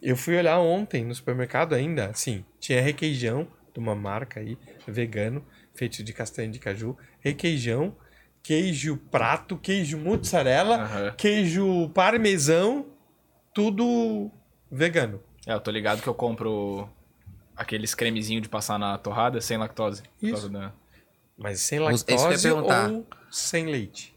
Eu fui olhar ontem no supermercado ainda, assim, tinha requeijão de uma marca aí, vegano, feito de castanha de caju, requeijão, queijo prato, queijo mussarela, Aham. queijo parmesão, tudo vegano. É, eu tô ligado que eu compro aqueles cremezinho de passar na torrada sem lactose. Isso. da- Mas sem lactose ou sem leite?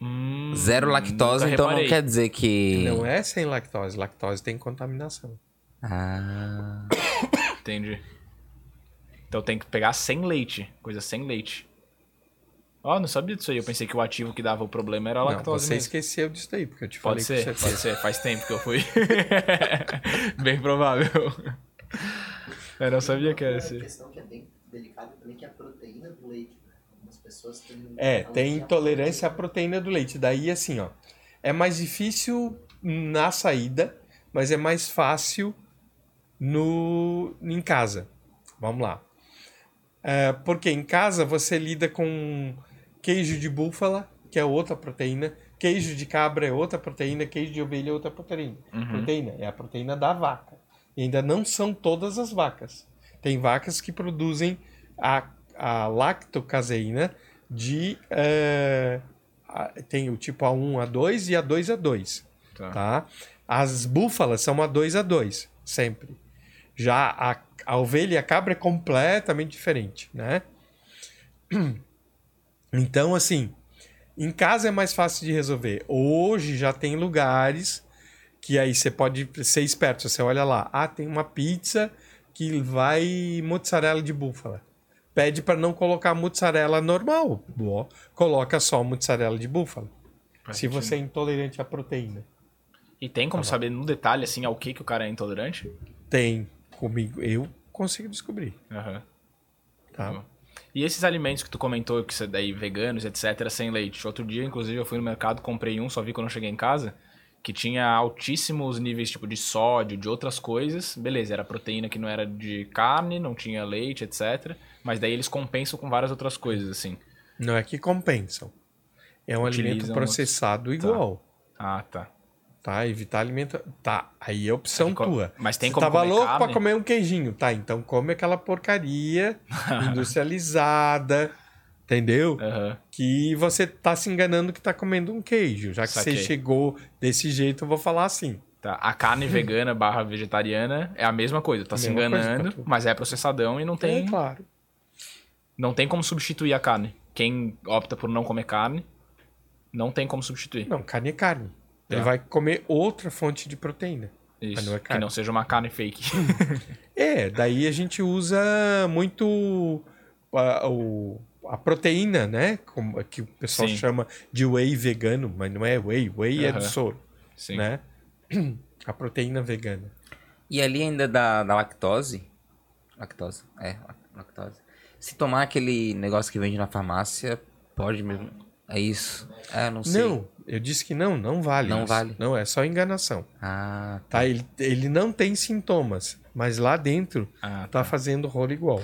Hum, Zero lactose, então reparei. não quer dizer que. Não é sem lactose, lactose tem contaminação. Ah. Entendi. Então tem que pegar sem leite. Coisa sem leite. Ó, não sabia disso aí. Eu pensei que o ativo que dava o problema era a Não, lactose você mesmo. esqueceu disso daí, porque eu te Pode falei ser, que você pode ser. Faz tempo que eu fui. Bem provável. Eu não sabia que era Uma esse. questão que é bem delicada também, que é a proteína do leite. Né? Algumas pessoas pessoas têm. É, tem intolerância à proteína do leite. Daí, assim, ó, é mais difícil na saída, mas é mais fácil no em casa. Vamos lá. É, porque em casa você lida com queijo de búfala, que é outra proteína, queijo de cabra é outra proteína, queijo de ovelha é outra proteína. Uhum. Proteína é a proteína da vaca. E ainda não são todas as vacas. Tem vacas que produzem a, a lactocaseína de. é, a- tem o tipo A1, A2 e A2, A2. Tá. Tá? As búfalas são A2, A2, sempre. Já a, a ovelha e a cabra é completamente diferente, né? Então, assim, em casa é mais fácil de resolver. Hoje já tem lugares que aí você pode ser esperto. Você olha lá, ah, tem uma pizza que vai mozzarella de búfala. Pede para não colocar mozzarella normal. Boa. Coloca só mozzarella de búfala. Faz se sentido. você é intolerante à proteína. E tem como saber no detalhe, assim, ao que, que o cara é intolerante? Tem comigo, eu consigo descobrir, Aham. tá? E esses alimentos que tu comentou, que você daí, veganos, etc., sem leite. Outro dia, inclusive, eu fui no mercado, comprei um, só vi quando eu cheguei em casa, que tinha altíssimos níveis, tipo, de sódio, de outras coisas. Beleza, era proteína que não era de carne, não tinha leite, etc. Mas daí eles compensam com várias outras coisas, assim. Não é que compensam. É um alimento Utilizam processado Tá. igual, Ah, tá. Tá? Evitar alimento... Tá, aí é opção É tua. mas tem Você como tava comer louco carne? pra comer um queijinho, tá? Então come aquela porcaria industrializada, entendeu? Aham. Que você tá se enganando que tá comendo um queijo. Já que Saquei. você chegou desse jeito, eu vou falar assim. Tá. A carne vegana barra vegetariana é a mesma coisa. Tá se Mesma enganando, tá tudo. mas é processadão e não tem, É claro. não tem como substituir a carne. Quem opta por não comer carne, não tem como substituir. Não, carne é carne. Ele Tá. vai comer outra fonte de proteína. Isso. não é que não seja uma carne fake. É, daí a gente usa muito a, o- a proteína, né? Como, que o pessoal Sim. chama de whey vegano, mas não é whey, whey é do soro, Sim. né? A proteína vegana. E ali ainda da, da lactose. Lactose, é, lactose. Se tomar aquele negócio que vende na farmácia, pode mesmo. É isso. É, não sei. Não, eu disse que não, não vale. Não isso. vale. Não, é só enganação. Ah, Tá? Ele, ele não tem sintomas, mas lá dentro Ah, tá fazendo rolo igual.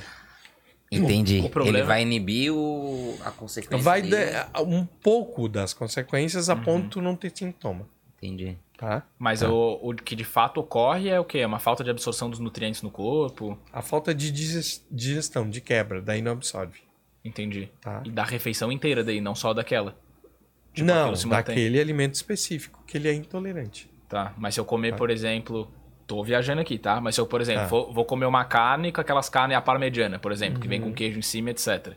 entendi. O problema- Ele vai inibir o, a consequência. Vai dele. dar um pouco das consequências Uhum. a ponto não ter sintoma, Entendi. tá? Mas o, o que de fato ocorre é o quê? É uma falta de absorção dos nutrientes no corpo. A falta de diges- digestão, de quebra, daí não absorve. Entendi. Tá. E da refeição inteira daí, não só daquela. Tipo, não, daquele alimento específico, que ele é intolerante. Tá. Mas se eu comer, por exemplo. Tô viajando aqui, tá? Mas se eu, por exemplo, Tá. vou, vou comer uma carne com aquelas carnes à parmegiana, por exemplo, que Uhum. vem com queijo em cima, etc.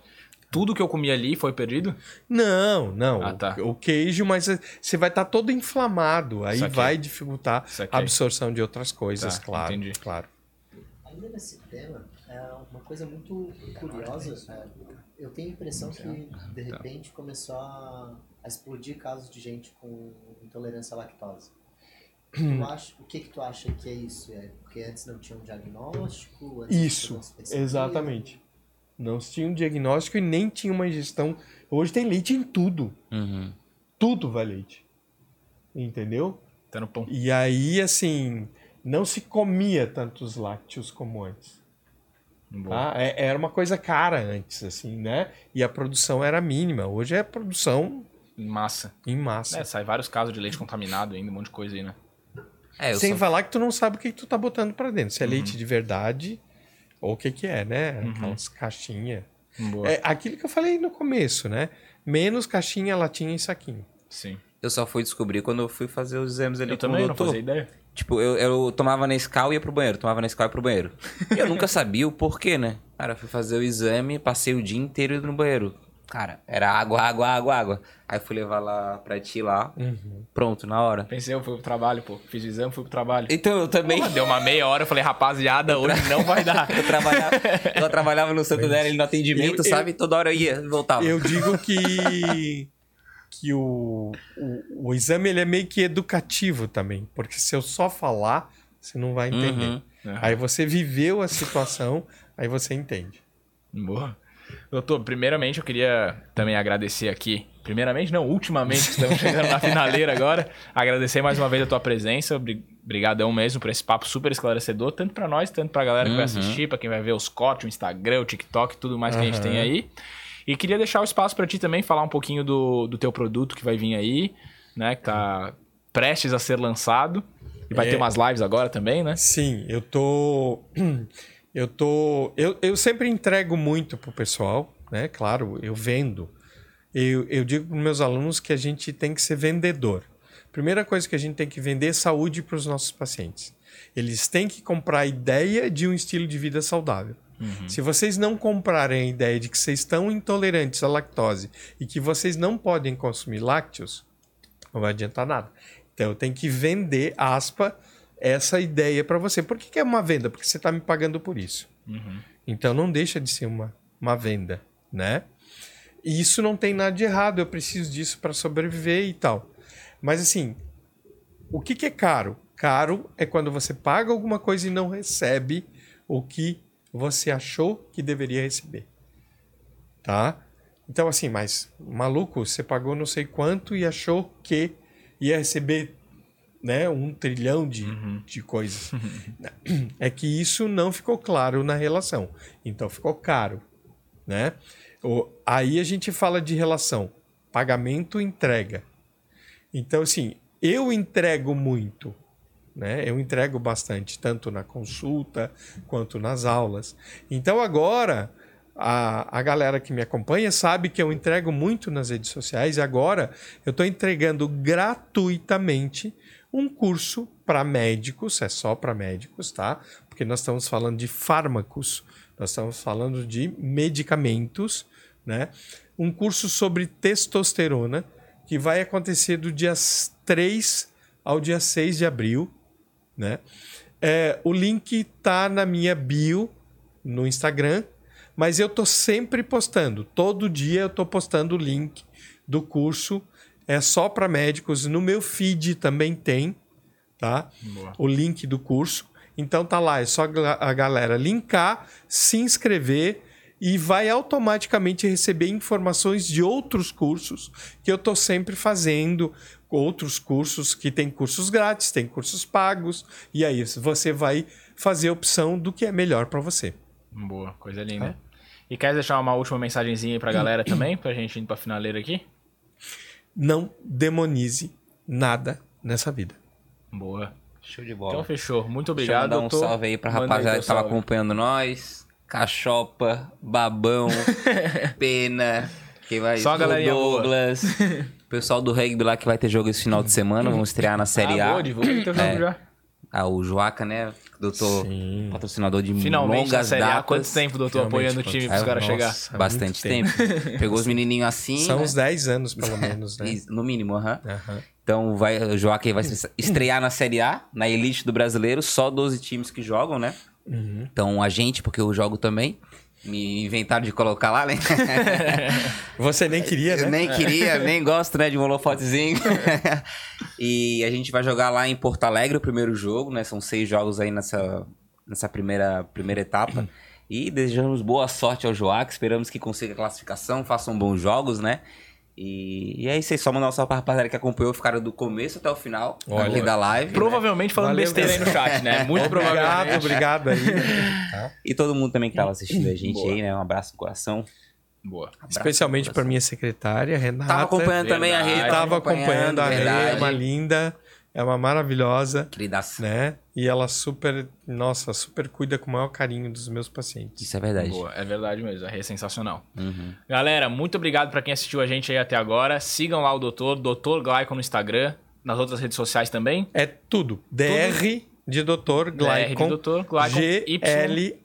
Tudo que eu comi ali foi perdido? Não, não. Ah, o- tá. o, queijo, mas você vai estar todo inflamado. Aí vai dificultar a absorção de outras coisas, Tá, claro. entendi. claro. Ainda nesse tema, é uma coisa muito curiosa. é, eu tenho a impressão que, de repente, começou a, a explodir casos de gente com intolerância à lactose. Tu acha, o que, que tu acha que é isso? É porque antes não tinha um diagnóstico? Antes Isso, exatamente. Não se tinha um diagnóstico e nem tinha uma ingestão. Hoje tem leite em tudo. Uhum. Tudo vai leite. Entendeu? Tá no pão. E aí, assim, não se comia tantos lácteos como antes. Tá? É- Era uma coisa cara antes, assim, né? E a produção era mínima. Hoje é produção Massa. em massa. É, sai vários casos de leite contaminado ainda, um monte de coisa aí, né? É, eu Sem só- falar que tu não sabe o que, que tu tá botando pra dentro. Uhum. Se é leite de verdade ou o que que é, né? Aquelas caixinhas. Boa. É aquilo que eu falei no começo, né? Menos caixinha, latinha e saquinho. Sim. eu só fui descobrir quando eu fui fazer os exames ali Eu com o também não doutor. fazia ideia. Tipo, eu, eu tomava Nescau e ia pro banheiro, tomava Nescau e ia pro banheiro. E eu nunca sabia o porquê, né? Cara, eu fui fazer o exame, passei o dia inteiro indo no banheiro. Cara, era água, água, água, água. Aí fui levar lá pra ti lá, pronto, na hora. Pensei, eu fui pro trabalho, pô. Fiz o exame, fui pro trabalho. Então, eu também... Porra, deu uma meia hora, eu falei, rapaziada, hoje não vai dar. Eu trabalhava, eu trabalhava no Santander ali no atendimento, Eu- eu- sabe? Toda hora eu ia e voltava. Eu digo que, que o, o, o exame ele é meio que educativo também. Porque se eu só falar, você não vai entender. Uhum. Aí você viveu a situação, aí você entende. Boa. Doutor, primeiramente eu queria também agradecer aqui. Primeiramente, não, ultimamente, estamos chegando na finaleira agora. Agradecer mais uma vez a tua presença. Obri- Obrigadão mesmo por esse papo super esclarecedor, tanto pra nós, tanto pra galera que vai assistir, pra quem vai ver os cortes, o Instagram, o TikTok, tudo mais que a gente tem aí. E queria deixar o espaço pra ti também falar um pouquinho do, do teu produto que vai vir aí, né? Que tá prestes a ser lançado. E vai É. ter umas lives agora também, né? Sim, eu tô. Eu tô. Eu, eu sempre entrego muito pro pessoal, né? Claro, eu vendo. Eu, eu digo para meus alunos que a gente tem que ser vendedor. Primeira coisa que a gente tem que vender é saúde para os nossos pacientes. Eles têm que comprar a ideia de um estilo de vida saudável. Se vocês não comprarem a ideia de que vocês estão intolerantes à lactose e que vocês não podem consumir lácteos, não vai adiantar nada. Então eu tenho que vender, aspa, essa ideia para você. Por que, que é uma venda? Porque você está me pagando por isso. Então não deixa de ser uma, uma venda, né? E isso não tem nada de errado, eu preciso disso para sobreviver e tal. Mas assim, o que, que é caro? Caro é quando você paga alguma coisa e não recebe o que você achou que deveria receber. Tá? Então, assim, mas maluco, você pagou não sei quanto e achou que ia receber né, um trilhão de, de coisas. é que isso não ficou claro na relação. Então ficou caro. Né? O, aí a gente fala de relação pagamento-entrega. Então, assim, eu entrego muito, né? Eu entrego bastante, tanto na consulta quanto nas aulas. Então, agora, a, a galera que me acompanha sabe que eu entrego muito nas redes sociais. E agora, eu estou entregando gratuitamente um curso para médicos, é só para médicos, tá? Porque nós estamos falando de fármacos, nós estamos falando de medicamentos, né? Um curso sobre testosterona que vai acontecer do dia 3 ao dia 6 de abril, né? É, o link tá na minha bio no Instagram, mas eu tô sempre postando. Todo dia eu tô postando o link do curso. É só para médicos. No meu feed também tem, tá? Boa. O link do curso. Então tá lá, é só a a galera linkar, se inscrever e vai automaticamente receber informações de outros cursos que eu tô sempre fazendo, outros cursos que tem cursos grátis, tem cursos pagos, e aí você vai fazer a opção do que é melhor para você. Boa, coisa linda. E quer deixar uma última mensagenzinha aí pra galera também, pra gente ir pra finaleira aqui? Não demonize nada nessa vida. Boa. Show de bola. Então fechou. Muito Deixa eu obrigado. mandar um salve aí pra rapaziada que tava salve. acompanhando nós. Cachopa, Babão, Pena, quem vai Só a galerinha boa. Douglas. O pessoal do rugby lá que vai ter jogo esse final de semana, vamos estrear na Série ah, A. Boa, divulga teu jogo É. já. Ah, o Joaca, né? Doutor Sim. patrocinador de Finalmente na longas Série datas. Quanto tempo, doutor, Realmente, apoiando o time quanto- pros É, caras chegar? Bastante muito tempo. Pegou os menininhos assim, São né? uns 10 anos, pelo menos, né? No mínimo, aham. Aham. Então vai, o Joaquim vai se estrear na Série A, na elite do brasileiro, só 12 times que jogam, né? Uhum. Então a gente, porque eu jogo também, me inventaram de colocar lá, né? Você nem queria, Eu né? nem queria, nem gosto, né, de um holofotezinho. e a gente vai jogar lá em Porto Alegre o primeiro jogo, né? São seis jogos aí nessa, nessa primeira, primeira etapa. E desejamos boa sorte ao Joaquim, esperamos que consiga a classificação, façam bons jogos, né? E, e é isso aí, só mandar um salve pra rapaziada que acompanhou, ficaram do começo até o final Olha. aqui da live. né? Provavelmente falando Valeu, besteira aí no chat, né? Muito Obrigado, provavelmente. obrigado aí. né? E todo mundo também que tava assistindo a gente Boa. aí, né? Um abraço no coração. Boa. Abraço Especialmente para minha secretária, Renata. Tava acompanhando também a Verdade. Rê. Tava acompanhando a Rê, é verdade. uma linda, é uma maravilhosa, Queridaça. né? E ela super, nossa, super cuida com o maior carinho dos meus pacientes. Isso é verdade. Boa, é verdade mesmo, é sensacional. Uhum. Galera, muito obrigado pra quem assistiu a gente aí até agora. Sigam lá o doutor, doutor Glycon no Instagram, nas outras redes sociais também. É tudo. DR de Dr. Glycon. DR de Dr. Glycon,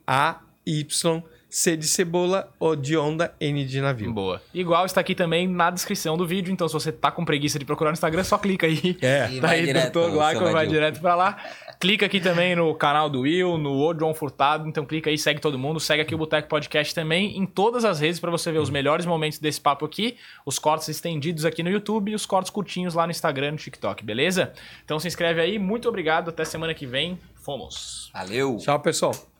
G-L-A-Y. C de cebola, O de onda, N de navio. Boa. Igual está aqui também na descrição do vídeo, então se você tá com preguiça de procurar no Instagram, só clica aí. É. E Tá aí, direto, doutor vai direto pra lá. Clica aqui também no canal do Will, no O João Furtado. Então clica aí, segue todo mundo. Segue aqui o Boteco Podcast também em todas as redes pra você ver os melhores momentos desse papo aqui. Os cortes estendidos aqui no YouTube e os cortes curtinhos lá no Instagram e no TikTok, beleza? Então se inscreve aí. Muito obrigado. Até semana que vem. Fomos. Valeu! Tchau, pessoal.